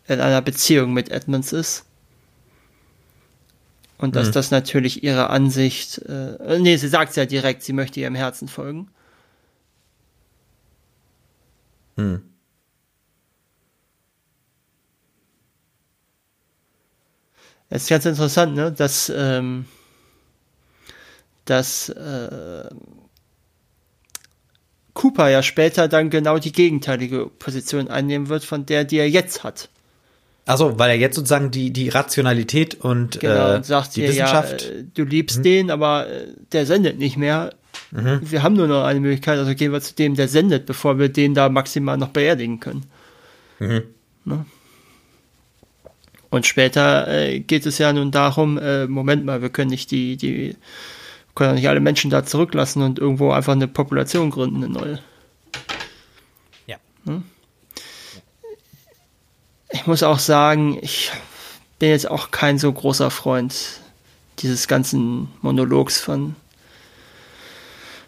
in einer Beziehung mit Edmonds ist. Und dass mhm. das natürlich ihre Ansicht, äh, nee, sie sagt ja direkt, sie möchte ihrem Herzen folgen. Hm. Es ist ganz interessant, ne, dass, ähm, dass äh, Cooper ja später dann genau die gegenteilige Position einnehmen wird von der, die er jetzt hat. Also, weil er jetzt sozusagen die, die Rationalität und, genau, äh, sagt die dir, Wissenschaft. Ja, du liebst mhm. den, aber äh, der sendet nicht mehr. Mhm. Wir haben nur noch eine Möglichkeit, also gehen wir zu dem, der sendet, bevor wir den da maximal noch beerdigen können. Mhm. Ne? Und später äh, geht es ja nun darum, äh, Moment mal, wir können nicht die, die, können nicht alle Menschen da zurücklassen und irgendwo einfach eine Population gründen, eine neue. Ja. Hm? Ich muss auch sagen, ich bin jetzt auch kein so großer Freund dieses ganzen Monologs von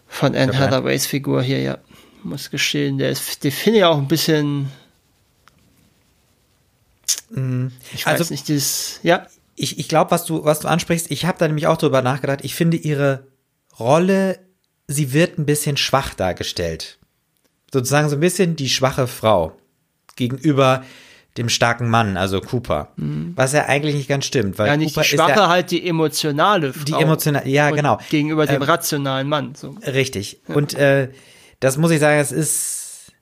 von Anne Hathaways Figur hier, ja. Muss gestehen, der ist, die finde ich auch ein bisschen. Mm, ich weiß also, nicht, dieses, ja. Ich, ich glaube, was du, was du ansprichst, ich habe da nämlich auch drüber nachgedacht. Ich finde ihre Rolle, sie wird ein bisschen schwach dargestellt. Sozusagen so ein bisschen die schwache Frau gegenüber dem starken Mann, also Cooper. Mhm. Was ja eigentlich nicht ganz stimmt, weil ja, nicht Cooper die schwache, ja, halt die emotionale Frau. Die emotionale, ja, genau. Gegenüber dem ähm, rationalen Mann. So. Richtig. Ja. Und äh, das muss ich sagen, das ist,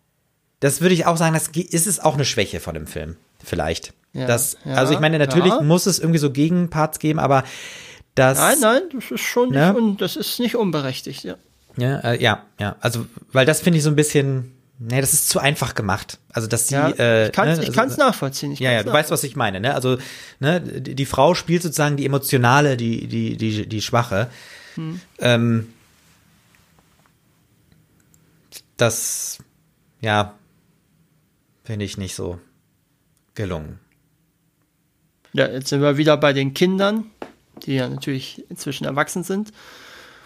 das würde ich auch sagen, das ist es auch eine Schwäche von dem Film. Vielleicht. Ja, das, also ich meine, natürlich muss es irgendwie so Gegenparts geben, aber das. Nein, nein, das ist schon ne? nicht, das ist nicht unberechtigt, ja. Ja, äh, ja, ja. Also, weil das finde ich so ein bisschen, Nee, das ist zu einfach gemacht. Also, dass sie. Ja, äh, ich kann es ne, also, nachvollziehen. Ich ja, ja, du weißt, was ich meine, ne? Also, ne, die, die, Frau spielt sozusagen die emotionale, die, die, die, die Schwache. Hm. Ähm, das, ja, finde ich nicht so gelungen. Ja, jetzt sind wir wieder bei den Kindern, die ja natürlich inzwischen erwachsen sind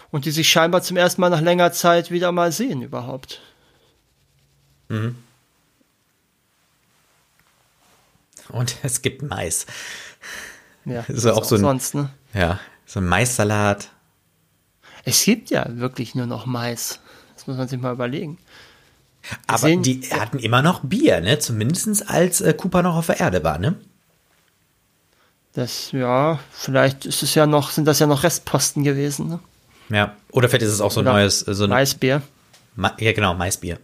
und die sich scheinbar zum ersten Mal nach längerer Zeit wieder mal sehen überhaupt. Mhm. Und es gibt Mais. Ja, das ist auch, auch so ein, sonst, ne? Ja, so ein Maissalat. Es gibt ja wirklich nur noch Mais. Das muss man sich mal überlegen. Wir Aber sehen, die hatten immer noch Bier, ne? Zumindest als äh, Cooper noch auf der Erde war, ne? Das, ja, vielleicht ist es ja noch, sind das ja noch Restposten gewesen, ne? Ja, oder vielleicht ist es auch so ein neues, äh, so ein Maisbier. Ma ja, genau, Maisbier.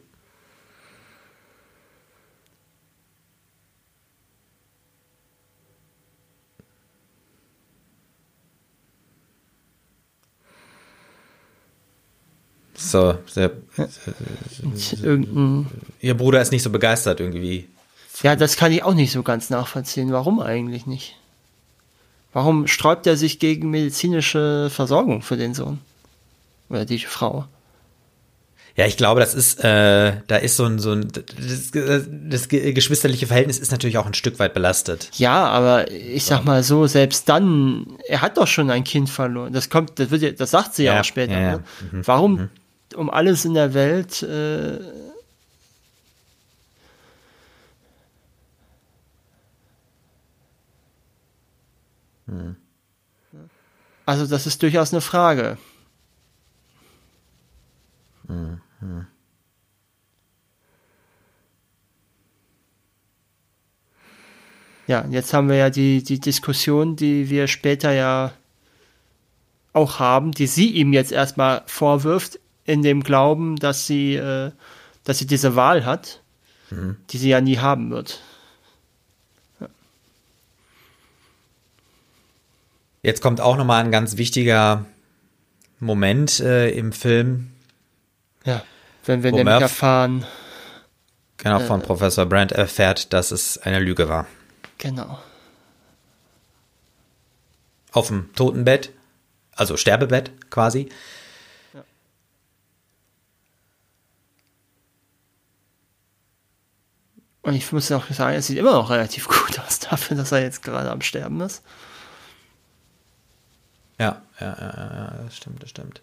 So, sehr, Irgendein ihr Bruder ist nicht so begeistert irgendwie. Ja, das kann ich auch nicht so ganz nachvollziehen. Warum eigentlich nicht? Warum sträubt er sich gegen medizinische Versorgung für den Sohn? Oder die Frau? Ja, ich glaube, das ist, äh, da ist so ein, so ein, das, das geschwisterliche Verhältnis ist natürlich auch ein Stück weit belastet. Ja, aber ich sag mal so, selbst dann, er hat doch schon ein Kind verloren. Das kommt, das wird das sagt sie ja, ja auch später. Ja, ja. Ne? Mhm. Warum mhm um alles in der Welt äh, hm. Also das ist durchaus eine Frage. Hm, hm. Ja, jetzt haben wir ja die, die Diskussion, die wir später ja auch haben, die sie ihm jetzt erstmal vorwirft, in dem Glauben, dass sie, äh, dass sie diese Wahl hat, mhm. die sie ja nie haben wird. Ja. Jetzt kommt auch nochmal ein ganz wichtiger Moment äh, im Film. Ja, wenn wir nämlich erfahren. Genau, von äh, Professor Brandt erfährt, dass es eine Lüge war. Genau. Auf dem Totenbett, also Sterbebett quasi. Und ich muss auch sagen, es sieht immer noch relativ gut aus dafür, dass er jetzt gerade am Sterben ist. Ja, ja, ja, ja, das stimmt, das stimmt.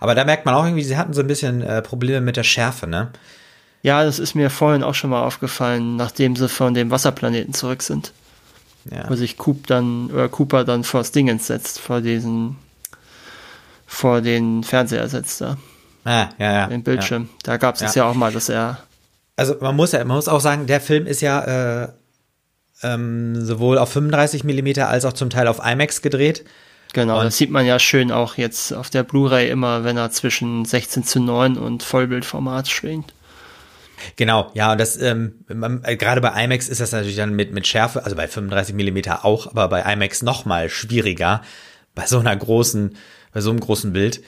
Aber da merkt man auch irgendwie, sie hatten so ein bisschen äh, Probleme mit der Schärfe, ne? Ja, das ist mir vorhin auch schon mal aufgefallen, nachdem sie von dem Wasserplaneten zurück sind. Ja. Wo sich Coop dann, oder Cooper dann vor das Dingens setzt, vor diesen, vor den Fernseher setzt da. Ah, ja, ja. Den Bildschirm. Ja. Da gab es ja. ja auch mal, dass er. Also man muss ja, man muss auch sagen, der Film ist ja äh, ähm, sowohl auf 35 Millimeter als auch zum Teil auf IMAX gedreht. Genau, und das sieht man ja schön auch jetzt auf der Blu-ray immer, wenn er zwischen 16 zu 9 und Vollbildformat schwingt. Genau, ja, und das ähm, äh, gerade bei IMAX ist das natürlich dann mit mit Schärfe, also bei 35 Millimeter auch, aber bei IMAX noch mal schwieriger bei so einer großen, bei so einem großen Bild.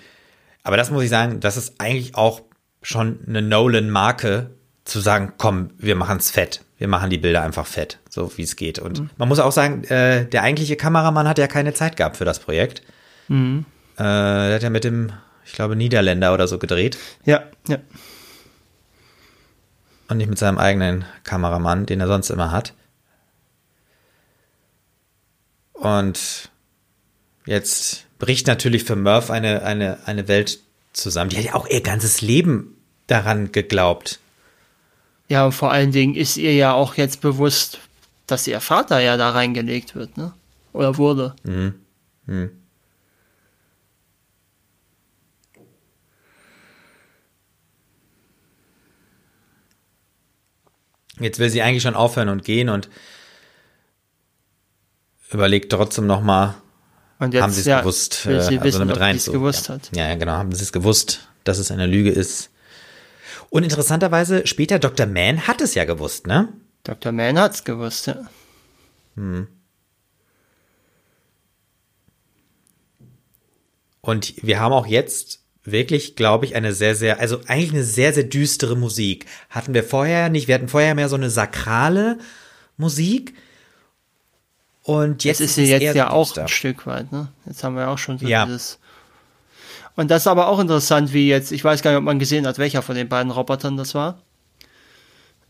Aber das muss ich sagen, das ist eigentlich auch schon eine Nolan-Marke, zu sagen, komm, wir machen's fett, wir machen die Bilder einfach fett, so wie es geht. Und mhm. man muss auch sagen, äh, der eigentliche Kameramann hat ja keine Zeit gehabt für das Projekt. Mhm. Äh, der hat ja mit dem, ich glaube, Niederländer oder so gedreht. Ja, ja und nicht mit seinem eigenen Kameramann, den er sonst immer hat. Und jetzt bricht natürlich für Murph eine, eine, eine Welt zusammen. Die hat ja auch ihr ganzes Leben daran geglaubt. Ja, und vor allen Dingen ist ihr ja auch jetzt bewusst, dass ihr Vater ja da reingelegt wird, ne? Oder wurde. Mhm. Mhm. Jetzt will sie eigentlich schon aufhören und gehen und überlegt trotzdem nochmal, haben sie es ja, gewusst, äh, also damit rein gewusst ja. hat. Ja, genau, haben sie es gewusst, dass es eine Lüge ist. Und interessanterweise, später Dr. Mann hat es ja gewusst, ne? Dr. Mann hat es gewusst, ja. Hm. Und wir haben auch jetzt wirklich, glaube ich, eine sehr, sehr, also eigentlich eine sehr, sehr düstere Musik. Hatten wir vorher nicht. Wir hatten vorher mehr so eine sakrale Musik. Und jetzt das ist sie jetzt ja auch ein Stück weit, ne? Jetzt haben wir auch schon so ja. dieses. Und das ist aber auch interessant, wie jetzt, ich weiß gar nicht, ob man gesehen hat, welcher von den beiden Robotern das war.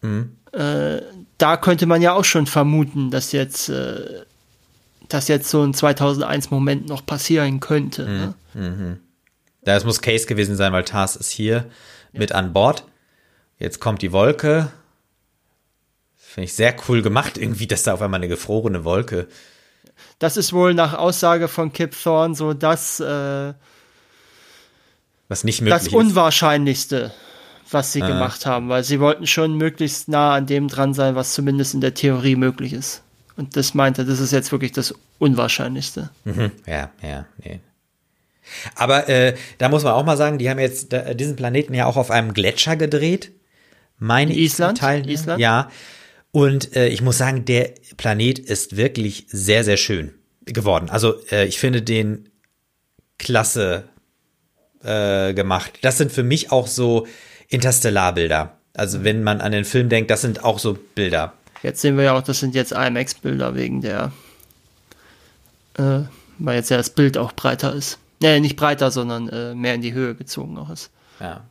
Mhm. Äh, da könnte man ja auch schon vermuten, dass jetzt, äh, dass jetzt so ein 2001-Moment noch passieren könnte. Mhm. Ne? Mhm. Das muss Case gewesen sein, weil Tars ist hier ja. mit an Bord. Jetzt kommt die Wolke. Finde ich sehr cool gemacht, irgendwie, dass da auf einmal eine gefrorene Wolke. Das ist wohl nach Aussage von Kip Thorne so das, äh, was nicht möglich das Unwahrscheinlichste, was sie äh. gemacht haben, weil sie wollten schon möglichst nah an dem dran sein, was zumindest in der Theorie möglich ist. Und das meinte, das ist jetzt wirklich das Unwahrscheinlichste. Mhm. Ja, ja, nee. Aber äh, da muss man auch mal sagen, die haben jetzt da, diesen Planeten ja auch auf einem Gletscher gedreht. Meine Island, Teil, Island. Ja. Und äh, ich muss sagen, der Planet ist wirklich sehr, sehr schön geworden. Also äh, ich finde den klasse äh, gemacht. Das sind für mich auch so Interstellarbilder. Also wenn man an den Film denkt, das sind auch so Bilder. Jetzt sehen wir ja auch, das sind jetzt IMAX-Bilder wegen der, äh, weil jetzt ja das Bild auch breiter ist. Äh, nicht breiter, sondern äh, mehr in die Höhe gezogen auch ist. Ja.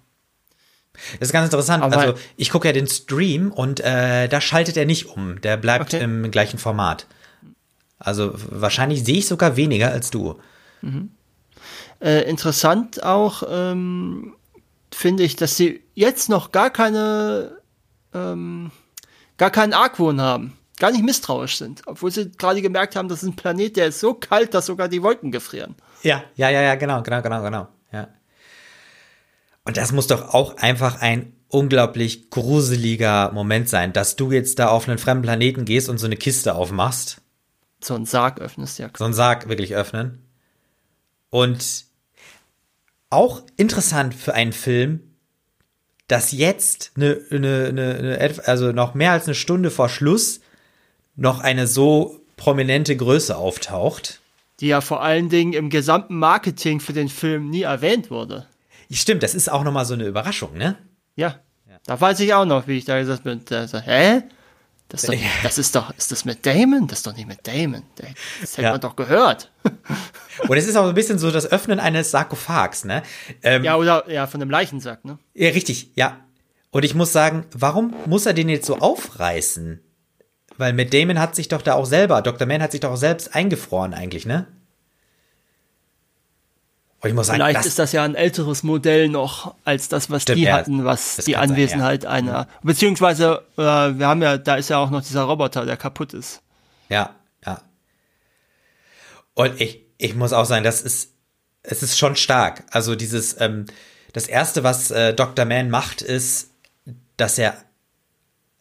Das ist ganz interessant. Aber also ich gucke ja den Stream und äh, da schaltet er nicht um. Der bleibt okay. im gleichen Format. Also wahrscheinlich sehe ich sogar weniger als du. Mhm. Äh, interessant auch ähm, finde ich, dass sie jetzt noch gar keine ähm, gar keinen Argwohn haben, gar nicht misstrauisch sind, obwohl sie gerade gemerkt haben, das ist ein Planet, der ist so kalt, dass sogar die Wolken gefrieren. Ja, ja, ja, ja, genau, genau, genau, genau. Ja. Und das muss doch auch einfach ein unglaublich gruseliger Moment sein, dass du jetzt da auf einen fremden Planeten gehst und so eine Kiste aufmachst. So einen Sarg öffnest, ja. So einen Sarg wirklich öffnen. Und auch interessant für einen Film, dass jetzt eine, eine, eine, also noch mehr als eine Stunde vor Schluss noch eine so prominente Größe auftaucht. Die ja vor allen Dingen im gesamten Marketing für den Film nie erwähnt wurde. Stimmt, das ist auch nochmal so eine Überraschung, ne? Ja. Da weiß ich auch noch, wie ich da gesagt bin, da, so, hä? Das ist, doch, das ist doch, ist das mit Damon? Das ist doch nicht mit Damon. Das hätte ja. man doch gehört. Und es ist auch ein bisschen so das Öffnen eines Sarkophags, ne? Ähm, ja, oder ja, von einem Leichensack, ne? Ja, richtig, ja. Und ich muss sagen, warum muss er den jetzt so aufreißen? Weil Matt Damon hat sich doch da auch selber, Dr. Man hat sich doch auch selbst eingefroren eigentlich, ne? Ich muss sagen, Vielleicht das ist das ja ein älteres Modell noch als das, was stimmt, die hatten, was die Anwesenheit sein, ja. einer. Beziehungsweise, äh, wir haben ja, da ist ja auch noch dieser Roboter, der kaputt ist. Ja, ja. Und ich, ich muss auch sagen, das ist, es ist schon stark. Also dieses, ähm, das erste, was äh, Dr. Man macht, ist, dass er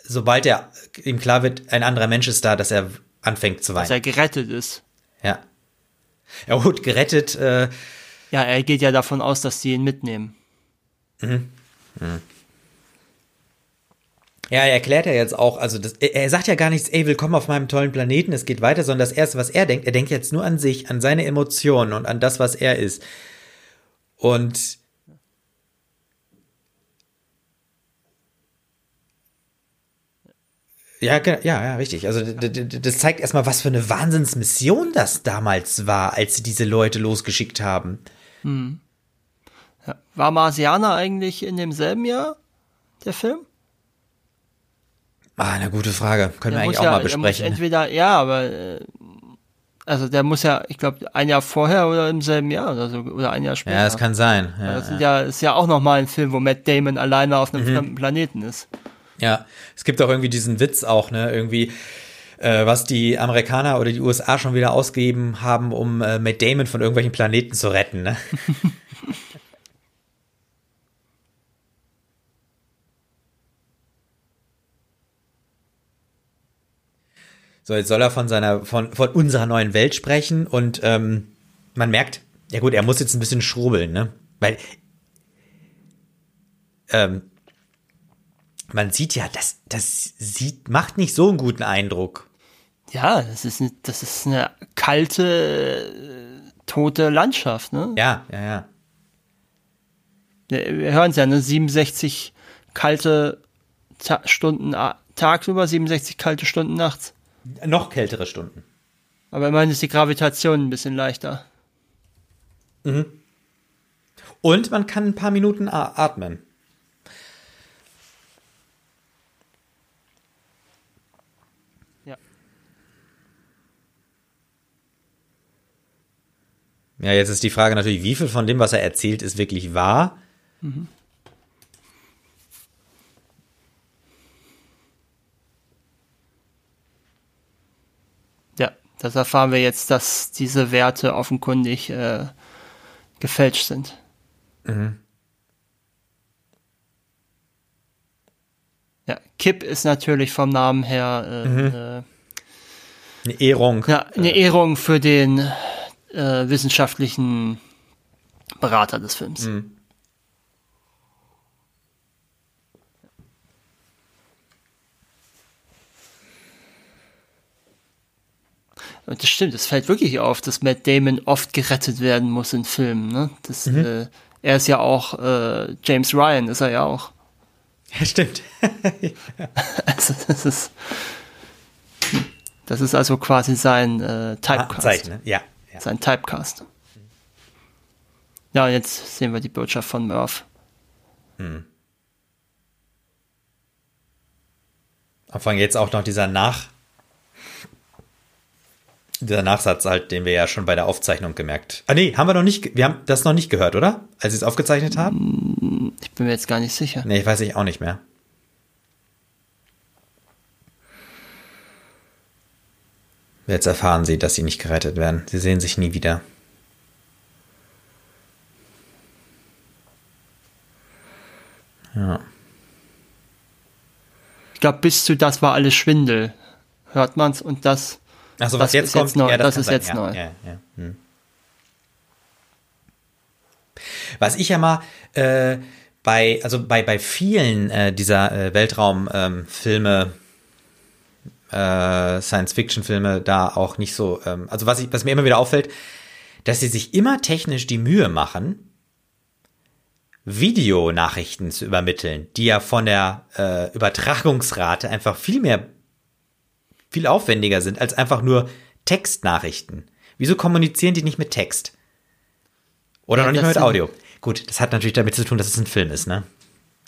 sobald er ihm klar wird, ein anderer Mensch ist da, dass er anfängt zu weinen. Dass er gerettet ist. Ja. Ja gut, gerettet. Äh, ja, er geht ja davon aus, dass sie ihn mitnehmen. Mhm. Mhm. Ja, er erklärt ja jetzt auch, also das, er sagt ja gar nichts, ey, willkommen auf meinem tollen Planeten, es geht weiter, sondern das Erste, was er denkt, er denkt jetzt nur an sich, an seine Emotionen und an das, was er ist. Und Ja, ja, ja, richtig. Also das zeigt erstmal, was für eine Wahnsinnsmission das damals war, als sie diese Leute losgeschickt haben. Hm. Ja. War Marsianer eigentlich in demselben Jahr, der Film? Ah, eine gute Frage. Können der wir eigentlich auch ja, mal besprechen. entweder, ja, aber äh, also der muss ja, ich glaube, ein Jahr vorher oder im selben Jahr oder so, oder ein Jahr später. Ja, das kann sein. Ja, das ja. ja ist ja auch nochmal ein Film, wo Matt Damon alleine auf einem mhm. fremden Planeten ist. Ja, es gibt auch irgendwie diesen Witz auch, ne, irgendwie, äh, was die Amerikaner oder die USA schon wieder ausgegeben haben, um äh, Matt Damon von irgendwelchen Planeten zu retten, ne? So, jetzt soll er von seiner, von, von unserer neuen Welt sprechen und ähm, man merkt, ja gut, er muss jetzt ein bisschen schrubbeln, ne? Weil ähm, man sieht ja, das, das sieht, macht nicht so einen guten Eindruck. Ja, das ist, eine, das ist eine kalte, tote Landschaft, ne? Ja, ja, ja. Wir hören es ja, ne? 67 kalte Ta Stunden tagsüber, 67 kalte Stunden nachts. Noch kältere Stunden. Aber immerhin ist die Gravitation ein bisschen leichter. Mhm. Und man kann ein paar Minuten atmen. Ja, jetzt ist die Frage natürlich, wie viel von dem, was er erzählt, ist wirklich wahr? Mhm. Ja, das erfahren wir jetzt, dass diese Werte offenkundig äh, gefälscht sind. Mhm. Ja, Kip ist natürlich vom Namen her äh, mhm. äh, eine Ehrung. Ja, eine Ehrung für den äh, wissenschaftlichen Berater des Films. Mhm. Und das stimmt, es fällt wirklich auf, dass Matt Damon oft gerettet werden muss in Filmen. Ne? Das, mhm. äh, er ist ja auch, äh, James Ryan ist er ja auch. Ja, stimmt. also, das ist, das ist also quasi sein äh, Typecast. Ah, Zeichen, ja. Ja. Sein Typecast. Ja, jetzt sehen wir die Botschaft von Murph. Hm. Anfang jetzt auch noch dieser Nach dieser Nachsatz halt, den wir ja schon bei der Aufzeichnung gemerkt. Ah nee, haben wir noch nicht, wir haben das noch nicht gehört, oder? Als sie es aufgezeichnet haben? Hm, ich bin mir jetzt gar nicht sicher. Nee, ich weiß ich auch nicht mehr. Jetzt erfahren sie, dass sie nicht gerettet werden. Sie sehen sich nie wieder. Ja. Ich glaube, bis zu das war alles Schwindel. Hört man's und das. Achso, was jetzt kommt, jetzt neu. Ja, das, das ist sein. jetzt ja, neu. Ja, hm. Was ich ja mal äh, bei, also bei, bei vielen äh, dieser äh, Weltraumfilme, äh, Science-Fiction-Filme da auch nicht so, ähm, also was, ich, was mir immer wieder auffällt, dass sie sich immer technisch die Mühe machen, Videonachrichten zu übermitteln, die ja von der äh, Übertragungsrate einfach viel mehr, viel aufwendiger sind als einfach nur Textnachrichten. Wieso kommunizieren die nicht mit Text? Oder ja, noch nicht mal mit Audio? Gut, das hat natürlich damit zu tun, dass es ein Film ist, ne?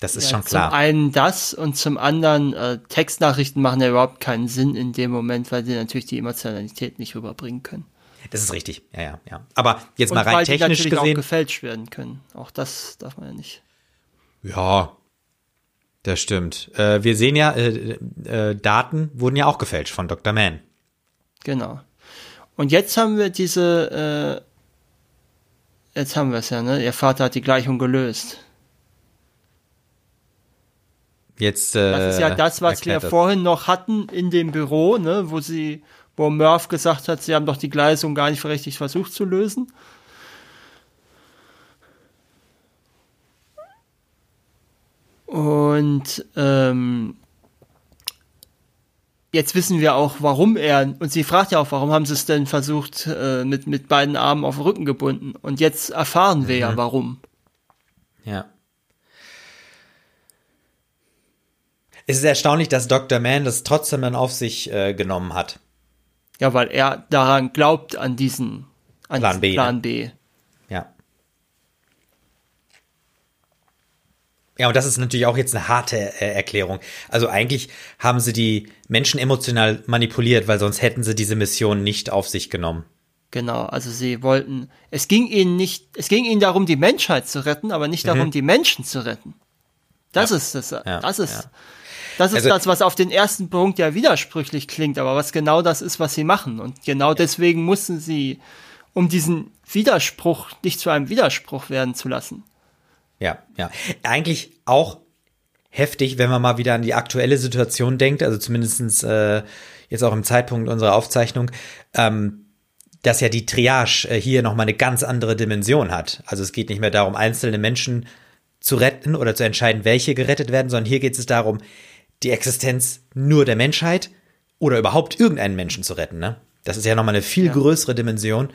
Das ist ja, schon klar. Zum einen das und zum anderen äh, Textnachrichten machen ja überhaupt keinen Sinn in dem Moment, weil sie natürlich die Emotionalität nicht rüberbringen können. Das ist richtig, ja, ja, ja. Aber jetzt und mal rein weil technisch die gesehen. auch gefälscht werden können. Auch das darf man ja nicht. Ja, das stimmt. Äh, wir sehen ja, äh, äh, Daten wurden ja auch gefälscht von Dr. Mann. Genau. Und jetzt haben wir diese, äh, jetzt haben wir es ja, ne? Ihr Vater hat die Gleichung gelöst. Jetzt, äh, das ist ja das, was wir vorhin noch hatten in dem Büro, ne, wo sie wo Murph gesagt hat, sie haben doch die Gleisung gar nicht richtig versucht zu lösen. Und ähm, jetzt wissen wir auch, warum er, und sie fragt ja auch, warum haben sie es denn versucht, äh, mit, mit beiden Armen auf den Rücken gebunden. Und jetzt erfahren wir mhm. ja, warum. Ja. Es ist erstaunlich, dass Dr. Mann das trotzdem dann auf sich äh, genommen hat. Ja, weil er daran glaubt, an diesen, an Plan, B, Plan ne? B. Ja. Ja, und das ist natürlich auch jetzt eine harte äh, Erklärung. Also eigentlich haben sie die Menschen emotional manipuliert, weil sonst hätten sie diese Mission nicht auf sich genommen. Genau, also sie wollten, es ging ihnen nicht, es ging ihnen darum, die Menschheit zu retten, aber nicht darum, mhm. die Menschen zu retten. Das ja. ist das, ja, das ist, ja. Das ist also, das, was auf den ersten Punkt ja widersprüchlich klingt, aber was genau das ist, was sie machen. Und genau deswegen mussten sie, um diesen Widerspruch nicht zu einem Widerspruch werden zu lassen. Ja, ja. Eigentlich auch heftig, wenn man mal wieder an die aktuelle Situation denkt, also zumindestens äh, jetzt auch im Zeitpunkt unserer Aufzeichnung, ähm, dass ja die Triage äh, hier nochmal eine ganz andere Dimension hat. Also es geht nicht mehr darum, einzelne Menschen zu retten oder zu entscheiden, welche gerettet werden, sondern hier geht es darum, die Existenz nur der Menschheit oder überhaupt irgendeinen Menschen zu retten. Ne? Das ist ja nochmal eine viel ja. größere Dimension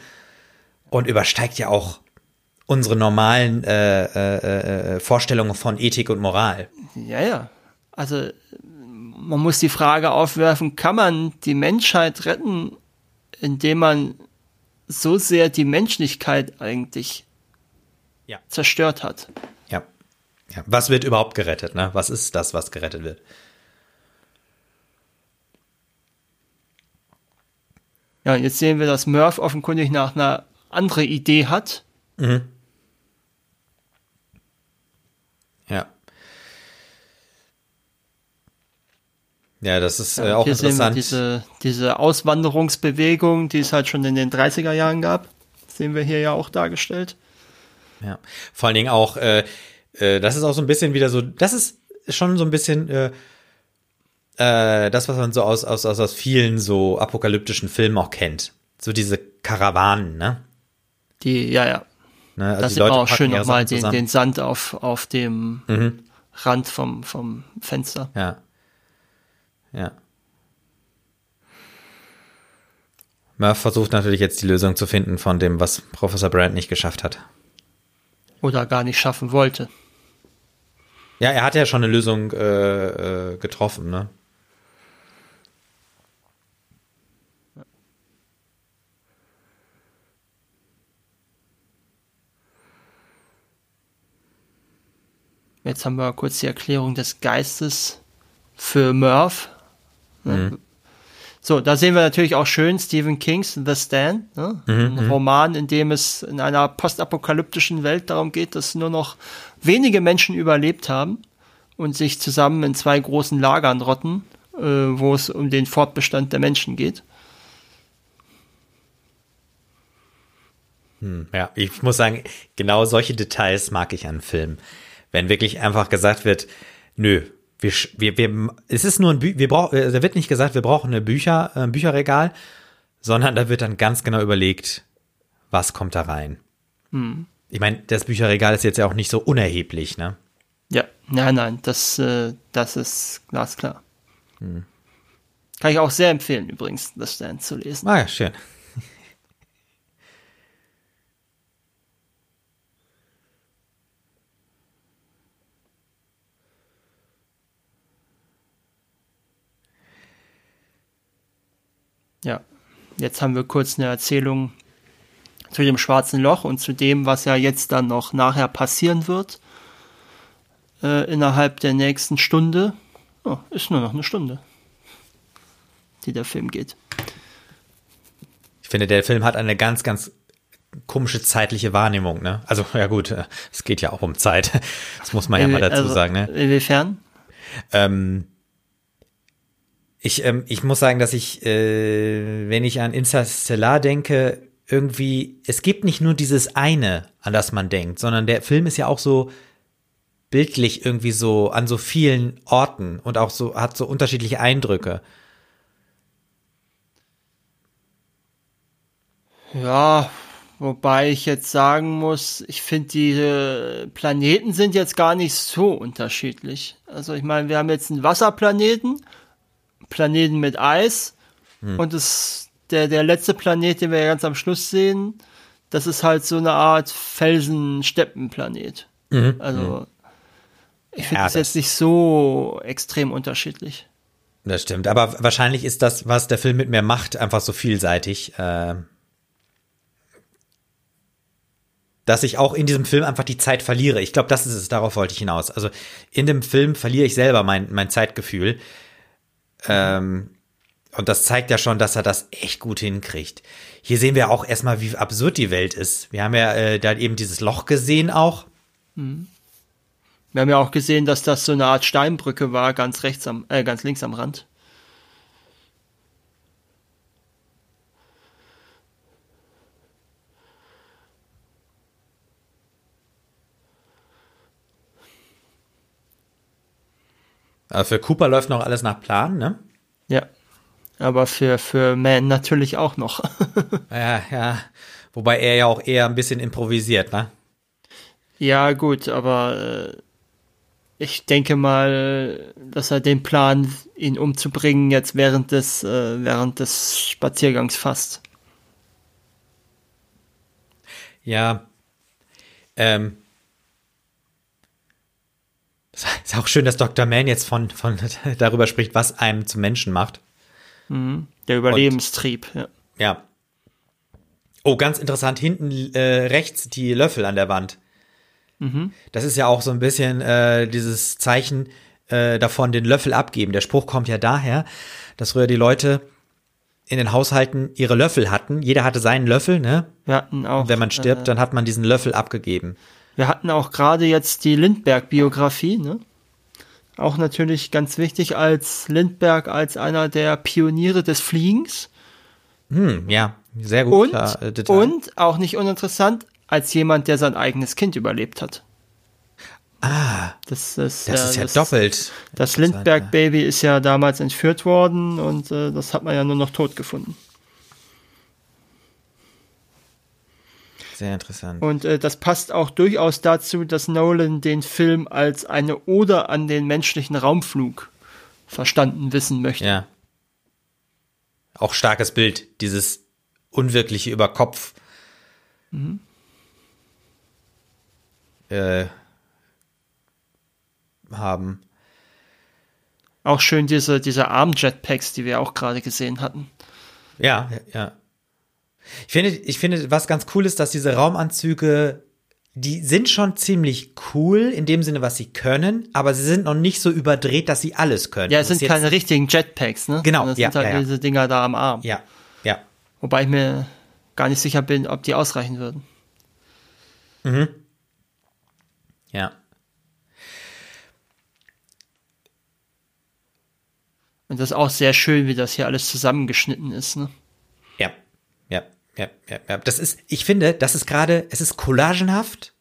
und übersteigt ja auch unsere normalen äh, äh, äh, Vorstellungen von Ethik und Moral. Ja, ja. Also man muss die Frage aufwerfen, kann man die Menschheit retten, indem man so sehr die Menschlichkeit eigentlich ja. zerstört hat? Ja. ja. Was wird überhaupt gerettet? Ne? Was ist das, was gerettet wird? Ja, jetzt sehen wir, dass Murph offenkundig nach einer andere Idee hat. Mhm. Ja. Ja, das ist äh, auch hier interessant. Sehen wir diese, diese Auswanderungsbewegung, die es halt schon in den 30er Jahren gab, sehen wir hier ja auch dargestellt. Ja, vor allen Dingen auch, äh, äh, das ist auch so ein bisschen wieder so, das ist schon so ein bisschen äh, äh, das, was man so aus, aus, aus, aus vielen so apokalyptischen Filmen auch kennt. So diese Karawanen, ne? Die, ja, ja. Ne? Also das die Leute auch schön nochmal den, den Sand auf, auf dem mhm. Rand vom, vom Fenster. Ja. Ja. Murph versucht natürlich jetzt die Lösung zu finden von dem, was Professor Brand nicht geschafft hat. Oder gar nicht schaffen wollte. Ja, er hat ja schon eine Lösung äh, äh, getroffen, ne? Jetzt haben wir kurz die Erklärung des Geistes für Murph. Ne? Mhm. So, da sehen wir natürlich auch schön Stephen Kings The Stand, ne? mhm, ein mhm. Roman, in dem es in einer postapokalyptischen Welt darum geht, dass nur noch wenige Menschen überlebt haben und sich zusammen in zwei großen Lagern rotten, äh, wo es um den Fortbestand der Menschen geht. Hm, ja, ich muss sagen, genau solche Details mag ich an Filmen. Wenn wirklich einfach gesagt wird, nö, wir, wir, wir es ist nur ein Bü wir brauchen, äh, da wird nicht gesagt, wir brauchen eine Bücher, ein Bücherregal, sondern da wird dann ganz genau überlegt, was kommt da rein. Hm. Ich meine, das Bücherregal ist jetzt ja auch nicht so unerheblich, ne? Ja, nein, nein, das, äh, das ist glasklar. Hm. Kann ich auch sehr empfehlen, übrigens, das Stand zu lesen. Ah ja, schön. Ja, jetzt haben wir kurz eine Erzählung zu dem schwarzen Loch und zu dem, was ja jetzt dann noch nachher passieren wird äh, innerhalb der nächsten Stunde. Oh, ist nur noch eine Stunde, die der Film geht. Ich finde, der Film hat eine ganz, ganz komische zeitliche Wahrnehmung, ne? Also, ja gut, äh, es geht ja auch um Zeit. Das muss man ja mal dazu also, sagen, ne? Inwiefern? Ähm, ich, ähm, ich muss sagen, dass ich, äh, wenn ich an Interstellar denke, irgendwie, es gibt nicht nur dieses eine, an das man denkt, sondern der Film ist ja auch so bildlich irgendwie so an so vielen Orten und auch so hat so unterschiedliche Eindrücke. Ja, wobei ich jetzt sagen muss, ich finde die Planeten sind jetzt gar nicht so unterschiedlich. Also ich meine, wir haben jetzt einen Wasserplaneten, Planeten mit Eis hm. und das, der, der letzte Planet, den wir ganz am Schluss sehen, das ist halt so eine Art Felsen-Steppenplanet. Mhm. Also mhm. Ich finde ja, das jetzt nicht so extrem unterschiedlich. Das stimmt, aber wahrscheinlich ist das, was der Film mit mir macht, einfach so vielseitig, äh, dass ich auch in diesem Film einfach die Zeit verliere. Ich glaube, das ist es, darauf wollte ich hinaus. Also in dem Film verliere ich selber mein, mein Zeitgefühl. Ähm, und das zeigt ja schon, dass er das echt gut hinkriegt. Hier sehen wir auch erstmal, wie absurd die Welt ist. Wir haben ja äh, da eben dieses Loch gesehen auch. Mhm. Wir haben ja auch gesehen, dass das so eine Art Steinbrücke war, ganz rechts am, äh, ganz links am Rand. Für Cooper läuft noch alles nach Plan, ne? Ja. Aber für, für Man natürlich auch noch. ja, ja. Wobei er ja auch eher ein bisschen improvisiert, ne? Ja, gut, aber äh, ich denke mal, dass er den Plan, ihn umzubringen, jetzt während des, äh, während des Spaziergangs fasst. Ja. Ähm. Ist auch schön, dass Dr. Mann jetzt von, von darüber spricht, was einem zum Menschen macht. Mhm, der Überlebenstrieb, Und, ja. Ja. Oh, ganz interessant, hinten äh, rechts die Löffel an der Wand. Mhm. Das ist ja auch so ein bisschen äh, dieses Zeichen äh, davon, den Löffel abgeben. Der Spruch kommt ja daher, dass früher die Leute in den Haushalten ihre Löffel hatten. Jeder hatte seinen Löffel, ne? Wir hatten auch. Und wenn man stirbt, äh, dann hat man diesen Löffel abgegeben. Wir hatten auch gerade jetzt die Lindbergh-Biografie, ne? Auch natürlich ganz wichtig als Lindbergh als einer der Pioniere des Fliegens. Hm, ja, sehr gut. Und, klar, äh, und auch nicht uninteressant, als jemand, der sein eigenes Kind überlebt hat. Ah, das ist, das ist ja das, doppelt. Das Lindbergh-Baby ist ja damals entführt worden und äh, das hat man ja nur noch tot gefunden. Sehr interessant. Und äh, das passt auch durchaus dazu, dass Nolan den Film als eine Oder an den menschlichen Raumflug verstanden wissen möchte. Ja. Auch starkes Bild, dieses unwirkliche über Kopf. Mhm äh, haben. Auch schön diese, diese Arm-Jetpacks, die wir auch gerade gesehen hatten. Ja, ja. Ich finde, ich finde, was ganz cool ist, dass diese Raumanzüge, die sind schon ziemlich cool in dem Sinne, was sie können, aber sie sind noch nicht so überdreht, dass sie alles können. Ja, es sind keine richtigen Jetpacks, ne? Genau. Das ja, sind halt ja. diese Dinger da am Arm. Ja, ja. Wobei ich mir gar nicht sicher bin, ob die ausreichen würden. Mhm. Ja. Und das ist auch sehr schön, wie das hier alles zusammengeschnitten ist, ne? Ja, ja, ja, ja. Das ist, ich finde, das ist gerade, es ist collagenhaft,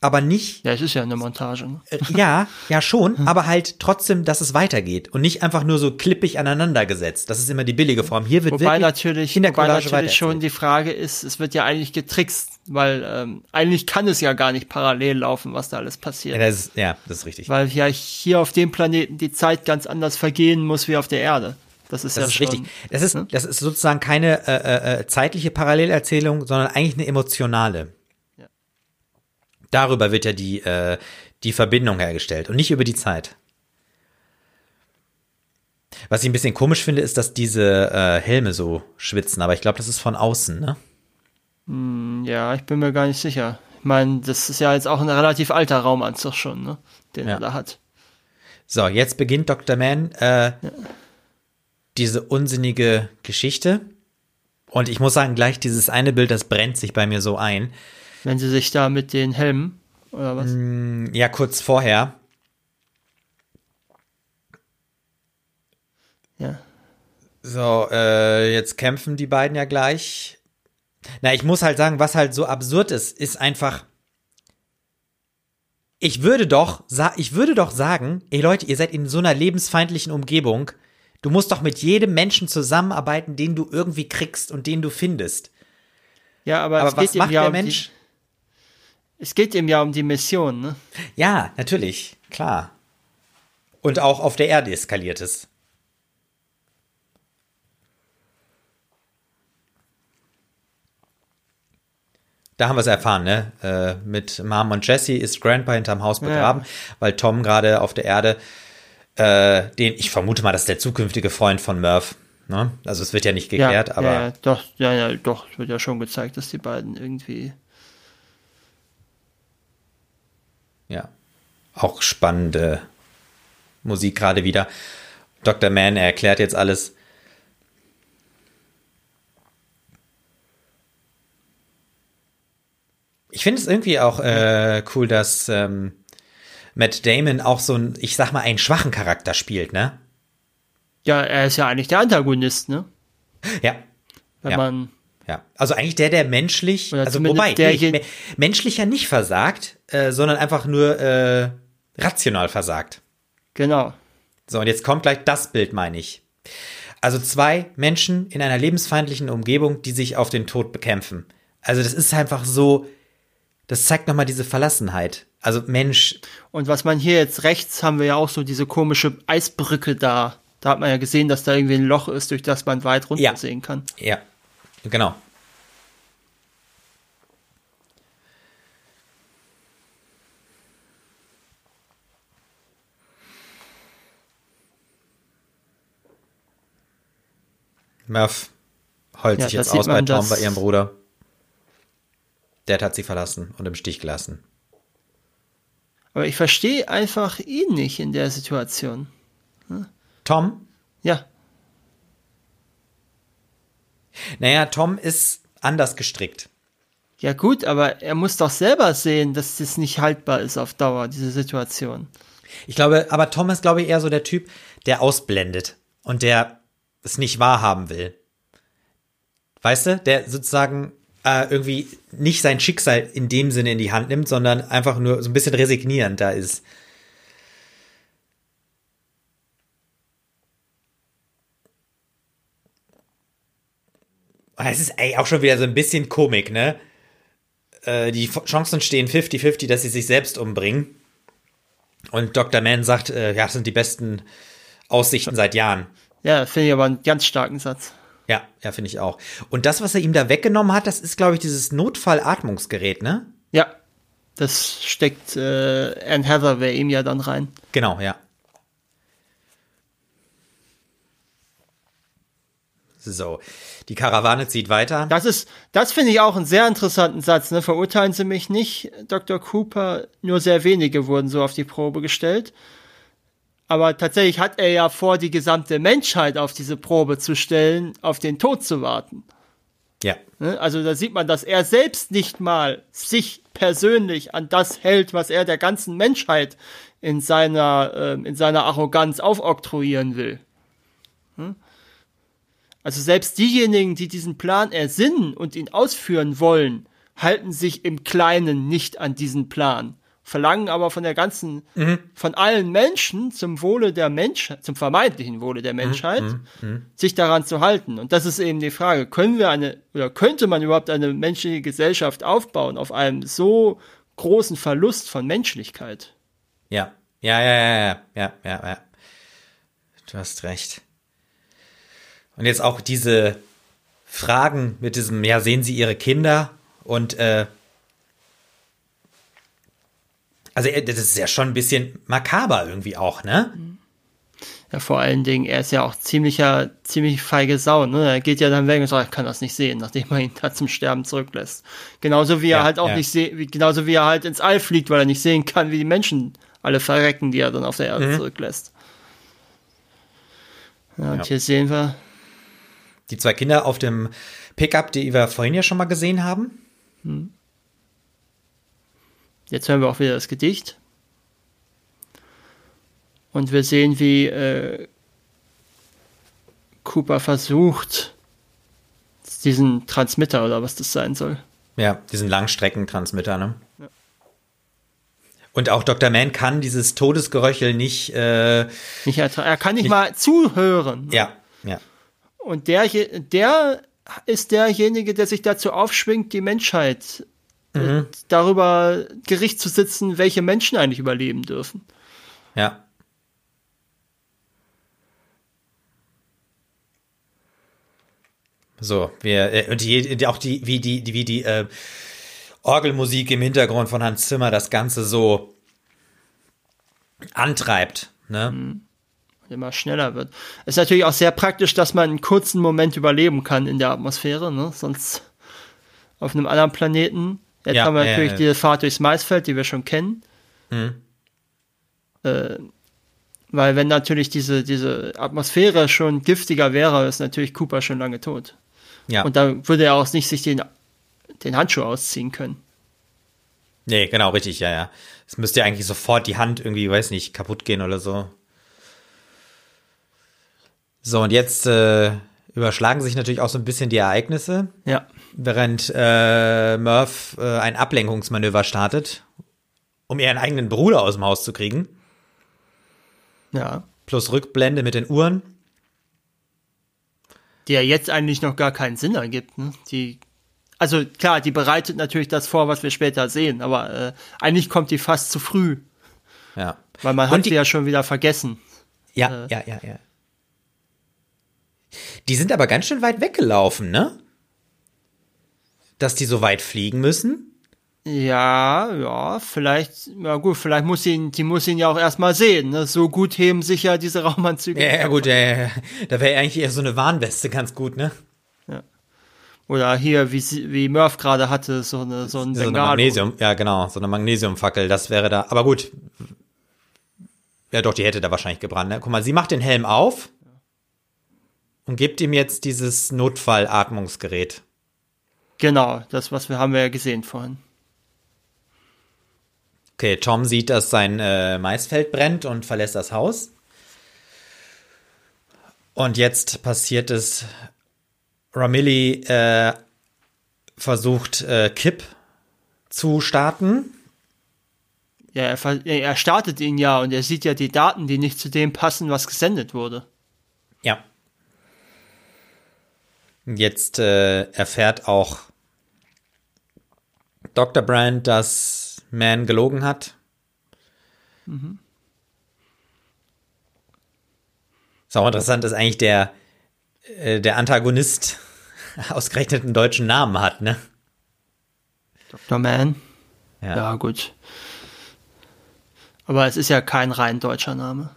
aber nicht. Ja, es ist ja eine Montage. Ne? Äh, ja, ja schon, aber halt trotzdem, dass es weitergeht und nicht einfach nur so klippig aneinander gesetzt. Das ist immer die billige Form. Hier wird wobei wirklich natürlich, wobei natürlich schon die Frage ist, es wird ja eigentlich getrickst, weil ähm, eigentlich kann es ja gar nicht parallel laufen, was da alles passiert. Ja, das ist, ja, das ist richtig. Weil ja hier auf dem Planeten die Zeit ganz anders vergehen muss wie auf der Erde. Das ist das ja ist schon, richtig. Das ist, das ist sozusagen keine äh, äh, zeitliche Parallelerzählung, sondern eigentlich eine emotionale. Ja. Darüber wird ja die, äh, die Verbindung hergestellt und nicht über die Zeit. Was ich ein bisschen komisch finde, ist, dass diese äh, Helme so schwitzen, aber ich glaube, das ist von außen, ne? Hm, ja, ich bin mir gar nicht sicher. Ich meine, das ist ja jetzt auch ein relativ alter Raumanzug schon, ne? Den Ja. er da hat. So, jetzt beginnt Dr. Man äh, diese unsinnige Geschichte. Und ich muss sagen, gleich dieses eine Bild, das brennt sich bei mir so ein. Wenn sie sich da mit den Helmen oder was? Hm, Ja, kurz vorher. Ja. So, äh, jetzt kämpfen die beiden ja gleich. Na, ich muss halt sagen, was halt so absurd ist, ist einfach. Ich würde doch, ich würde doch sagen, ey Leute, ihr seid in so einer lebensfeindlichen Umgebung. Du musst doch mit jedem Menschen zusammenarbeiten, den du irgendwie kriegst und den du findest. Ja, aber, Aber es was macht ja der um Mensch? Die, es geht ihm ja um die Mission, ne? Ja, natürlich, klar. Und auch auf der Erde eskaliert es. Da haben wir es erfahren, ne? Äh, mit Mom und Jesse ist Grandpa hinterm Haus begraben, weil Tom gerade auf der Erde, äh, den, ich vermute mal, das ist der zukünftige Freund von Murph. Ne? Also es wird ja nicht geklärt, ja, aber ja, ja, doch, ja, ja, doch, es wird ja schon gezeigt, dass die beiden irgendwie. Ja. Auch spannende Musik gerade wieder. Dr. Mann er erklärt jetzt alles. Ich finde es irgendwie auch äh, cool, dass ähm, Matt Damon auch so ein, ich sag mal, einen schwachen Charakter spielt, ne? Ja, er ist ja eigentlich der Antagonist, ne? Ja. Wenn Ja. man. Ja, also eigentlich der, der menschlich, Oder also wobei, der nee, menschlich ja nicht versagt, äh, sondern einfach nur äh, rational versagt. Genau. So, und jetzt kommt gleich das Bild, meine ich. Also zwei Menschen in einer lebensfeindlichen Umgebung, die sich auf den Tod bekämpfen. Also das ist einfach so, das zeigt nochmal diese Verlassenheit. Also Mensch, Und was man hier jetzt rechts haben wir ja auch so diese komische Eisbrücke da. Da hat man ja gesehen, dass da irgendwie ein Loch ist, durch das man weit runter Ja. sehen kann. ja, genau. Murph heult Ja, sich jetzt aus bei Tom, bei ihrem Bruder. Dad hat sie verlassen und im Stich gelassen. Aber ich verstehe einfach ihn nicht in der Situation. Tom? Ja, Naja, Tom ist anders gestrickt. ja gut, aber er muss doch selber sehen, dass das nicht haltbar ist auf Dauer, diese Situation. Ich glaube, aber Tom ist, glaube ich, eher so der Typ, der ausblendet und der es nicht wahrhaben will. Weißt du, der sozusagen äh, irgendwie nicht sein Schicksal in dem Sinne in die Hand nimmt, sondern einfach nur so ein bisschen resignierend da ist. Es ist ey, auch schon wieder so ein bisschen Komik, ne? Äh, die Chancen stehen 50-50, dass sie sich selbst umbringen. Und Dr. Mann sagt, äh, ja, das sind die besten Aussichten seit Jahren. Ja, finde ich aber einen ganz starken Satz. Ja, ja, finde ich auch. Und das, was er ihm da weggenommen hat, das ist, glaube ich, dieses Notfallatmungsgerät, ne? Ja, das steckt äh, Anne Hathaway ihm ja dann rein. Genau, ja. So, die Karawane zieht weiter. Das ist, das finde ich auch einen sehr interessanten Satz. Ne? Verurteilen Sie mich nicht, Dr. Cooper. Nur sehr wenige wurden so auf die Probe gestellt. Aber tatsächlich hat er ja vor, die gesamte Menschheit auf diese Probe zu stellen, auf den Tod zu warten. Ja, Ne? Also da sieht man, dass er selbst nicht mal sich persönlich an das hält, was er der ganzen Menschheit in seiner, ähm, in seiner Arroganz aufoktroyieren will. Hm? Also selbst diejenigen, die diesen Plan ersinnen und ihn ausführen wollen, halten sich im Kleinen nicht an diesen Plan, verlangen aber von der ganzen, Mhm. von allen Menschen zum Wohle der Menschheit, zum vermeintlichen Wohle Mhm. der Menschheit, sich daran zu halten. Und das ist eben die Frage, können wir eine, oder könnte man überhaupt eine menschliche Gesellschaft aufbauen auf einem so großen Verlust von Menschlichkeit? Ja. Ja, ja, ja, ja, ja, ja, ja. Du hast recht. Und jetzt auch diese Fragen mit diesem, ja, sehen Sie Ihre Kinder? Und, äh, also, das ist ja schon ein bisschen makaber irgendwie auch, ne? Ja, vor allen Dingen, er ist ja auch ziemlicher, ziemlich feige Sau, ne? Er geht ja dann weg und sagt, ich kann das nicht sehen, nachdem er ihn da zum Sterben zurücklässt. Genauso wie er Ja, halt auch ja. nicht sehen, genauso wie er halt ins All fliegt, weil er nicht sehen kann, wie die Menschen alle verrecken, die er dann auf der Erde zurücklässt. Ja, und Ja. hier sehen wir, Die zwei Kinder auf dem Pickup, die wir vorhin ja schon mal gesehen haben. Jetzt hören wir auch wieder das Gedicht. Und wir sehen, wie äh, Cooper versucht, diesen Transmitter oder was das sein soll. Ja, diesen Langstreckentransmitter, ne? Und auch Dr. Mann kann dieses Todesgeröchel nicht, äh, Nicht er kann nicht mal zuhören. ja, ja. Und der, der ist derjenige, der sich dazu aufschwingt, die Menschheit äh, darüber Gericht zu sitzen, welche Menschen eigentlich überleben dürfen. Ja. So, wir, äh, und die, auch die, wie die, wie die äh, Orgelmusik im Hintergrund von Hans Zimmer das Ganze so antreibt, ne? Immer schneller wird. Ist natürlich auch sehr praktisch, dass man einen kurzen Moment überleben kann in der Atmosphäre, ne? Sonst auf einem anderen Planeten. Jetzt Ja, haben wir ja, natürlich ja. diese Fahrt durchs Maisfeld, die wir schon kennen. Mhm. Äh, weil wenn natürlich diese, diese Atmosphäre schon giftiger wäre, ist natürlich Cooper schon lange tot. Ja. Und da würde er auch nicht sich den, den Handschuh ausziehen können. Nee, genau, richtig, ja, ja. Es müsste ja eigentlich sofort die Hand irgendwie, weiß nicht, kaputt gehen oder so. So, und jetzt äh, überschlagen sich natürlich auch so ein bisschen die Ereignisse, Ja. Während äh, Murph äh, ein Ablenkungsmanöver startet, um ihren eigenen Bruder aus dem Haus zu kriegen. Ja. Plus Rückblende mit den Uhren. Die ja jetzt eigentlich noch gar keinen Sinn ergibt. Ne? Die, also klar, die bereitet natürlich das vor, was wir später sehen, aber äh, eigentlich kommt die fast zu früh, Ja. weil man Und hat die- sie ja schon wieder vergessen. Ja, Äh. ja, ja, ja. Die sind aber ganz schön weit weggelaufen, ne? Dass die so weit fliegen müssen. Ja, ja, vielleicht, ja gut, vielleicht muss ihn, die muss ihn ja auch erstmal sehen. Ne? So gut heben sich ja diese Raumanzüge. Ja, ja gut, ja, ja, ja. da wäre eigentlich eher so eine Warnweste ganz gut, ne? Oder hier, wie, sie- wie Murph gerade hatte, so eine, so ein So eine Bengalo. Magnesium, ja genau, so eine Magnesiumfackel, das wäre da. Aber gut. Ja doch, die hätte da wahrscheinlich gebrannt. Ne? Guck mal, sie macht den Helm auf und gibt ihm jetzt dieses Notfallatmungsgerät. Genau, das, was wir haben wir ja gesehen vorhin. Okay, Tom sieht, dass sein äh, Maisfeld brennt und verlässt das Haus. Und jetzt passiert es, Ramilli äh, versucht äh, Kip zu starten. Ja, er, er startet ihn ja und er sieht ja die Daten, die nicht zu dem passen, was gesendet wurde. Ja. Jetzt äh, erfährt auch Dr. Brand, dass Man gelogen hat. Ist auch interessant, dass eigentlich der, äh, der Antagonist ausgerechnet einen deutschen Namen hat, ne? Dr. Man. Ja. Ja, gut. Aber es ist ja kein rein deutscher Name.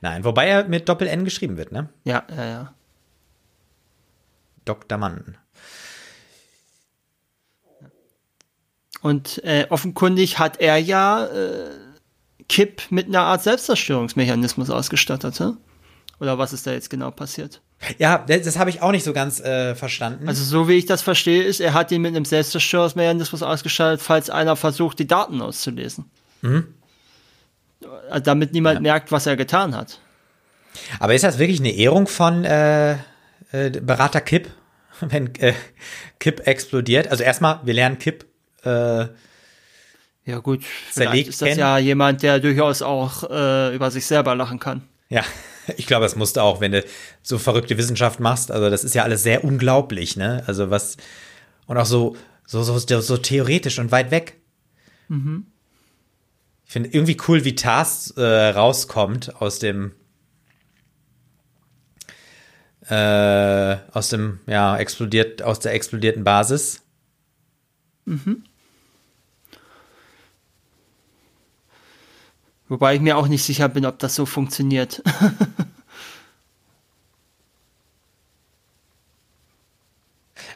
Nein, wobei er mit Doppel-N geschrieben wird, ne? Ja, ja, ja. Dr. Mann. Und äh, offenkundig hat er ja äh, Kip mit einer Art Selbstzerstörungsmechanismus ausgestattet, hä? Oder was ist da jetzt genau passiert? Ja, das, das habe ich auch nicht so ganz äh, verstanden. Also so wie ich das verstehe, ist, er hat ihn mit einem Selbstzerstörungsmechanismus ausgestattet, falls einer versucht, die Daten auszulesen. Also damit niemand merkt, was er getan hat. Aber ist das wirklich eine Ehrung von äh, äh, Berater Kipp? wenn äh, Kip explodiert. Also erstmal, wir lernen Kip äh, ja gut, vielleicht ist das kennen. ja jemand, der durchaus auch äh, über sich selber lachen kann. Ja, ich glaube, es musste auch, wenn du so verrückte Wissenschaft machst. Also das ist ja alles sehr unglaublich, ne? Also was und auch so so so, so theoretisch und weit weg. Mhm. Ich finde irgendwie cool, wie Tars äh, rauskommt aus dem äh, aus dem ja explodiert aus der explodierten Basis. Mhm. Wobei ich mir auch nicht sicher bin, ob das so funktioniert.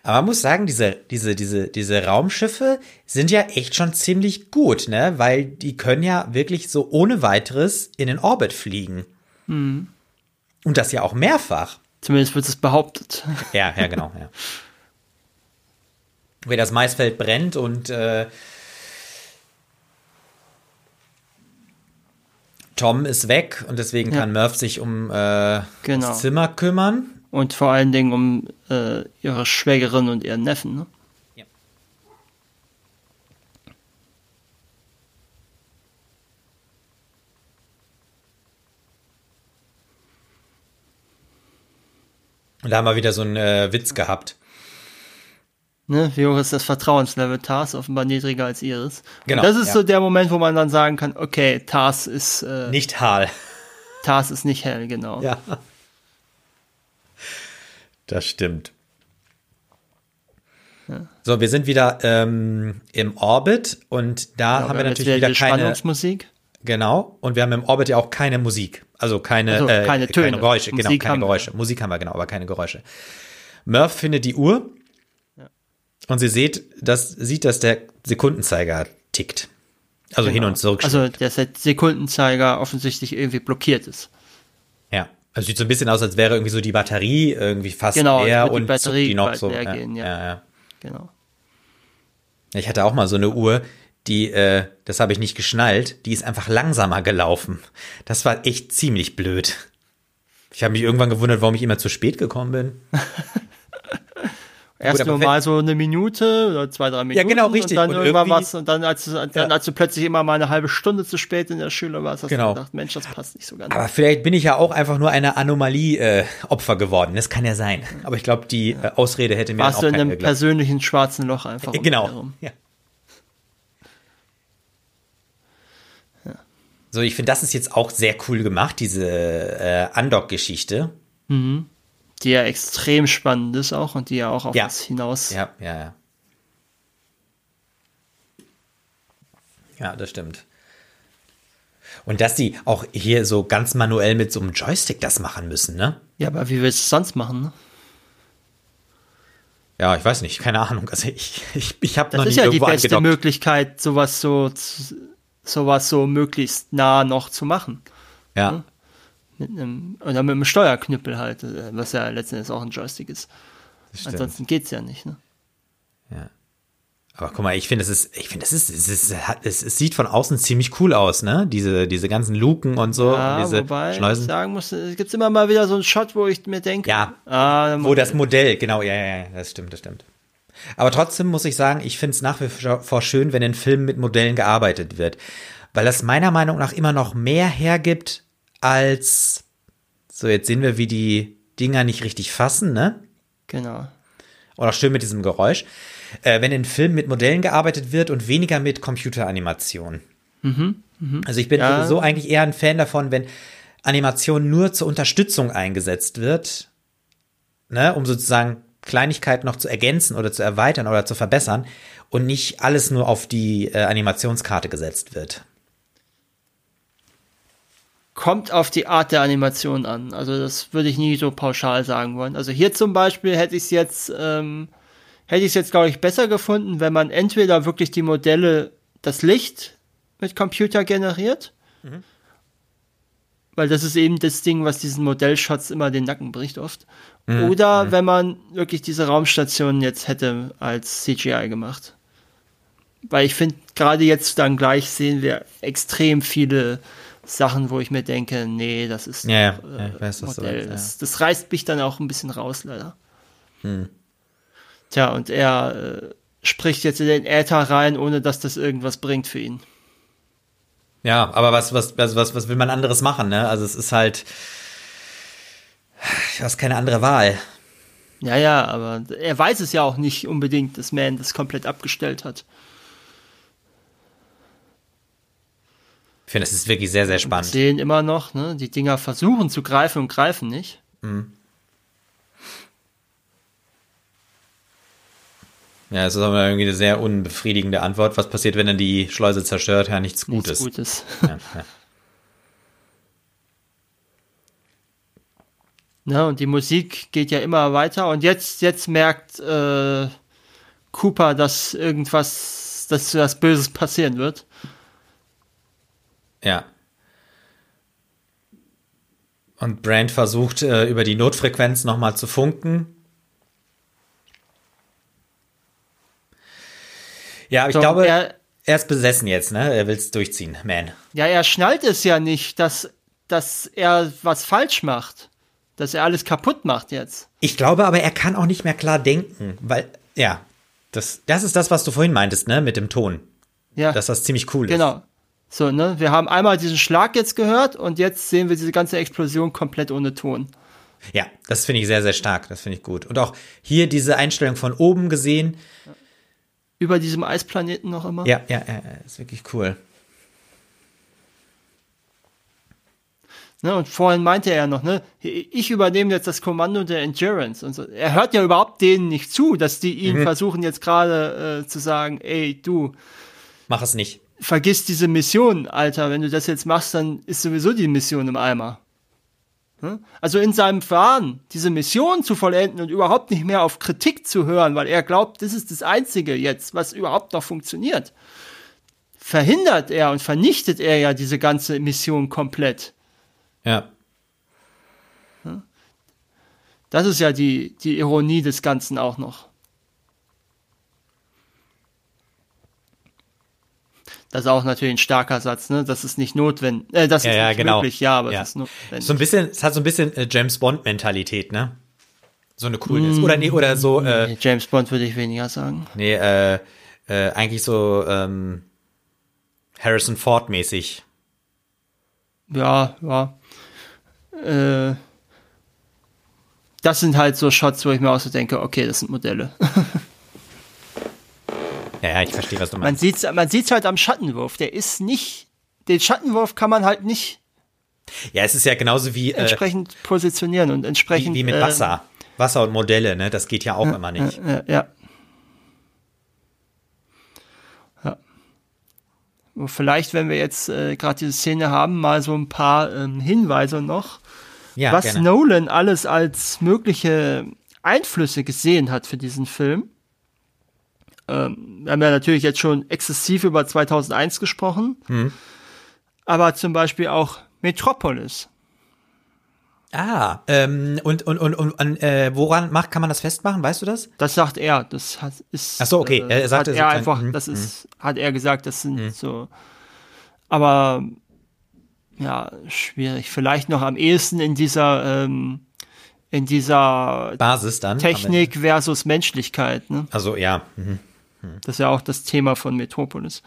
Aber man muss sagen, diese, diese, diese, diese Raumschiffe sind ja echt schon ziemlich gut, ne? Weil die können ja wirklich so ohne weiteres in den Orbit fliegen. Mhm. Und das ja auch mehrfach. Zumindest wird es behauptet. Ja, ja, genau, ja. Wie das Maisfeld brennt und äh, Tom ist weg und deswegen ja. kann Murph sich um äh, genau. das Zimmer kümmern. Und vor allen Dingen um äh, ihre Schwägerin und ihren Neffen. Ne? Und da haben wir wieder so einen äh, Witz gehabt. Ne, wie hoch ist das Vertrauenslevel Tars? Offenbar niedriger als ihres. Genau. Und das ist ja. so der Moment, wo man dann sagen kann, okay, Tars ist äh, nicht hell. Tars ist nicht hell, genau. Ja. Das stimmt. Ja. So, wir sind wieder ähm, im Orbit und da ja, haben wir natürlich wieder, wieder keine Spannungsmusik. Genau, und wir haben im Orbit ja auch keine Musik, also keine, also keine, äh, Töne. keine Geräusche, genau, Musik genau, keine Geräusche. Wir. Musik haben wir genau, aber keine Geräusche. Murph findet die Uhr und sie sieht, dass, sieht, dass der Sekundenzeiger tickt. Also genau. hin und zurück. Also der Sekundenzeiger offensichtlich irgendwie blockiert ist. Ja. Also sieht so ein bisschen aus, als wäre irgendwie so die Batterie irgendwie fast genau, leer und die Batterie die noch so. Ja, gehen, ja. ja, ja. Genau. Ich hatte auch mal so eine Uhr, die, äh, das habe ich nicht geschnallt, die ist einfach langsamer gelaufen. Das war echt ziemlich blöd. Ich habe mich irgendwann gewundert, warum ich immer zu spät gekommen bin. Erst Gut, nur mal so eine Minute oder zwei, drei Minuten. Ja, genau, richtig. Und dann und irgendwann was und dann als, du, dann, ja. als du plötzlich immer mal eine halbe Stunde zu spät in der Schule warst, hast genau. du gedacht, Mensch, das passt nicht so ganz. Aber vielleicht bin ich ja auch einfach nur eine Anomalie-Opfer äh, geworden. Das kann ja sein. Aber ich glaube, die äh, Ausrede hätte mir Warst auch du in einem persönlichen schwarzen Loch einfach. Äh, genau. Ja. So, ich finde, das ist jetzt auch sehr cool gemacht, diese äh, Undock-Geschichte. Mhm die ja extrem spannend ist auch und die ja auch auf ja. was hinaus. Ja, ja, ja. Ja, das stimmt. Und dass die auch hier so ganz manuell mit so einem Joystick das machen müssen, ne? Ja, aber wie willst du es sonst machen, ne? Ja, ich weiß nicht, keine Ahnung. Also ich, ich, ich habe noch nicht ja irgendwo Das ist ja die beste angedockt. Möglichkeit, sowas so, sowas so möglichst nah noch zu machen. Ja. Ne? Mit einem, oder mit einem Steuerknüppel halt, äh, was ja letztendlich auch ein Joystick ist. Ansonsten geht's ja nicht, ne? Ja. Aber guck mal, ich finde, es ist, ich finde, es ist, es ist, es, es sieht von außen ziemlich cool aus, ne? Diese, diese ganzen Luken und so. Ja, und diese wobei Schleusen. ich sagen muss, es gibt immer mal wieder so einen Shot, wo ich mir denke, ja, ah, wo das Modell, genau, ja, ja, ja, das stimmt, das stimmt. Aber trotzdem muss ich sagen, ich finde es nach wie vor schön, wenn in Filmen mit Modellen gearbeitet wird. Weil das meiner Meinung nach immer noch mehr hergibt, als, so jetzt sehen wir, wie die Dinger nicht richtig fassen, ne? Genau. Auch schön mit diesem Geräusch. Äh, wenn in Filmen mit Modellen gearbeitet wird und weniger mit Computeranimation. Mhm, mh. Also ich bin ja. sowieso eigentlich eher ein Fan davon, wenn Animation nur zur Unterstützung eingesetzt wird, ne, um sozusagen Kleinigkeiten noch zu ergänzen oder zu erweitern oder zu verbessern und nicht alles nur auf die äh, Animationskarte gesetzt wird kommt auf die Art der Animation an. Also das würde ich nie so pauschal sagen wollen. Also hier zum Beispiel hätte ich es jetzt, ähm, hätte ich es jetzt, glaube ich, besser gefunden, wenn man entweder wirklich die Modelle, das Licht mit Computer generiert, mhm. weil das ist eben das Ding, was diesen Modellshots immer den Nacken bricht oft. Mhm. Oder mhm. wenn man wirklich diese Raumstationen jetzt hätte als CGI gemacht. Weil ich finde, gerade jetzt dann gleich sehen wir extrem viele Sachen, wo ich mir denke, nee, das ist ja, ja. Äh, weiß, Modell. Das, ja. das, das, reißt mich dann auch ein bisschen raus, leider. Hm. Tja, und er äh, spricht jetzt in den Äther rein, ohne dass das irgendwas bringt für ihn. Ja, aber was, was, was, was, was will man anderes machen, ne? Also es ist halt, du hast keine andere Wahl. Ja, ja, aber er weiß es ja auch nicht unbedingt, dass Man das komplett abgestellt hat. Ich finde, das ist wirklich sehr, sehr spannend. Wir sehen immer noch, ne? Die Dinger versuchen zu greifen und greifen nicht. Mhm. Ja, es ist aber irgendwie eine sehr unbefriedigende Antwort. Was passiert, wenn er die Schleuse zerstört? Ja, nichts Gutes. Nichts Gutes. Ja, ja. Ne, und die Musik geht ja immer weiter und jetzt, jetzt merkt äh, Cooper, dass irgendwas, dass was Böses passieren wird. Ja. Und Brand versucht äh, über die Notfrequenz nochmal zu funken. Ja, aber ich so, glaube, er, er, ist besessen jetzt, ne? Er will es durchziehen, man. Ja, er schnallt es ja nicht, dass, dass er was falsch macht dass er alles kaputt macht jetzt. Ich glaube aber, er kann auch nicht mehr klar denken, weil, ja, das, das ist das, was du vorhin meintest, ne, mit dem Ton. Ja. Dass das ziemlich cool genau. ist. Genau. So, ne, wir haben einmal diesen Schlag jetzt gehört und jetzt sehen wir diese ganze Explosion komplett ohne Ton. Ja, das finde ich sehr, sehr stark. Das finde ich gut. Und auch hier diese Einstellung von oben gesehen. Über diesem Eisplaneten noch immer. Ja, ja, ja, ist wirklich cool. Ne, und vorhin meinte er noch, ne, ich übernehme jetzt das Kommando der Endurance. Und so. Er hört ja überhaupt denen nicht zu, dass die ihn mhm. versuchen jetzt gerade äh, zu sagen, ey, du. Mach es nicht. Vergiss diese Mission, Alter. Wenn du das jetzt machst, dann ist sowieso die Mission im Eimer. Ne? Also in seinem Fahren, diese Mission zu vollenden und überhaupt nicht mehr auf Kritik zu hören, weil er glaubt, das ist das Einzige jetzt, was überhaupt noch funktioniert, verhindert er und vernichtet er ja diese ganze Mission komplett. Ja. Das ist ja die, die Ironie des Ganzen auch noch. Das ist auch natürlich ein starker Satz, ne? Das ist nicht notwendig. Äh, das ja, ist ja, nicht genau. möglich, ja, aber ja. das ist notwendig. So ein bisschen, es hat so ein bisschen äh, James Bond Mentalität, ne? So eine Coolness. Mm, oder nee, oder so. Äh, nee, James Bond würde ich weniger sagen. Nee, äh, äh, eigentlich so ähm, Harrison Ford mäßig. Ja, ja äh, das sind halt so Shots, wo ich mir auch so denke, okay, das sind Modelle. ja, ja, ich verstehe, was du meinst. Man sieht's, man sieht's halt am Schattenwurf. Der ist nicht, den Schattenwurf kann man halt nicht. Ja, es ist ja genauso wie äh, entsprechend positionieren und entsprechend wie, wie mit Wasser, äh, Wasser und Modelle, ne? Das geht ja auch ja, immer nicht. Ja, ja. Vielleicht, wenn wir jetzt äh, gerade diese Szene haben, mal so ein paar ähm, Hinweise noch, ja, was gerne. Nolan alles als mögliche Einflüsse gesehen hat für diesen Film. Ähm, wir haben ja natürlich jetzt schon exzessiv über 2001 gesprochen, mhm. aber zum Beispiel auch Metropolis. Ah, ähm, und, und, und, und äh, woran macht, kann man das festmachen? Weißt du das? Das sagt er. Das hat, ist. Ach so, okay. Äh, er sagt hat er einfach, mh, das ist, mh. hat er gesagt, das sind mh. so. Aber ja, schwierig. Vielleicht noch am ehesten in dieser ähm, in dieser Basis dann Technik versus Menschlichkeit. Ne? Also ja. Mhm. Mhm. Das ist ja auch das Thema von Metropolis.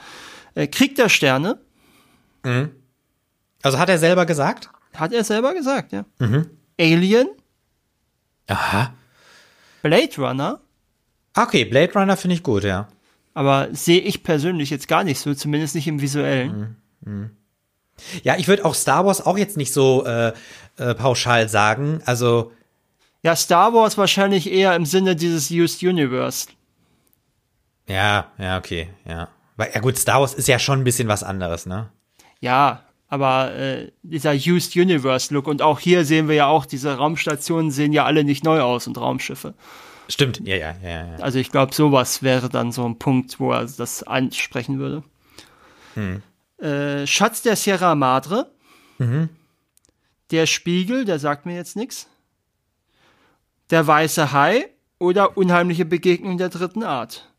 Äh, Krieg der Sterne. Mhm. Also hat er selber gesagt? Hat er selber gesagt, ja. Mhm. Alien. Aha. Blade Runner. Okay, Blade Runner finde ich gut, ja. Aber sehe ich persönlich jetzt gar nicht so, zumindest nicht im visuellen. Mhm. Ja, ich würde auch Star Wars auch jetzt nicht so äh, äh, pauschal sagen. Also. Ja, Star Wars wahrscheinlich eher im Sinne dieses Used Universe. Ja, ja, okay, ja. Weil, ja gut, Star Wars ist ja schon ein bisschen was anderes, ne? Ja, aber äh, dieser Used Universe Look und auch hier sehen wir ja auch, diese Raumstationen sehen ja alle nicht neu aus und Raumschiffe. Stimmt, ja, ja, ja. ja. Also ich glaube, sowas wäre dann so ein Punkt, wo er das ansprechen würde. Hm. Äh, Schatz der Sierra Madre. Mhm. Der Spiegel, der sagt mir jetzt nichts. Der weiße Hai oder unheimliche Begegnung der dritten Art.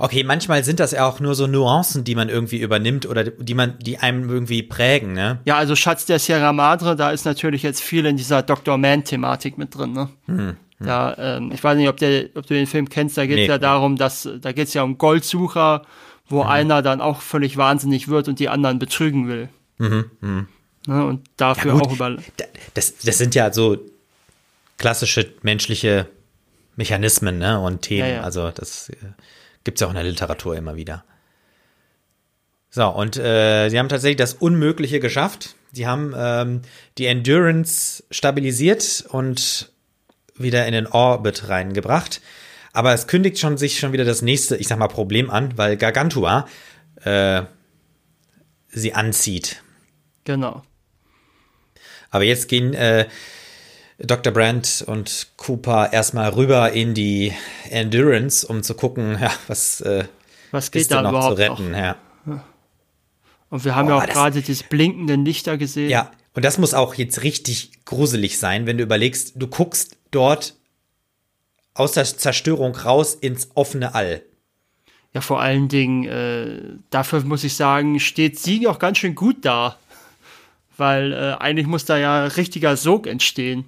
Okay, manchmal sind das ja auch nur so Nuancen, die man irgendwie übernimmt oder die man, die einem irgendwie prägen, ne? Ja, also Schatz der Sierra Madre, da ist natürlich jetzt viel in dieser Dr. Man-Thematik mit drin, ne? Hm. Da, ähm, ich weiß nicht, ob, der, ob du den Film kennst, da geht es Nee. ja darum, dass da geht es ja um Goldsucher, wo Mhm. einer dann auch völlig wahnsinnig wird und die anderen betrügen will. Ne, und dafür Mhm, Ja, auch über. Da- Das, das sind ja so klassische menschliche Mechanismen ne? und Themen. Ja, ja. Also das äh, gibt's ja auch in der Literatur immer wieder. So, und äh, sie haben tatsächlich das Unmögliche geschafft. Sie haben ähm, die Endurance stabilisiert und wieder in den Orbit reingebracht. Aber es kündigt schon sich schon wieder das nächste, ich sag mal, Problem an, weil Gargantua äh, sie anzieht. Genau. Aber jetzt gehen äh, Dr. Brandt und Cooper erstmal rüber in die Endurance, um zu gucken, ja, was äh, Was geht ist da noch zu überhaupt retten. noch? Ja. Und wir haben Boah, ja auch das- gerade diese blinkenden Lichter gesehen. ja, und das muss auch jetzt richtig gruselig sein, wenn du überlegst, du guckst dort aus der Zerstörung raus ins offene All. Ja, vor allen Dingen, äh, dafür muss ich sagen, steht sie auch ganz schön gut da. Weil äh, eigentlich muss da ja richtiger Sog entstehen,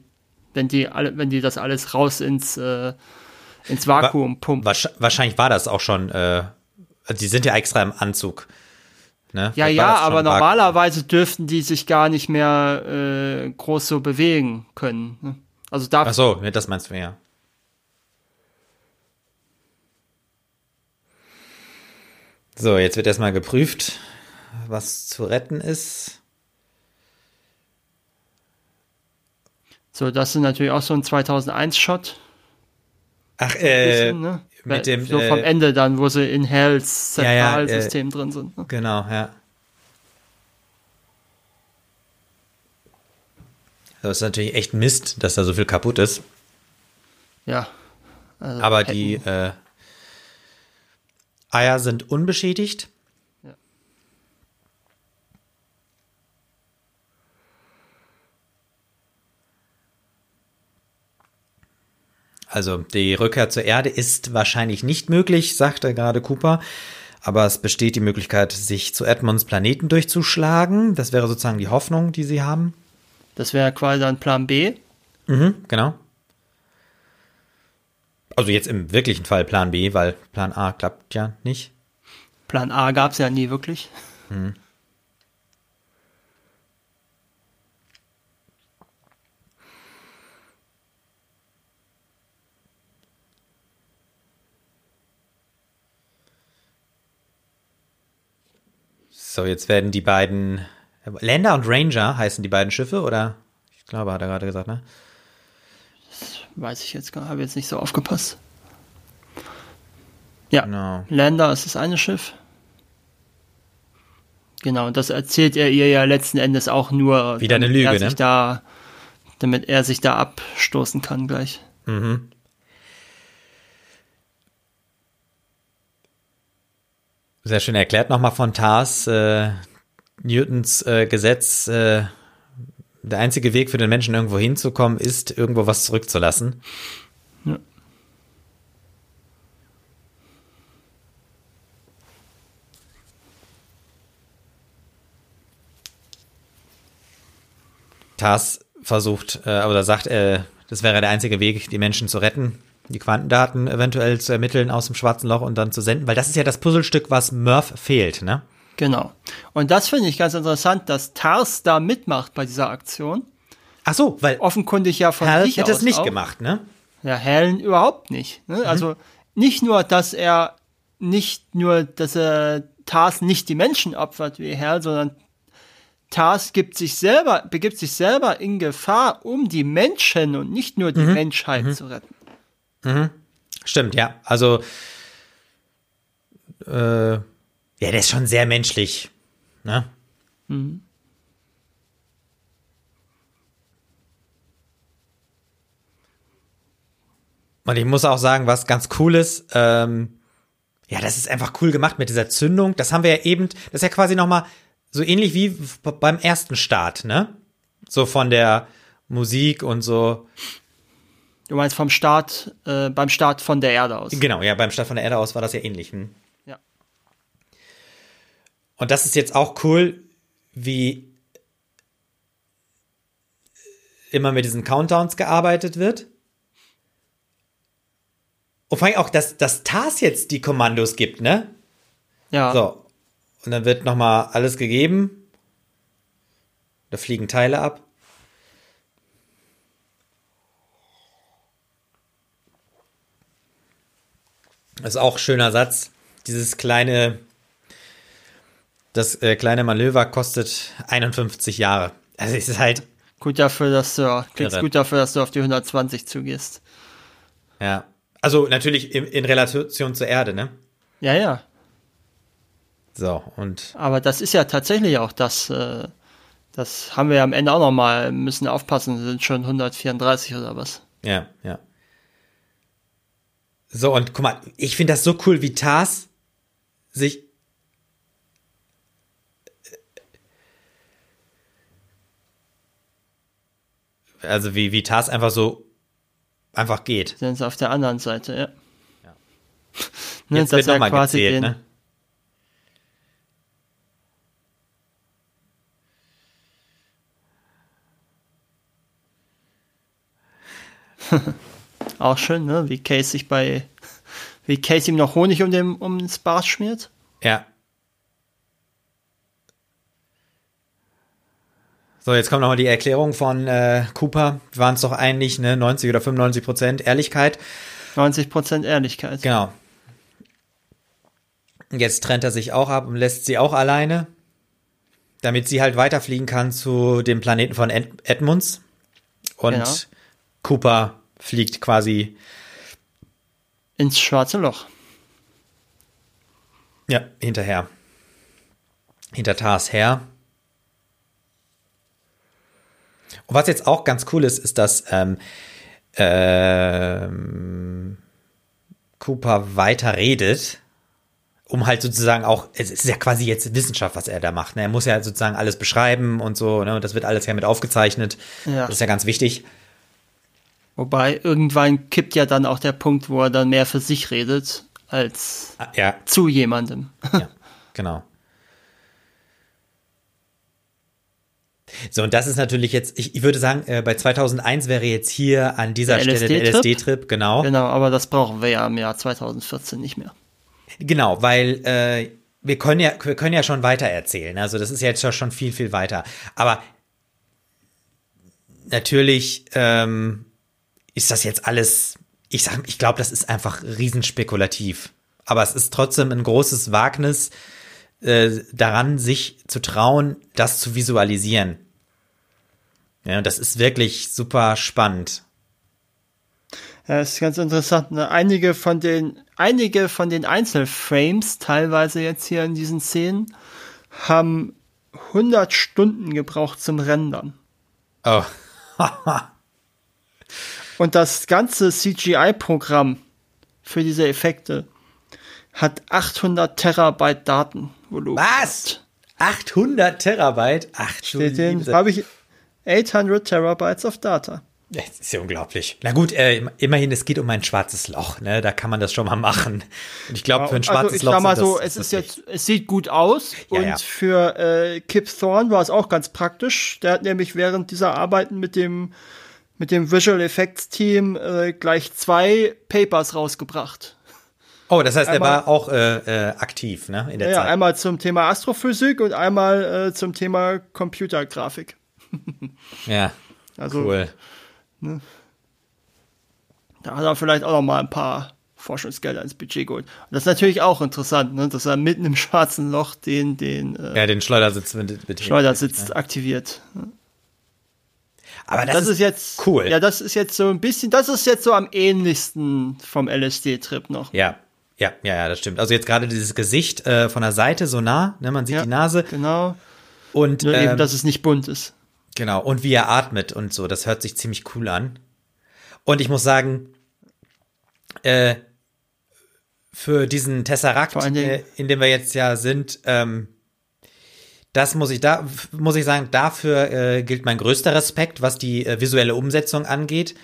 wenn die, alle, wenn die das alles raus ins, äh, ins Vakuum pumpen. Wahrsch- Wahrscheinlich war das auch schon, äh, die sind ja extra im Anzug. Ne? Ja, ja, aber normalerweise dürften die sich gar nicht mehr äh, groß so bewegen können. ne? Also Ach so, das meinst du ja. So, jetzt wird erstmal geprüft, was zu retten ist. so, das ist natürlich auch so ein 2001-Shot. Ach, äh, ne? mit dem, so vom äh, Ende dann, wo sie in Hells Ja, ja, Zentralsystem drin sind. Ne? genau, ja. Das ist natürlich echt Mist, dass da so viel kaputt ist. Ja. Also Aber hätten- die äh, Eier sind unbeschädigt. Ja. Also die Rückkehr zur Erde ist wahrscheinlich nicht möglich, sagte gerade Cooper. Aber es besteht die Möglichkeit, sich zu Edmonds Planeten durchzuschlagen. Das wäre sozusagen die Hoffnung, die sie haben. Das wäre quasi dann Plan B. Mhm, genau. Also jetzt im wirklichen Fall Plan B, weil Plan A klappt ja nicht. Plan A gab es ja nie wirklich. So, jetzt werden die beiden Lander und Ranger heißen die beiden Schiffe, oder? Ich glaube, hat er gerade gesagt, ne? Weiß ich jetzt gar habe jetzt nicht so aufgepasst. Ja, Genau. Lander ist das eine Schiff. Genau, und das erzählt er ihr ja letzten Endes auch nur, Wieder eine damit Lüge, er sich ne? da, damit er sich da abstoßen kann gleich. Sehr schön erklärt nochmal von Tars, äh, Newtons äh, Gesetz, äh, der einzige Weg für den Menschen irgendwo hinzukommen, ist, irgendwo was zurückzulassen. Ja. Tars versucht, äh, oder sagt, äh, das wäre der einzige Weg, die Menschen zu retten, die Quantendaten eventuell zu ermitteln aus dem schwarzen Loch und dann zu senden, weil das ist ja das Puzzlestück, was Murph fehlt, ne? Genau. Und das finde ich ganz interessant, dass Tars da mitmacht bei dieser Aktion. Ach so, weil Offenkundig ja von Hal sich hätte es nicht auch. gemacht, ne? Ja, Helen überhaupt nicht. Ne? Also nicht nur, dass er nicht nur, dass er Tars nicht die Menschen opfert wie Hal, sondern Tars gibt sich selber, begibt sich selber in Gefahr, um die Menschen und nicht nur die Menschheit zu retten. Stimmt, ja. Also, äh, ja, der ist schon sehr menschlich, ne? Und ich muss auch sagen, was ganz cool ist, ähm, ja, das ist einfach cool gemacht mit dieser Zündung. Das haben wir ja eben, das ist ja quasi nochmal so ähnlich wie beim ersten Start, ne? So von der Musik und so. Du meinst vom Start, äh, beim Start von der Erde aus. Genau, ja, beim Start von der Erde aus war das ja ähnlich. Hm? Und das ist jetzt auch cool, wie immer mit diesen Countdowns gearbeitet wird. Und vor allem auch, dass, dass TARS jetzt die Kommandos gibt, ne? Ja. So. Und dann wird nochmal alles gegeben. Da fliegen Teile ab. Das ist auch ein schöner Satz. Dieses kleine, das äh, kleine Manöver kostet 51 Jahre. Also es ist halt, Gut dafür, dass du, klingt Irre. gut dafür, dass du auf die 120 zugehst. ja. Also natürlich in, in Relation zur Erde, ne? Ja, ja. So, und Aber das ist ja tatsächlich auch das, äh, das haben wir ja am Ende auch nochmal, müssen aufpassen, sind schon 134 oder was. Ja, ja. So, und guck mal, ich finde das so cool, wie Tars sich. Also wie, wie Tars einfach so einfach geht. Sind sie auf der anderen Seite, ja. ne, Jetzt wird nochmal gezählt, den, ne? Auch schön, ne? Wie Case sich bei, wie Case ihm noch Honig um den, um den Bart schmiert. Ja. So, jetzt kommt nochmal die Erklärung von äh, Cooper. Waren es doch eigentlich ne, 90 oder 95 Prozent Ehrlichkeit. 90% Ehrlichkeit. Genau. Jetzt trennt er sich auch ab und lässt sie auch alleine, damit sie halt weiterfliegen kann zu dem Planeten von Ed Edmunds. Und Genau. Cooper fliegt quasi, Ins schwarze Loch. ja, hinterher. Hinter Tars her. Und was jetzt auch ganz cool ist, ist, dass ähm, ähm, Cooper weiter redet, um halt sozusagen auch, es ist ja quasi jetzt Wissenschaft, was er da macht. Ne? Er muss ja sozusagen alles beschreiben und so, ne? und das wird alles ja mit aufgezeichnet. Ja. Das ist ja ganz wichtig. Wobei irgendwann kippt ja dann auch der Punkt, wo er dann mehr für sich redet als Ah, Ja, zu jemandem. ja, genau. So, und das ist natürlich jetzt, ich, ich würde sagen, äh, bei 2001 wäre jetzt hier an dieser Der Stelle der LSD-Trip? Genau. Genau, aber das brauchen wir ja im Jahr 2014 nicht mehr. Genau, weil äh, wir können ja, wir können ja schon weiter erzählen. Also das ist jetzt schon- schon viel, viel weiter. Aber natürlich ähm, ist das jetzt alles, ich sag, ich glaube, das ist einfach riesenspekulativ. Aber es ist trotzdem ein großes Wagnis, äh, daran, sich zu trauen, das zu visualisieren. Ja, und das ist wirklich super spannend. Ja, das ist ganz interessant. Ne? Einige von den, einige von den Einzelframes, teilweise jetzt hier in diesen Szenen, haben 100 Stunden gebraucht zum Rendern. Oh, Und das ganze CGI-Programm für diese Effekte hat 800 Terabyte Datenvolumen. was? 800 Terabyte? Ach, habe ich 800 Terabytes of Data. Das ist ja unglaublich. Na gut, äh, immerhin, es geht um ein schwarzes Loch, ne? Da kann man das schon mal machen. Und ich glaube, für ein schwarzes also ich Loch. sag mal das- so, es ist jetzt, es sieht gut aus Ja, und ja. für äh, Kip Thorne war es auch ganz praktisch. Der hat nämlich während dieser Arbeiten mit dem mit dem Visual Effects Team äh, gleich zwei Papers rausgebracht. Oh, das heißt, er einmal- war auch äh, äh, aktiv, ne? In der Ja, Zeit. einmal zum Thema Astrophysik und einmal äh, zum Thema Computergrafik. Ja, Also cool. da hat er vielleicht auch noch mal ein paar Forschungsgelder ins Budget geholt. Und das ist natürlich auch interessant, ne, dass er mitten im schwarzen Loch den den äh, Ja, den Schleudersitz mit, Schleudersitz aktiviert. Aber das, Das, ist jetzt cool. Ja, das ist jetzt so ein bisschen, das ist jetzt so am ähnlichsten vom LSD-Trip noch. Ja, ja, ja, ja, das stimmt. Also jetzt gerade dieses Gesicht äh, von der Seite so nah, ne? Man sieht Ja, die Nase Genau. und Nur eben, ähm, dass es nicht bunt ist. Genau, und wie er atmet und so, das hört sich ziemlich cool an. Und ich muss sagen, äh, für diesen Tesseract, Dingen- äh, in dem wir jetzt ja sind, ähm, das muss ich da, muss ich sagen, dafür äh, gilt mein größter Respekt, was die äh, visuelle Umsetzung angeht,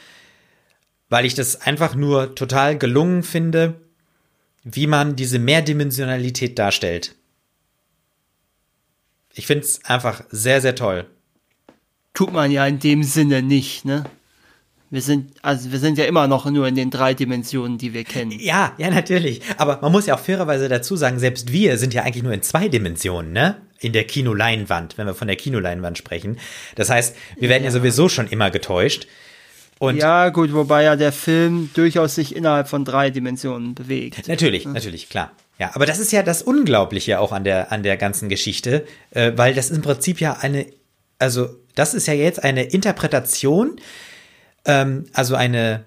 weil ich das einfach nur total gelungen finde, wie man diese Mehrdimensionalität darstellt. Ich finde es einfach sehr, sehr toll. Tut man ja in dem Sinne nicht, ne? Wir sind, also wir sind ja immer noch nur in den drei Dimensionen, die wir kennen. Ja, ja, natürlich. Aber man muss ja auch fairerweise dazu sagen, selbst wir sind ja eigentlich nur in zwei Dimensionen, ne? In der Kinoleinwand, wenn wir von der Kinoleinwand sprechen. Das heißt, wir werden ja, ja sowieso schon immer getäuscht. Und ja, gut, wobei ja der Film durchaus sich innerhalb von drei Dimensionen bewegt. Natürlich, natürlich, klar. Ja, aber das ist ja das Unglaubliche auch an der, an der ganzen Geschichte, äh, weil das im Prinzip ja eine, also das ist ja jetzt eine Interpretation, ähm, also eine,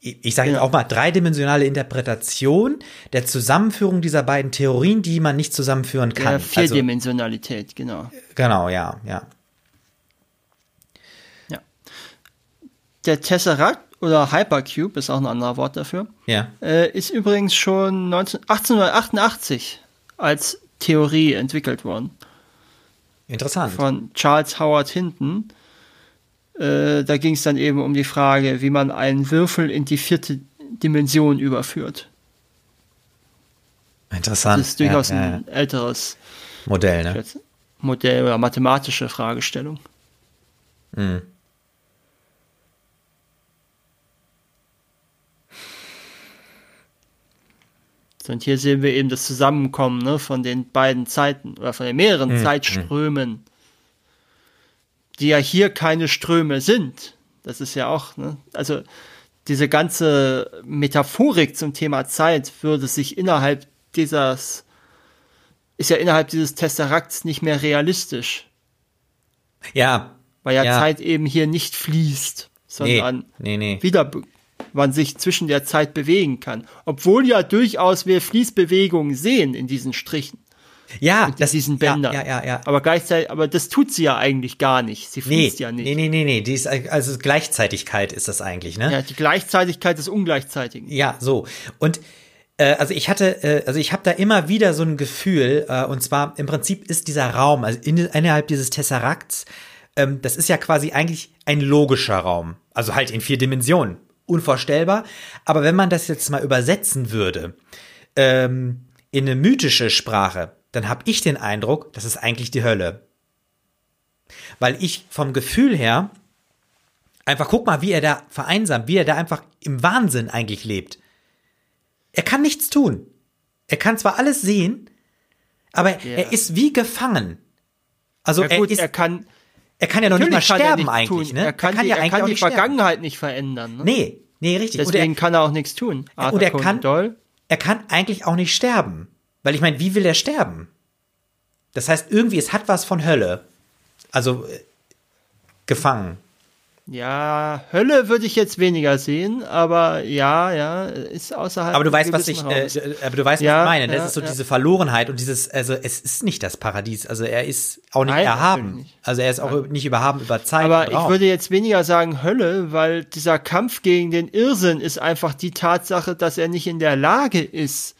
ich sage jetzt auch mal, dreidimensionale Interpretation der Zusammenführung dieser beiden Theorien, die man nicht zusammenführen kann. Ja, also Vierdimensionalität, also, genau. Genau, ja, ja. Ja. Der Tesseract oder Hypercube ist auch ein anderes Wort dafür. Ja. Äh, ist übrigens schon 19, 1888 als Theorie entwickelt worden. Interessant. Von Charles Howard Hinton. Äh, da ging es dann eben um die Frage, wie man einen Würfel in die vierte Dimension überführt. Interessant. Das ist durchaus ja, ja. ein älteres Modell, ne? Modell oder mathematische Fragestellung. Mhm. Und hier sehen wir eben das Zusammenkommen ne, von den beiden Zeiten oder von den mehreren mhm. Zeitströmen, die ja hier keine Ströme sind. Das ist ja auch, ne, also diese ganze Metaphorik zum Thema Zeit würde sich innerhalb dieses, ist ja innerhalb dieses Tesserakts nicht mehr realistisch. Ja. Weil ja, ja. Zeit eben hier nicht fließt, sondern nee, nee, nee. wieder man sich zwischen der Zeit bewegen kann. Obwohl ja durchaus wir Fließbewegungen sehen in diesen Strichen. Ja, mit das, diesen Bändern. Ja, ja, ja, Aber gleichzeitig, aber das tut sie ja eigentlich gar nicht. Sie fließt nee, ja nicht. Nee, nee, nee, nee. Die ist, also Gleichzeitigkeit ist das eigentlich, ne? Ja, die Gleichzeitigkeit des Ungleichzeitigen. Ja, so. Und äh, also ich hatte, äh, also ich habe da immer wieder so ein Gefühl, äh, und zwar im Prinzip ist dieser Raum, also in, innerhalb dieses Tesserakts, ähm, das ist ja quasi eigentlich ein logischer Raum. Also halt in vier Dimensionen unvorstellbar. Aber wenn man das jetzt mal übersetzen würde ähm, in eine mythische Sprache, dann habe ich den Eindruck, das ist eigentlich die Hölle. Weil ich vom Gefühl her einfach guck mal, wie er da vereinsamt, wie er da einfach im Wahnsinn eigentlich lebt. Er kann nichts tun. Er kann zwar alles sehen, aber yeah. er ist wie gefangen. Also ja, gut, er, ist, er kann er kann ja noch nicht mal sterben eigentlich, tun. ne? Er kann, er kann, die, ja er kann die Vergangenheit sterben. nicht verändern. Ne? Nee, nee, richtig. Deswegen er, kann er auch nichts tun. Arthur und er kann, Doll. er kann eigentlich auch nicht sterben. Weil ich meine, wie will er sterben? Das heißt, irgendwie, es hat was von Hölle. Also, äh, gefangen. Ja, Hölle würde ich jetzt weniger sehen, aber ja, ja, ist außerhalb. Aber du weißt, was ich, äh, aber du weißt, was ja, ich meine. Das ja, ist so ja. diese Verlorenheit und dieses, also es ist nicht das Paradies. Also er ist auch nicht Nein, erhaben. Nicht. Also er ist auch nicht überhaben über Zeit. Aber ich würde jetzt weniger sagen Hölle, weil dieser Kampf gegen den Irrsinn ist einfach die Tatsache, dass er nicht in der Lage ist,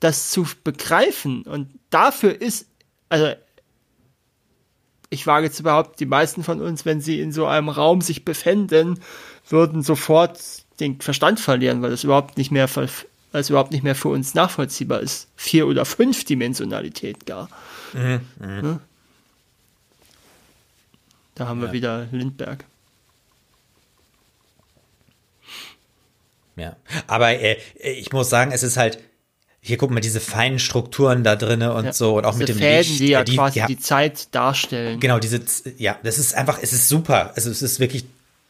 das zu begreifen. Und dafür ist, also ich wage zu behaupten, die meisten von uns, wenn sie in so einem Raum sich befänden, würden sofort den Verstand verlieren, weil das überhaupt nicht mehr, weil es überhaupt nicht mehr für uns nachvollziehbar ist. Vier- oder Fünfdimensionalität gar. Mhm, mh. Ne? Da haben ja. wir wieder Lindberg. Ja, aber äh, ich muss sagen, es ist halt, hier guck mal, diese feinen Strukturen da drinnen und ja, so und auch mit dem Fäden, Licht. die ja die, quasi ja, die Zeit darstellen. Genau, diese, ja, das ist einfach, es ist super. Also es ist wirklich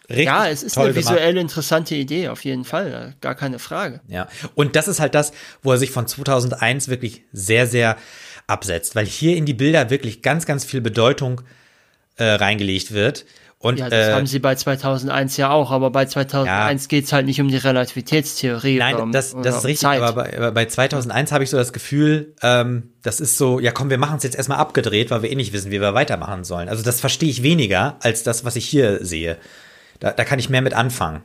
richtig Ja, es ist eine visuell gemacht. interessante Idee, auf jeden Fall, gar keine Frage. Ja, und das ist halt das, wo er sich von 2001 wirklich sehr, sehr absetzt, weil hier in die Bilder wirklich ganz, ganz viel Bedeutung äh, reingelegt wird. Und, ja, das äh, haben sie bei 2001 ja auch, aber bei 2001 ja, geht es halt nicht um die Relativitätstheorie. Nein, um, das, das ist richtig, Zeit. aber bei, bei 2001 habe ich so das Gefühl, ähm, das ist so, ja komm, wir machen es jetzt erstmal abgedreht, weil wir eh nicht wissen, wie wir weitermachen sollen. Also das verstehe ich weniger als das, was ich hier sehe. Da, da kann ich mehr mit anfangen.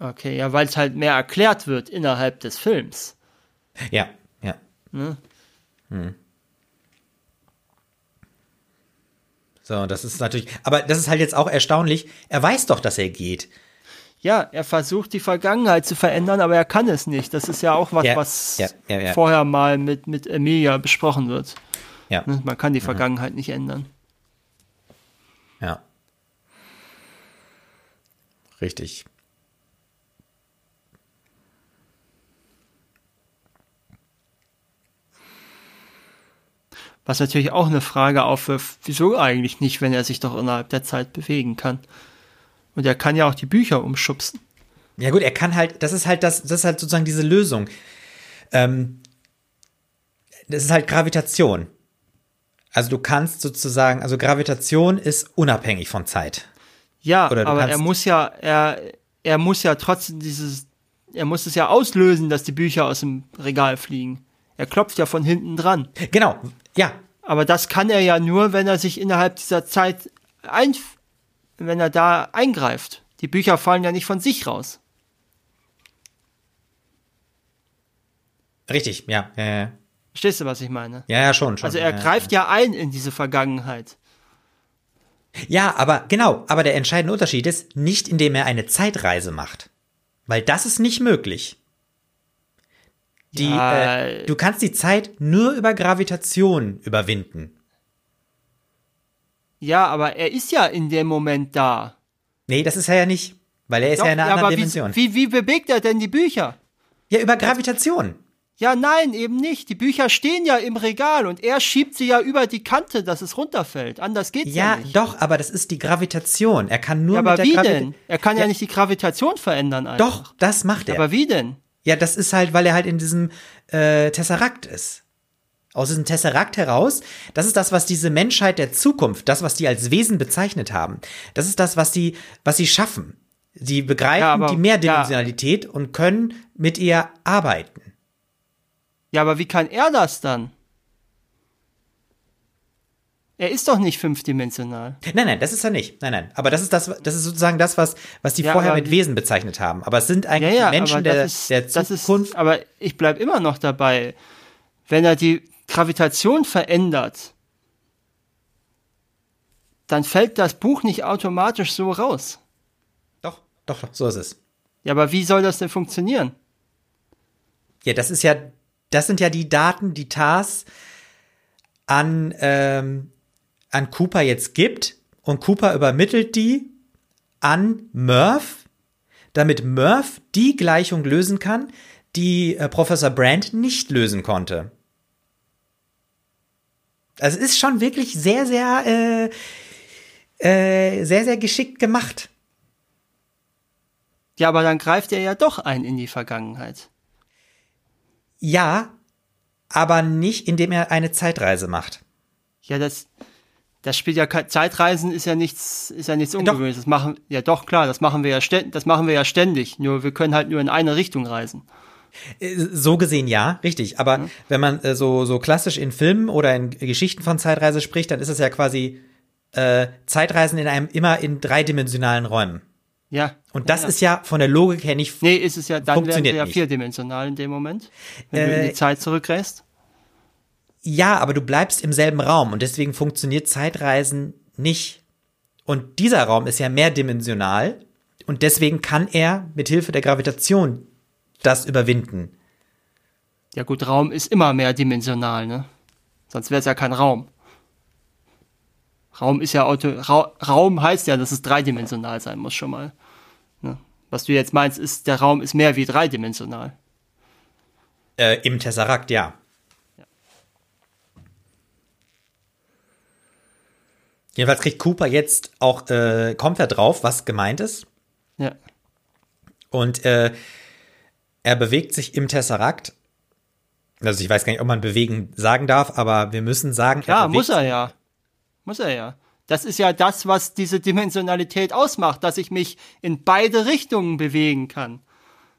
Okay, ja, weil es halt mehr erklärt wird innerhalb des Films. Ja, ja. Ne? Hm. So, das ist natürlich, aber das ist halt jetzt auch erstaunlich. Er weiß doch, dass er geht. Ja, er versucht die Vergangenheit zu verändern, aber er kann es nicht. Das ist ja auch was, ja, was ja, ja, vorher mal mit, mit Emilia besprochen wird. Ja. Ne, man kann die mhm. Vergangenheit mhm. nicht ändern. Ja. richtig. Was natürlich auch eine Frage aufwirft, wieso eigentlich nicht, wenn er sich doch innerhalb der Zeit bewegen kann. Und er kann ja auch die Bücher umschubsen. Ja gut, er kann halt, das ist halt das, das ist halt sozusagen diese Lösung. Ähm, das ist halt Gravitation. Also du kannst sozusagen, also Gravitation ist unabhängig von Zeit. Ja, aber er muss ja, er, er muss ja trotzdem dieses, er muss es ja auslösen, dass die Bücher aus dem Regal fliegen. Er klopft ja von hinten dran. Genau, ja. Aber das kann er ja nur, wenn er sich innerhalb dieser Zeit ein, wenn er da eingreift. Die Bücher fallen ja nicht von sich raus. Richtig, ja, ja, ja. Verstehst du, was ich meine? Ja, ja, schon, schon. Also er ja, greift ja. ja ein in diese Vergangenheit. Ja, aber genau, aber der entscheidende Unterschied ist nicht, indem er eine Zeitreise macht. Weil das ist nicht möglich. Die, Ja. äh, du kannst die Zeit nur über Gravitation überwinden. Ja, aber er ist ja in dem Moment da. Nee, das ist er ja nicht. Weil er ist Doch, ja in einer ja, anderen Dimension. Wie, wie, wie bewegt er denn die Bücher? ja, über Gravitation. Ja, nein, eben nicht. Die Bücher stehen ja im Regal und er schiebt sie ja über die Kante, dass es runterfällt. Anders geht's ja, Ja, nicht. doch, aber das ist die Gravitation. Er kann nur Ja, mit aber der wie Gravi- denn? Er kann ja, Ja. nicht die Gravitation verändern einfach. Doch, das macht er. Aber wie denn? Ja, das ist halt, weil er halt in diesem äh, Tesserakt ist. Aus diesem Tesserakt heraus, das ist das, was diese Menschheit der Zukunft, das, was die als Wesen bezeichnet haben, das ist das, was die, was sie schaffen. Sie begreifen Ja, aber- die Mehrdimensionalität und können mit ihr arbeiten. Ja, aber wie kann er das dann? Er ist doch nicht fünfdimensional. Nein, nein, das ist er nicht. Nein, nein. Aber das ist das, das ist sozusagen das, was, was die Ja, vorher mit Wesen bezeichnet haben. Aber es sind Ja, eigentlich ja, die Menschen der, das ist, der Zukunft. ist, aber ich bleib immer noch dabei. Wenn er die Gravitation verändert, dann fällt das Buch nicht automatisch so raus. doch, doch, doch, so ist es. Ja, aber wie soll das denn funktionieren? Ja, das ist ja, das sind ja die Daten, die TARS an, ähm, an Cooper jetzt gibt und Cooper übermittelt die an Murph, damit Murph die Gleichung lösen kann, die äh, Professor Brand nicht lösen konnte. Also es ist schon wirklich sehr, sehr, äh, äh, sehr, sehr geschickt gemacht. Ja, aber dann greift er ja doch ein in die Vergangenheit. Ja, aber nicht, indem er eine Zeitreise macht. Ja, das, das spielt ja Zeitreisen ist ja nichts, ist ja nichts Ungewöhnliches. Das machen, ja doch, klar, das machen wir ja ständig, das machen wir ja ständig. Nur wir können halt nur in eine Richtung reisen. Äh, So gesehen ja, richtig. Aber wenn man äh, so, so klassisch in Filmen oder in Geschichten von Zeitreise spricht, dann ist es ja quasi äh, Zeitreisen in einem immer in dreidimensionalen Räumen. Ja. Und das ja. ist ja von der Logik her nicht. Nee, ist es ja, dann wären Funktioniert wir ja vierdimensional in dem Moment, wenn du in Äh, die Zeit zurückreist. Ja, aber du bleibst im selben Raum und deswegen funktioniert Zeitreisen nicht. Und dieser Raum ist ja mehrdimensional und deswegen kann er mit Hilfe der Gravitation das überwinden. Ja gut, Raum ist immer mehrdimensional, ne? Sonst wäre es ja kein Raum. Raum ist ja Auto, Ra Raum heißt ja, dass es dreidimensional sein muss schon mal. Ne? Was du jetzt meinst, ist, der Raum ist mehr wie dreidimensional. Äh, Im Tesserakt, ja. Jedenfalls kriegt Cooper jetzt auch, äh, kommt er drauf, was gemeint ist. Ja. Und äh, er bewegt sich im Tesserakt. Also ich weiß gar nicht, ob man bewegen sagen darf, aber wir müssen sagen, Ja, bewegt muss er ja. Muss er ja. Das ist ja das, was diese Dimensionalität ausmacht, dass ich mich in beide Richtungen bewegen kann.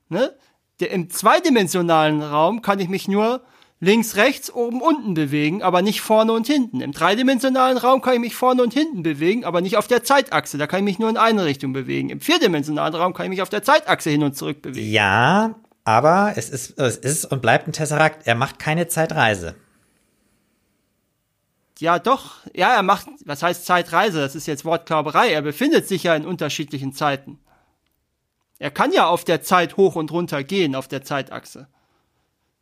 Ne? Der, Im zweidimensionalen Raum kann ich mich nur links, rechts, oben, unten bewegen, aber nicht vorne und hinten. Im dreidimensionalen Raum kann ich mich vorne und hinten bewegen, aber nicht auf der Zeitachse. Da kann ich mich nur in eine Richtung bewegen. Im vierdimensionalen Raum kann ich mich auf der Zeitachse hin und zurück bewegen. Ja, aber es ist, es ist und bleibt ein Tesserakt. Er macht keine Zeitreise. Ja, doch. Ja, er macht, was heißt Zeitreise? Das ist jetzt Wortklauberei. Er befindet sich ja in unterschiedlichen Zeiten. Er kann ja auf der Zeit hoch und runter gehen, auf der Zeitachse.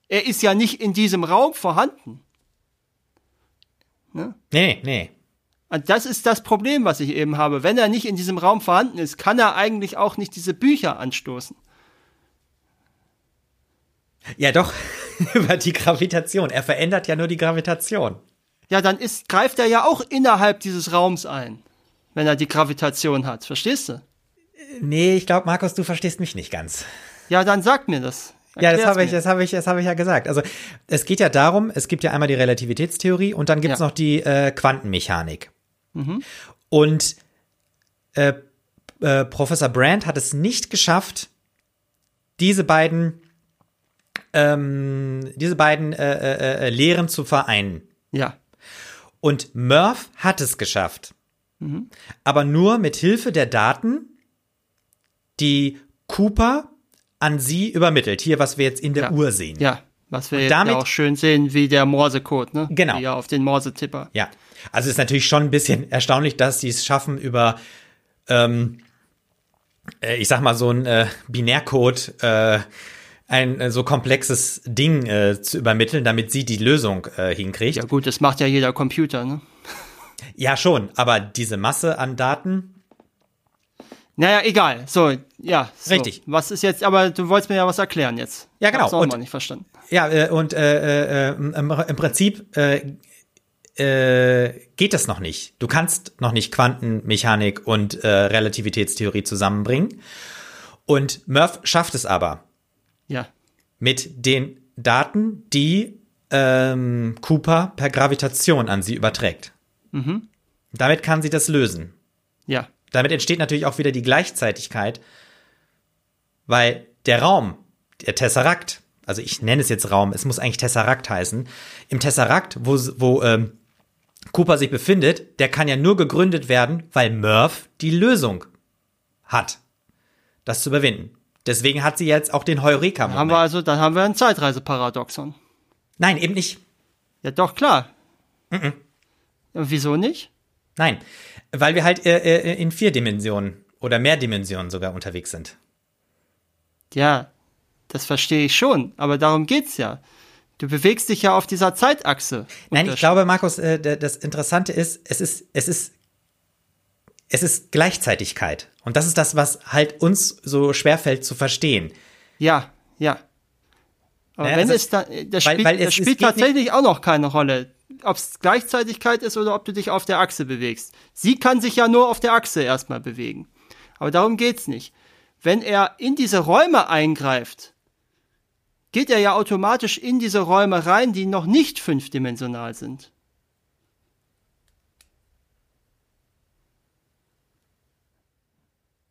Er ist ja nicht in diesem Raum vorhanden. Nee, nee. Und das ist das Problem, was ich eben habe. Wenn er nicht in diesem Raum vorhanden ist, kann er eigentlich auch nicht diese Bücher anstoßen. Ja, doch, über die Gravitation. Er verändert ja nur die Gravitation. Ja, dann ist, greift er ja auch innerhalb dieses Raums ein, wenn er die Gravitation hat. Verstehst du? Nee, ich glaube, Markus, du verstehst mich nicht ganz. Ja, dann sag mir das. Ja, das habe ich, das habe ich, das habe ich ja gesagt. Also es geht ja darum, es gibt ja einmal die Relativitätstheorie und dann gibt's Ja. noch die äh, Quantenmechanik. Und äh, äh, Professor Brand hat es nicht geschafft, diese beiden, ähm, diese beiden äh, äh, äh, Lehren zu vereinen. Ja. Und Murph hat es geschafft. Aber nur mit Hilfe der Daten, die Cooper an sie übermittelt. Hier, was wir jetzt in der Ja. Uhr sehen. Ja. Was wir jetzt damit- ja auch schön sehen, wie der Morsecode, ne? Genau. Wie ja auf den Morsetipper. Ja. Also ist natürlich schon ein bisschen erstaunlich, dass sie es schaffen, über, ähm, äh, ich sag mal, so ein äh, Binärcode, äh, ein äh, so komplexes Ding äh, zu übermitteln, damit sie die Lösung äh, hinkriegt. Ja gut, das macht ja jeder Computer, ne? Ja, schon, aber diese Masse an Daten, Naja, egal. So, ja. So. Richtig. Was ist jetzt, aber du wolltest mir ja was erklären jetzt. Ja, genau. Hab's auch Und- mal nicht verstanden. ja, äh, und äh, äh, im, im Prinzip äh, äh, geht das noch nicht. Du kannst noch nicht Quantenmechanik und äh, Relativitätstheorie zusammenbringen. Und Murph schafft es aber. Ja. mit den Daten, die ähm, Cooper per Gravitation an sie überträgt. Damit kann sie das lösen. Ja. Damit entsteht natürlich auch wieder die Gleichzeitigkeit, weil der Raum, der Tesseract, also ich nenne es jetzt Raum, es muss eigentlich Tesseract heißen, im Tesseract, wo, wo ähm, Cooper sich befindet, der kann ja nur gegründet werden, weil Murph die Lösung hat, das zu überwinden. Deswegen hat sie jetzt auch den heureka Haben wir also, dann haben wir ein Zeitreiseparadoxon. Nein, eben nicht. Ja, doch, klar. Mhm. Und wieso nicht? Nein, weil wir halt äh, äh, in vier Dimensionen oder mehr Dimensionen sogar unterwegs sind. Ja, das verstehe ich schon, aber darum geht's ja. Du bewegst dich ja auf dieser Zeitachse. Nein, ich glaube, Markus, äh, das Interessante ist, es ist, es ist, es ist Gleichzeitigkeit. Und das ist das, was halt uns so schwerfällt zu verstehen. Ja, ja. Aber Naja, wenn also es da, das weil- spielt, weil es- das spielt tatsächlich auch noch keine Rolle, ob es Gleichzeitigkeit ist oder ob du dich auf der Achse bewegst. Sie kann sich ja nur auf der Achse erstmal bewegen. Aber darum geht's nicht. Wenn er in diese Räume eingreift, geht er ja automatisch in diese Räume rein, die noch nicht fünfdimensional sind.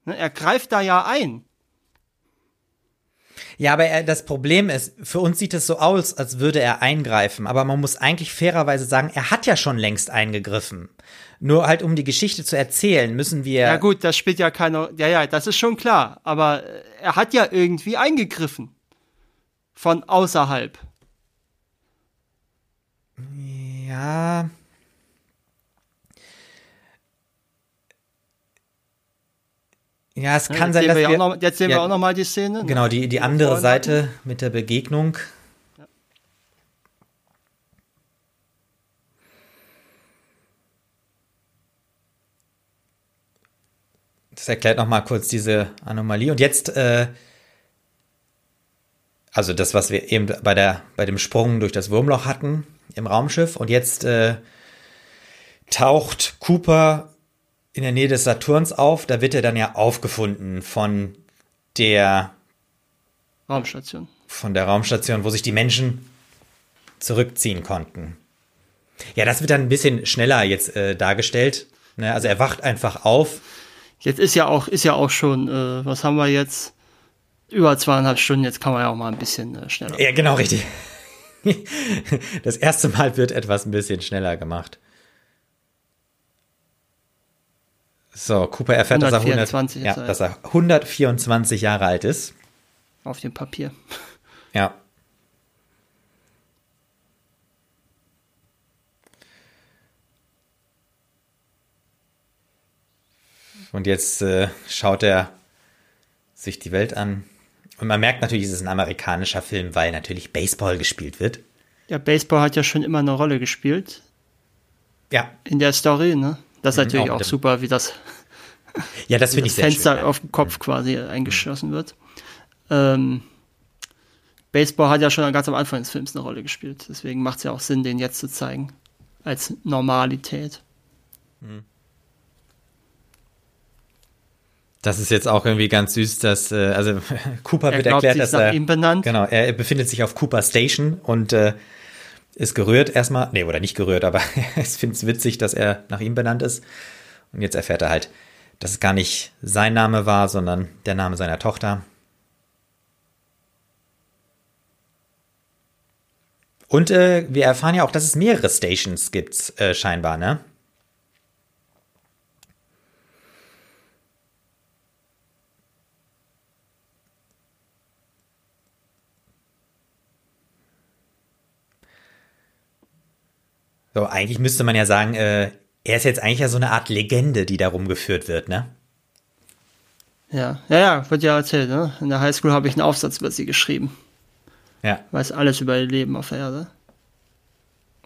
Ne, Er greift da ja ein. Ja, aber er, das Problem ist, für uns sieht es so aus, als würde er eingreifen. Aber man muss eigentlich fairerweise sagen, er hat ja schon längst eingegriffen. Nur halt, um die Geschichte zu erzählen, müssen wir. Ja gut, das spielt ja keine. Ja, ja, das ist schon klar. Aber äh, er hat ja irgendwie eingegriffen. Von außerhalb. Ja. Ja, es kann jetzt sein, dass wir ja wir, auch noch, jetzt sehen ja, wir auch noch mal die Szene. ne? Genau, die, die andere Seite mit der Begegnung. Das erklärt noch mal kurz diese Anomalie. Und jetzt, äh, also das, was wir eben bei, der, bei dem Sprung durch das Wurmloch hatten im Raumschiff. Und jetzt äh, taucht Cooper in der Nähe des Saturns auf. Da wird er dann ja aufgefunden von der Raumstation. von der Raumstation, wo sich die Menschen zurückziehen konnten. Ja, das wird dann ein bisschen schneller jetzt äh, dargestellt. Ne? Also er wacht einfach auf. Jetzt ist ja auch, ist ja auch schon, äh, was haben wir jetzt? Über zweieinhalb Stunden, jetzt kann man ja auch mal ein bisschen äh, schneller. Ja, genau, richtig. Das erste Mal wird etwas ein bisschen schneller gemacht. So, Cooper erfährt, dass er, 100, 124 ja, dass er 124 Jahre alt ist. Auf dem Papier. Ja. Und jetzt äh, schaut er sich die Welt an. Und man merkt natürlich, es ist ein amerikanischer Film, weil natürlich Baseball gespielt wird. Ja, Baseball hat ja schon immer eine Rolle gespielt Ja, in der Story, ne? Das ist natürlich auch, auch super, wie das, ja, das ich sehr Fenster schön, auf dem Kopf quasi eingeschossen wird. Ähm, Baseball hat ja schon ganz am Anfang des Films eine Rolle gespielt. Deswegen macht es ja auch Sinn, den jetzt zu zeigen. Als Normalität. Mhm. Das ist jetzt auch irgendwie ganz süß, dass äh, also Cooper er wird glaubt, erklärt, dass er ihm benannt. genau er befindet sich auf Cooper Station und äh, ist gerührt erstmal, nee oder nicht gerührt, aber es findet es witzig, dass er nach ihm benannt ist und jetzt erfährt er halt, dass es gar nicht sein Name war, sondern der Name seiner Tochter. Und äh, wir erfahren ja auch, dass es mehrere Stations gibt, äh, scheinbar, ne? So, eigentlich müsste man ja sagen, äh, er ist jetzt eigentlich ja so eine Art Legende, die da rumgeführt wird, ne? Ja, ja, ja, wird ja erzählt, ne? In der Highschool habe ich einen Aufsatz über sie geschrieben. Ja. Weiß alles über ihr Leben auf der Erde.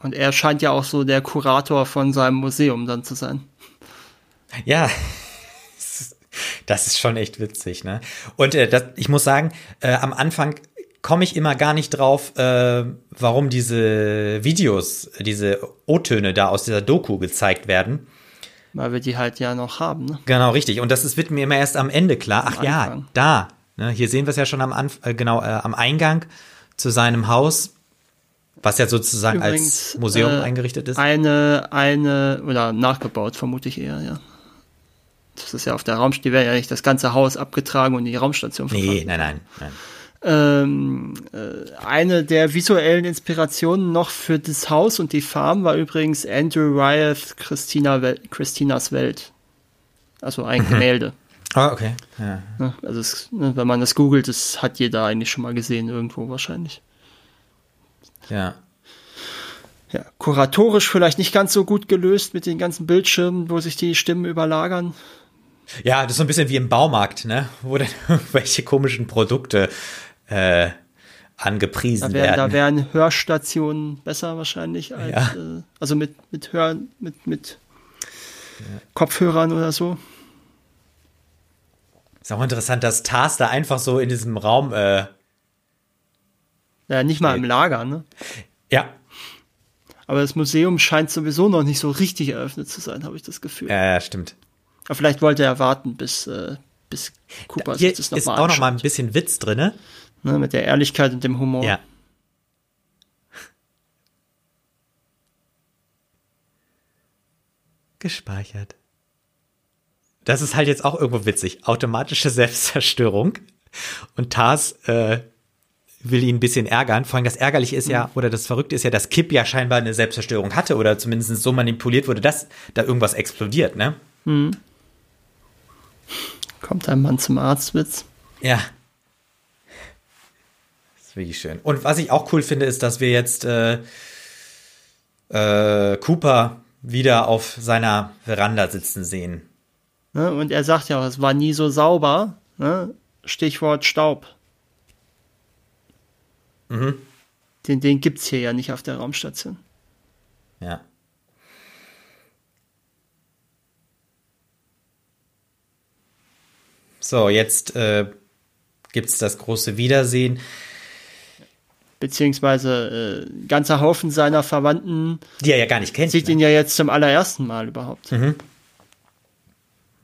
Und er scheint ja auch so der Kurator von seinem Museum dann zu sein. Ja, das ist schon echt witzig, ne? Und äh, das, ich muss sagen, äh, am Anfang komme ich immer gar nicht drauf, äh, warum diese Videos, diese O-Töne da aus dieser Doku gezeigt werden. Weil wir die halt ja noch haben. Ne? Genau, richtig. Und das ist, wird mir immer erst am Ende klar. Ach ja, da. Ne? Hier sehen wir es ja schon am, Anf äh, genau, äh, am Eingang zu seinem Haus, was ja sozusagen Übrigens, als Museum äh, eingerichtet ist. Eine, eine, oder nachgebaut, vermute ich eher, ja. Das ist ja auf der Raumstation, die werden ja nicht das ganze Haus abgetragen und in die Raumstation verfahren. Nee, nein, nein, nein. Ähm, äh, eine der visuellen Inspirationen noch für das Haus und die Farm war übrigens Andrew Wyeth Christina Wel Christinas Welt. Also ein. Gemälde. Ah, okay. Ja. Ne, also es, ne, wenn man das googelt, das hat jeder eigentlich schon mal gesehen, irgendwo wahrscheinlich. Ja. Ja, kuratorisch vielleicht nicht ganz so gut gelöst mit den ganzen Bildschirmen, wo sich die Stimmen überlagern. Ja, das ist so ein bisschen wie im Baumarkt, ne? Wo dann irgendwelche komischen Produkte äh, angepriesen da wär, werden. Da wären Hörstationen besser wahrscheinlich als, ja. äh, also mit, mit Hören, mit, mit ja. Kopfhörern oder so. Ist auch interessant, dass Tars da einfach so in diesem Raum. Äh, ja, nicht mal im Lager, ne? Ja. Aber das Museum scheint sowieso noch nicht so richtig eröffnet zu sein, habe ich das Gefühl. Ja, stimmt. Aber vielleicht wollte er warten, bis, äh, bis Cooper Hier sich das nochmal ist auch noch mal ein bisschen Witz drin. Ne, mit der Ehrlichkeit und dem Humor. Ja. Gespeichert. Das ist halt jetzt auch irgendwo witzig. Automatische Selbstzerstörung. Und Tars äh, will ihn ein bisschen ärgern. Vor allem das Ärgerliche ist ja, mhm. oder das Verrückte ist ja, dass Kip ja scheinbar eine Selbstzerstörung hatte oder zumindest so manipuliert wurde, dass da irgendwas explodiert, ne? Mhm. Kommt ein Mann zum Arztwitz. Ja, ist wirklich schön. Und was ich auch cool finde, ist, dass wir jetzt äh, äh, Cooper wieder auf seiner Veranda sitzen sehen. Ne? Und er sagt ja auch, es war nie so sauber. Ne? Stichwort Staub. Mhm. Den, den gibt es hier ja nicht auf der Raumstation. Ja. So, jetzt äh, gibt es das große Wiedersehen beziehungsweise äh, ganzer Haufen seiner Verwandten. Die er ja gar nicht kennt. Sieht ne? ihn ja jetzt zum allerersten Mal überhaupt. Mhm.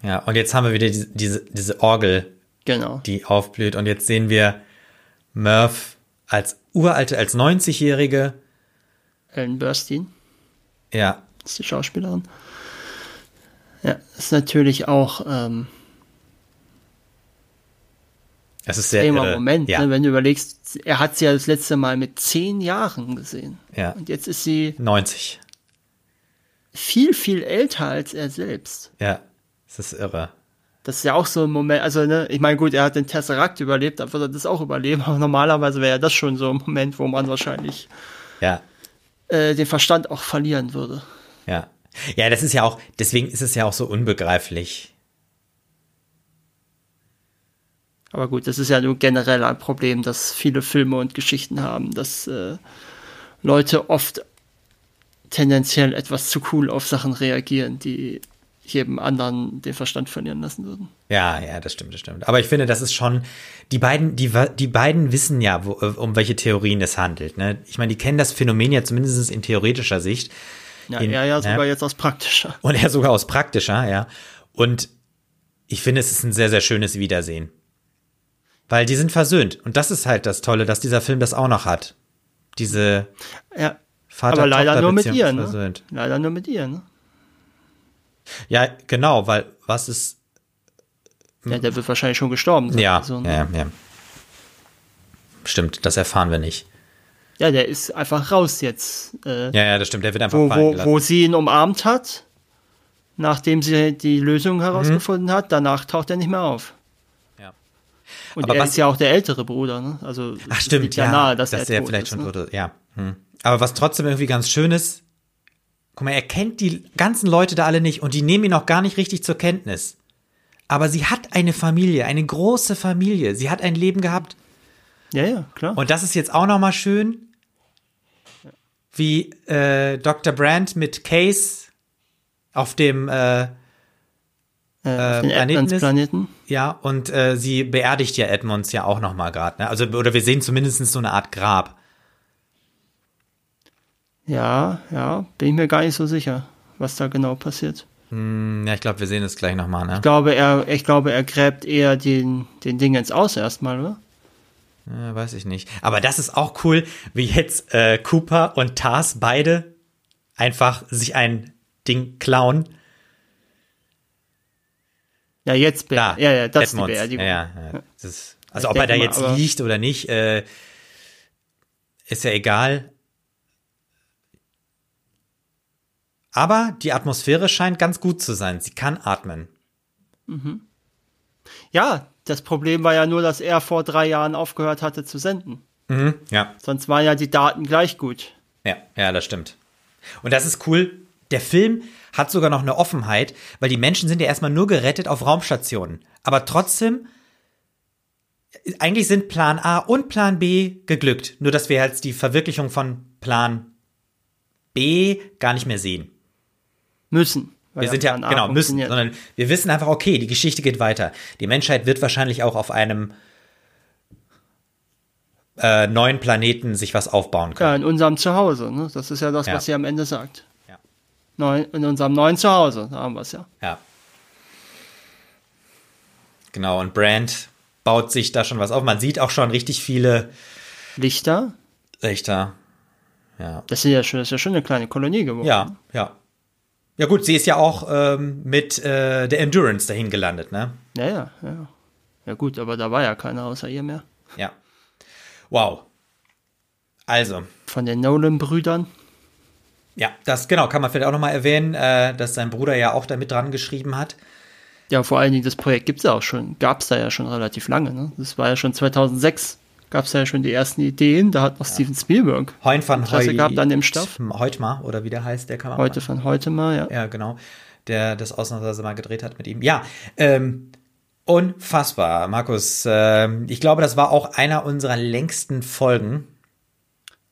Ja, und jetzt haben wir wieder diese, diese, diese Orgel, genau. die aufblüht. Und jetzt sehen wir Murph als uralte, als 90-Jährige. Ellen Burstyn. Ja. Das ist die Schauspielerin. Ja, ist natürlich auch ähm, das ist sehr irre. Moment, ja. ne, wenn du überlegst, er hat sie ja das letzte Mal mit zehn Jahren gesehen. Ja. Und jetzt ist sie 90. Viel, viel älter als er selbst. Ja, das ist irre. Das ist ja auch so ein Moment, also ne, ich meine, gut, er hat den Tesseract überlebt, aber wird er das auch überleben, aber normalerweise wäre ja das schon so ein Moment, wo man wahrscheinlich ja. äh, den Verstand auch verlieren würde. Ja. Ja, das ist ja auch, deswegen ist es ja auch so unbegreiflich. Aber gut, das ist ja nur generell ein Problem, dass viele Filme und Geschichten haben, dass äh, Leute oft tendenziell etwas zu cool auf Sachen reagieren, die jedem anderen den Verstand verlieren lassen würden. Ja, ja, das stimmt, das stimmt. Aber ich finde, das ist schon, die beiden, die, die beiden wissen ja, wo, um welche Theorien es handelt. Ne? Ich meine, die kennen das Phänomen ja zumindest in theoretischer Sicht. Ja, in, er ja sogar jetzt aus praktischer. Und er sogar aus praktischer, ja. Und ich finde, es ist ein sehr, sehr schönes Wiedersehen. Weil die sind versöhnt. Und das ist halt das Tolle, dass dieser Film das auch noch hat. Diese ja, Vater aber leider nur mit ihr, ne? versöhnt. Leider nur mit ihr, ne? Ja, genau, weil was ist. Ja, der wird wahrscheinlich schon gestorben sein. Ja, Also, ne? ja, ja. Stimmt, das erfahren wir nicht. ja, der ist einfach raus jetzt. Äh, Ja, ja, das stimmt, der wird einfach wo, wo, wo sie ihn umarmt hat, nachdem sie die Lösung herausgefunden hat, danach taucht er nicht mehr auf. Ja. Und Aber er was- ist ja auch der ältere Bruder, ne? Also Ach stimmt, liegt ja, nahe, dass, dass er er vielleicht ist, schon ne? tot ist. Ja. Hm. Aber was trotzdem irgendwie ganz schön ist, guck mal, er kennt die ganzen Leute da alle nicht und die nehmen ihn auch gar nicht richtig zur Kenntnis. Aber sie hat eine Familie, eine große Familie. Sie hat ein Leben gehabt. Ja, ja, klar. Und das ist jetzt auch noch mal schön, wie äh, Dr. Brandt mit Case auf dem äh, äh, auf den Planeten ist- Planeten. Ja, und äh, sie beerdigt ja Edmonds ja auch noch mal gerade. Ne? Also oder wir sehen zumindest so eine Art Grab. Ja, ja, bin ich mir gar nicht so sicher, was da genau passiert. Hm, Ja, ich glaube, wir sehen es gleich noch mal. Ne? Ich glaube, er, ich glaube, er gräbt eher den, den Dingens aus erstmal, oder? Ja, weiß ich nicht. Aber das ist auch cool, wie jetzt äh, Cooper und Tars beide einfach sich ein Ding klauen. Ja, jetzt, be Da, ja, ja, das ist die Edmonds. Beerdigung. Ja, ja, ist, also Ich ob er da mal, jetzt liegt oder nicht, äh, ist ja egal. Aber die Atmosphäre scheint ganz gut zu sein. Sie kann atmen. Ja, das Problem war ja nur, dass er vor drei Jahren aufgehört hatte zu senden. Mhm, ja. Sonst waren ja die Daten gleich gut. Ja, ja, das stimmt. Und das ist cool. Der Film hat sogar noch eine Offenheit, weil die Menschen sind ja erstmal nur gerettet auf Raumstationen. Aber trotzdem, eigentlich sind Plan A und Plan B geglückt. Nur, dass wir jetzt die Verwirklichung von Plan B gar nicht mehr sehen. Müssen. Wir sind ja, genau, müssen, sondern wir wissen einfach, okay, die Geschichte geht weiter. Die Menschheit wird wahrscheinlich auch auf einem äh, neuen Planeten sich was aufbauen können. Ja, in unserem Zuhause. Ne? Das ist ja das, Ja. was sie am Ende sagt. Neu, in unserem neuen Zuhause, da haben wir es ja. Ja. Genau, und Brand baut sich da schon was auf. Man sieht auch schon richtig viele Lichter, Lichter. Ja. das ist ja schon, das ist ja schon eine kleine Kolonie geworden. Ja, ja. Ja gut, sie ist ja auch ähm, mit äh, der Endurance dahin gelandet, ne? Ja, ja, ja. Ja gut, aber da war ja keiner außer ihr mehr. Ja. Wow. Also, Von den Nolan-Brüdern. Ja, das genau, kann man vielleicht auch nochmal erwähnen, äh, dass sein Bruder ja auch da mit dran geschrieben hat. Ja, vor allen Dingen, das Projekt gibt's ja auch schon, gab's da ja schon relativ lange. Ne? Das war ja schon 2006, gab's da ja schon die ersten Ideen. Da hat noch Steven Spielberg Heun van Interesse Heu gehabt an dem Stoff. Heutmar, oder wie der heißt, der Kameramann. heute von heute mal, ja. Ja, genau. Der das ausnahmsweise mal gedreht hat mit ihm. Ja, ähm, unfassbar, Markus. Ähm, ich glaube, das war auch einer unserer längsten Folgen.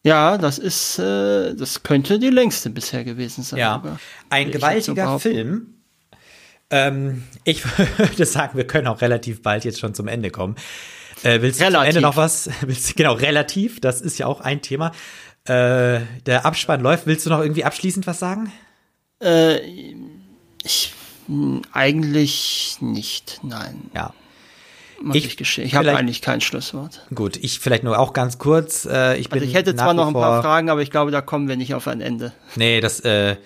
Ja, das ist, äh, das könnte die längste bisher gewesen sein. Ja, sogar. ein ich gewaltiger. Film. Ähm, ich würde sagen, wir können auch relativ bald jetzt schon zum Ende kommen. Äh, willst du zum Relativ. Ende noch was? Willst, du- genau, relativ. Das ist ja auch ein Thema. Äh, der Abspann läuft. Willst du noch irgendwie abschließend was sagen? Äh, ich, mh, eigentlich nicht, nein. Ja. Muss Ich- ich, gestehen. Ich habe eigentlich kein Schlusswort. Gut, ich vielleicht nur auch ganz kurz. Äh, ich bin Also ich hätte zwar noch ein paar Fragen, aber ich glaube, da kommen wir nicht auf ein Ende. Nee, das äh,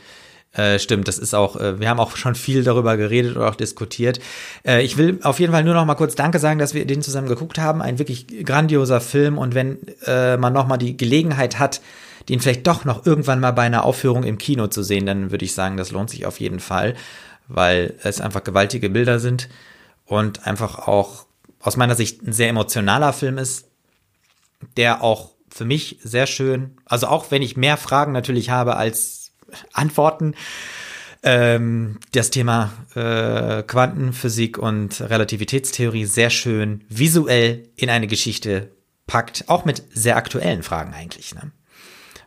äh, stimmt. Das ist auch, äh, wir haben auch schon viel darüber geredet oder auch diskutiert. Äh, ich will auf jeden Fall nur noch mal kurz Danke sagen, dass wir den zusammen geguckt haben. Ein wirklich grandioser Film. Und wenn äh, man noch mal die Gelegenheit hat, den vielleicht doch noch irgendwann mal bei einer Aufführung im Kino zu sehen, dann würde ich sagen, das lohnt sich auf jeden Fall, weil es einfach gewaltige Bilder sind und einfach auch aus meiner Sicht ein sehr emotionaler Film ist, der auch für mich sehr schön, also auch wenn ich mehr Fragen natürlich habe als Antworten, ähm, das Thema äh, Quantenphysik und Relativitätstheorie sehr schön visuell in eine Geschichte packt, auch mit sehr aktuellen Fragen eigentlich. Ne?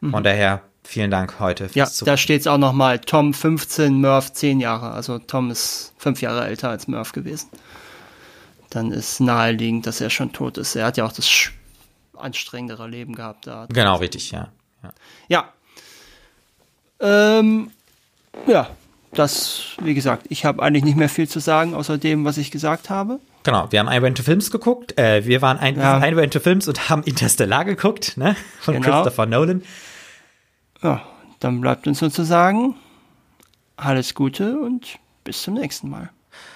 Von daher Vielen Dank heute fürs Ja, Zuhören. da steht es auch nochmal. Tom 15, Murph 10 Jahre. Also Tom ist fünf Jahre älter als Murph gewesen. Dann ist naheliegend, dass er schon tot ist. Er hat ja auch das anstrengendere Leben gehabt. Da. Genau, richtig, ja. Ja. ja. Ähm, ja, das, wie gesagt, ich habe eigentlich nicht mehr viel zu sagen, außer dem, was ich gesagt habe. Genau, wir haben I Went to Films geguckt. Äh, wir waren ein, ja. I Went to Films und haben Interstellar geguckt, ne? Von genau. Christopher Nolan. Ja, dann bleibt uns sozusagen alles Gute und bis zum nächsten Mal.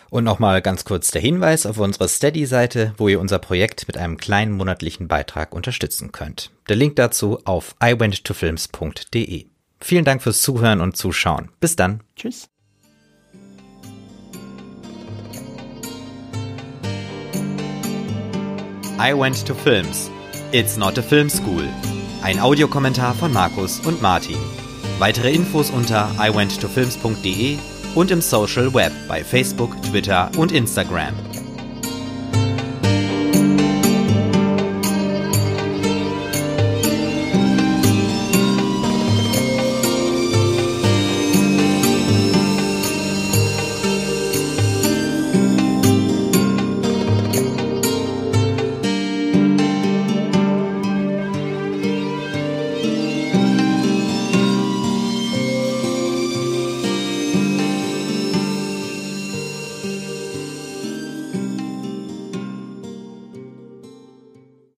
Und nochmal ganz kurz der Hinweis auf unsere Steady-Seite, wo ihr unser Projekt mit einem kleinen monatlichen Beitrag unterstützen könnt. Der Link dazu auf iwenttofilms.de. Vielen Dank fürs Zuhören und Zuschauen. Bis dann. Tschüss. I Went to Films. It's not a film school. Ein Audiokommentar von Markus und Martin. Weitere Infos unter iwenttofilms.de und im Social Web bei Facebook, Twitter und Instagram.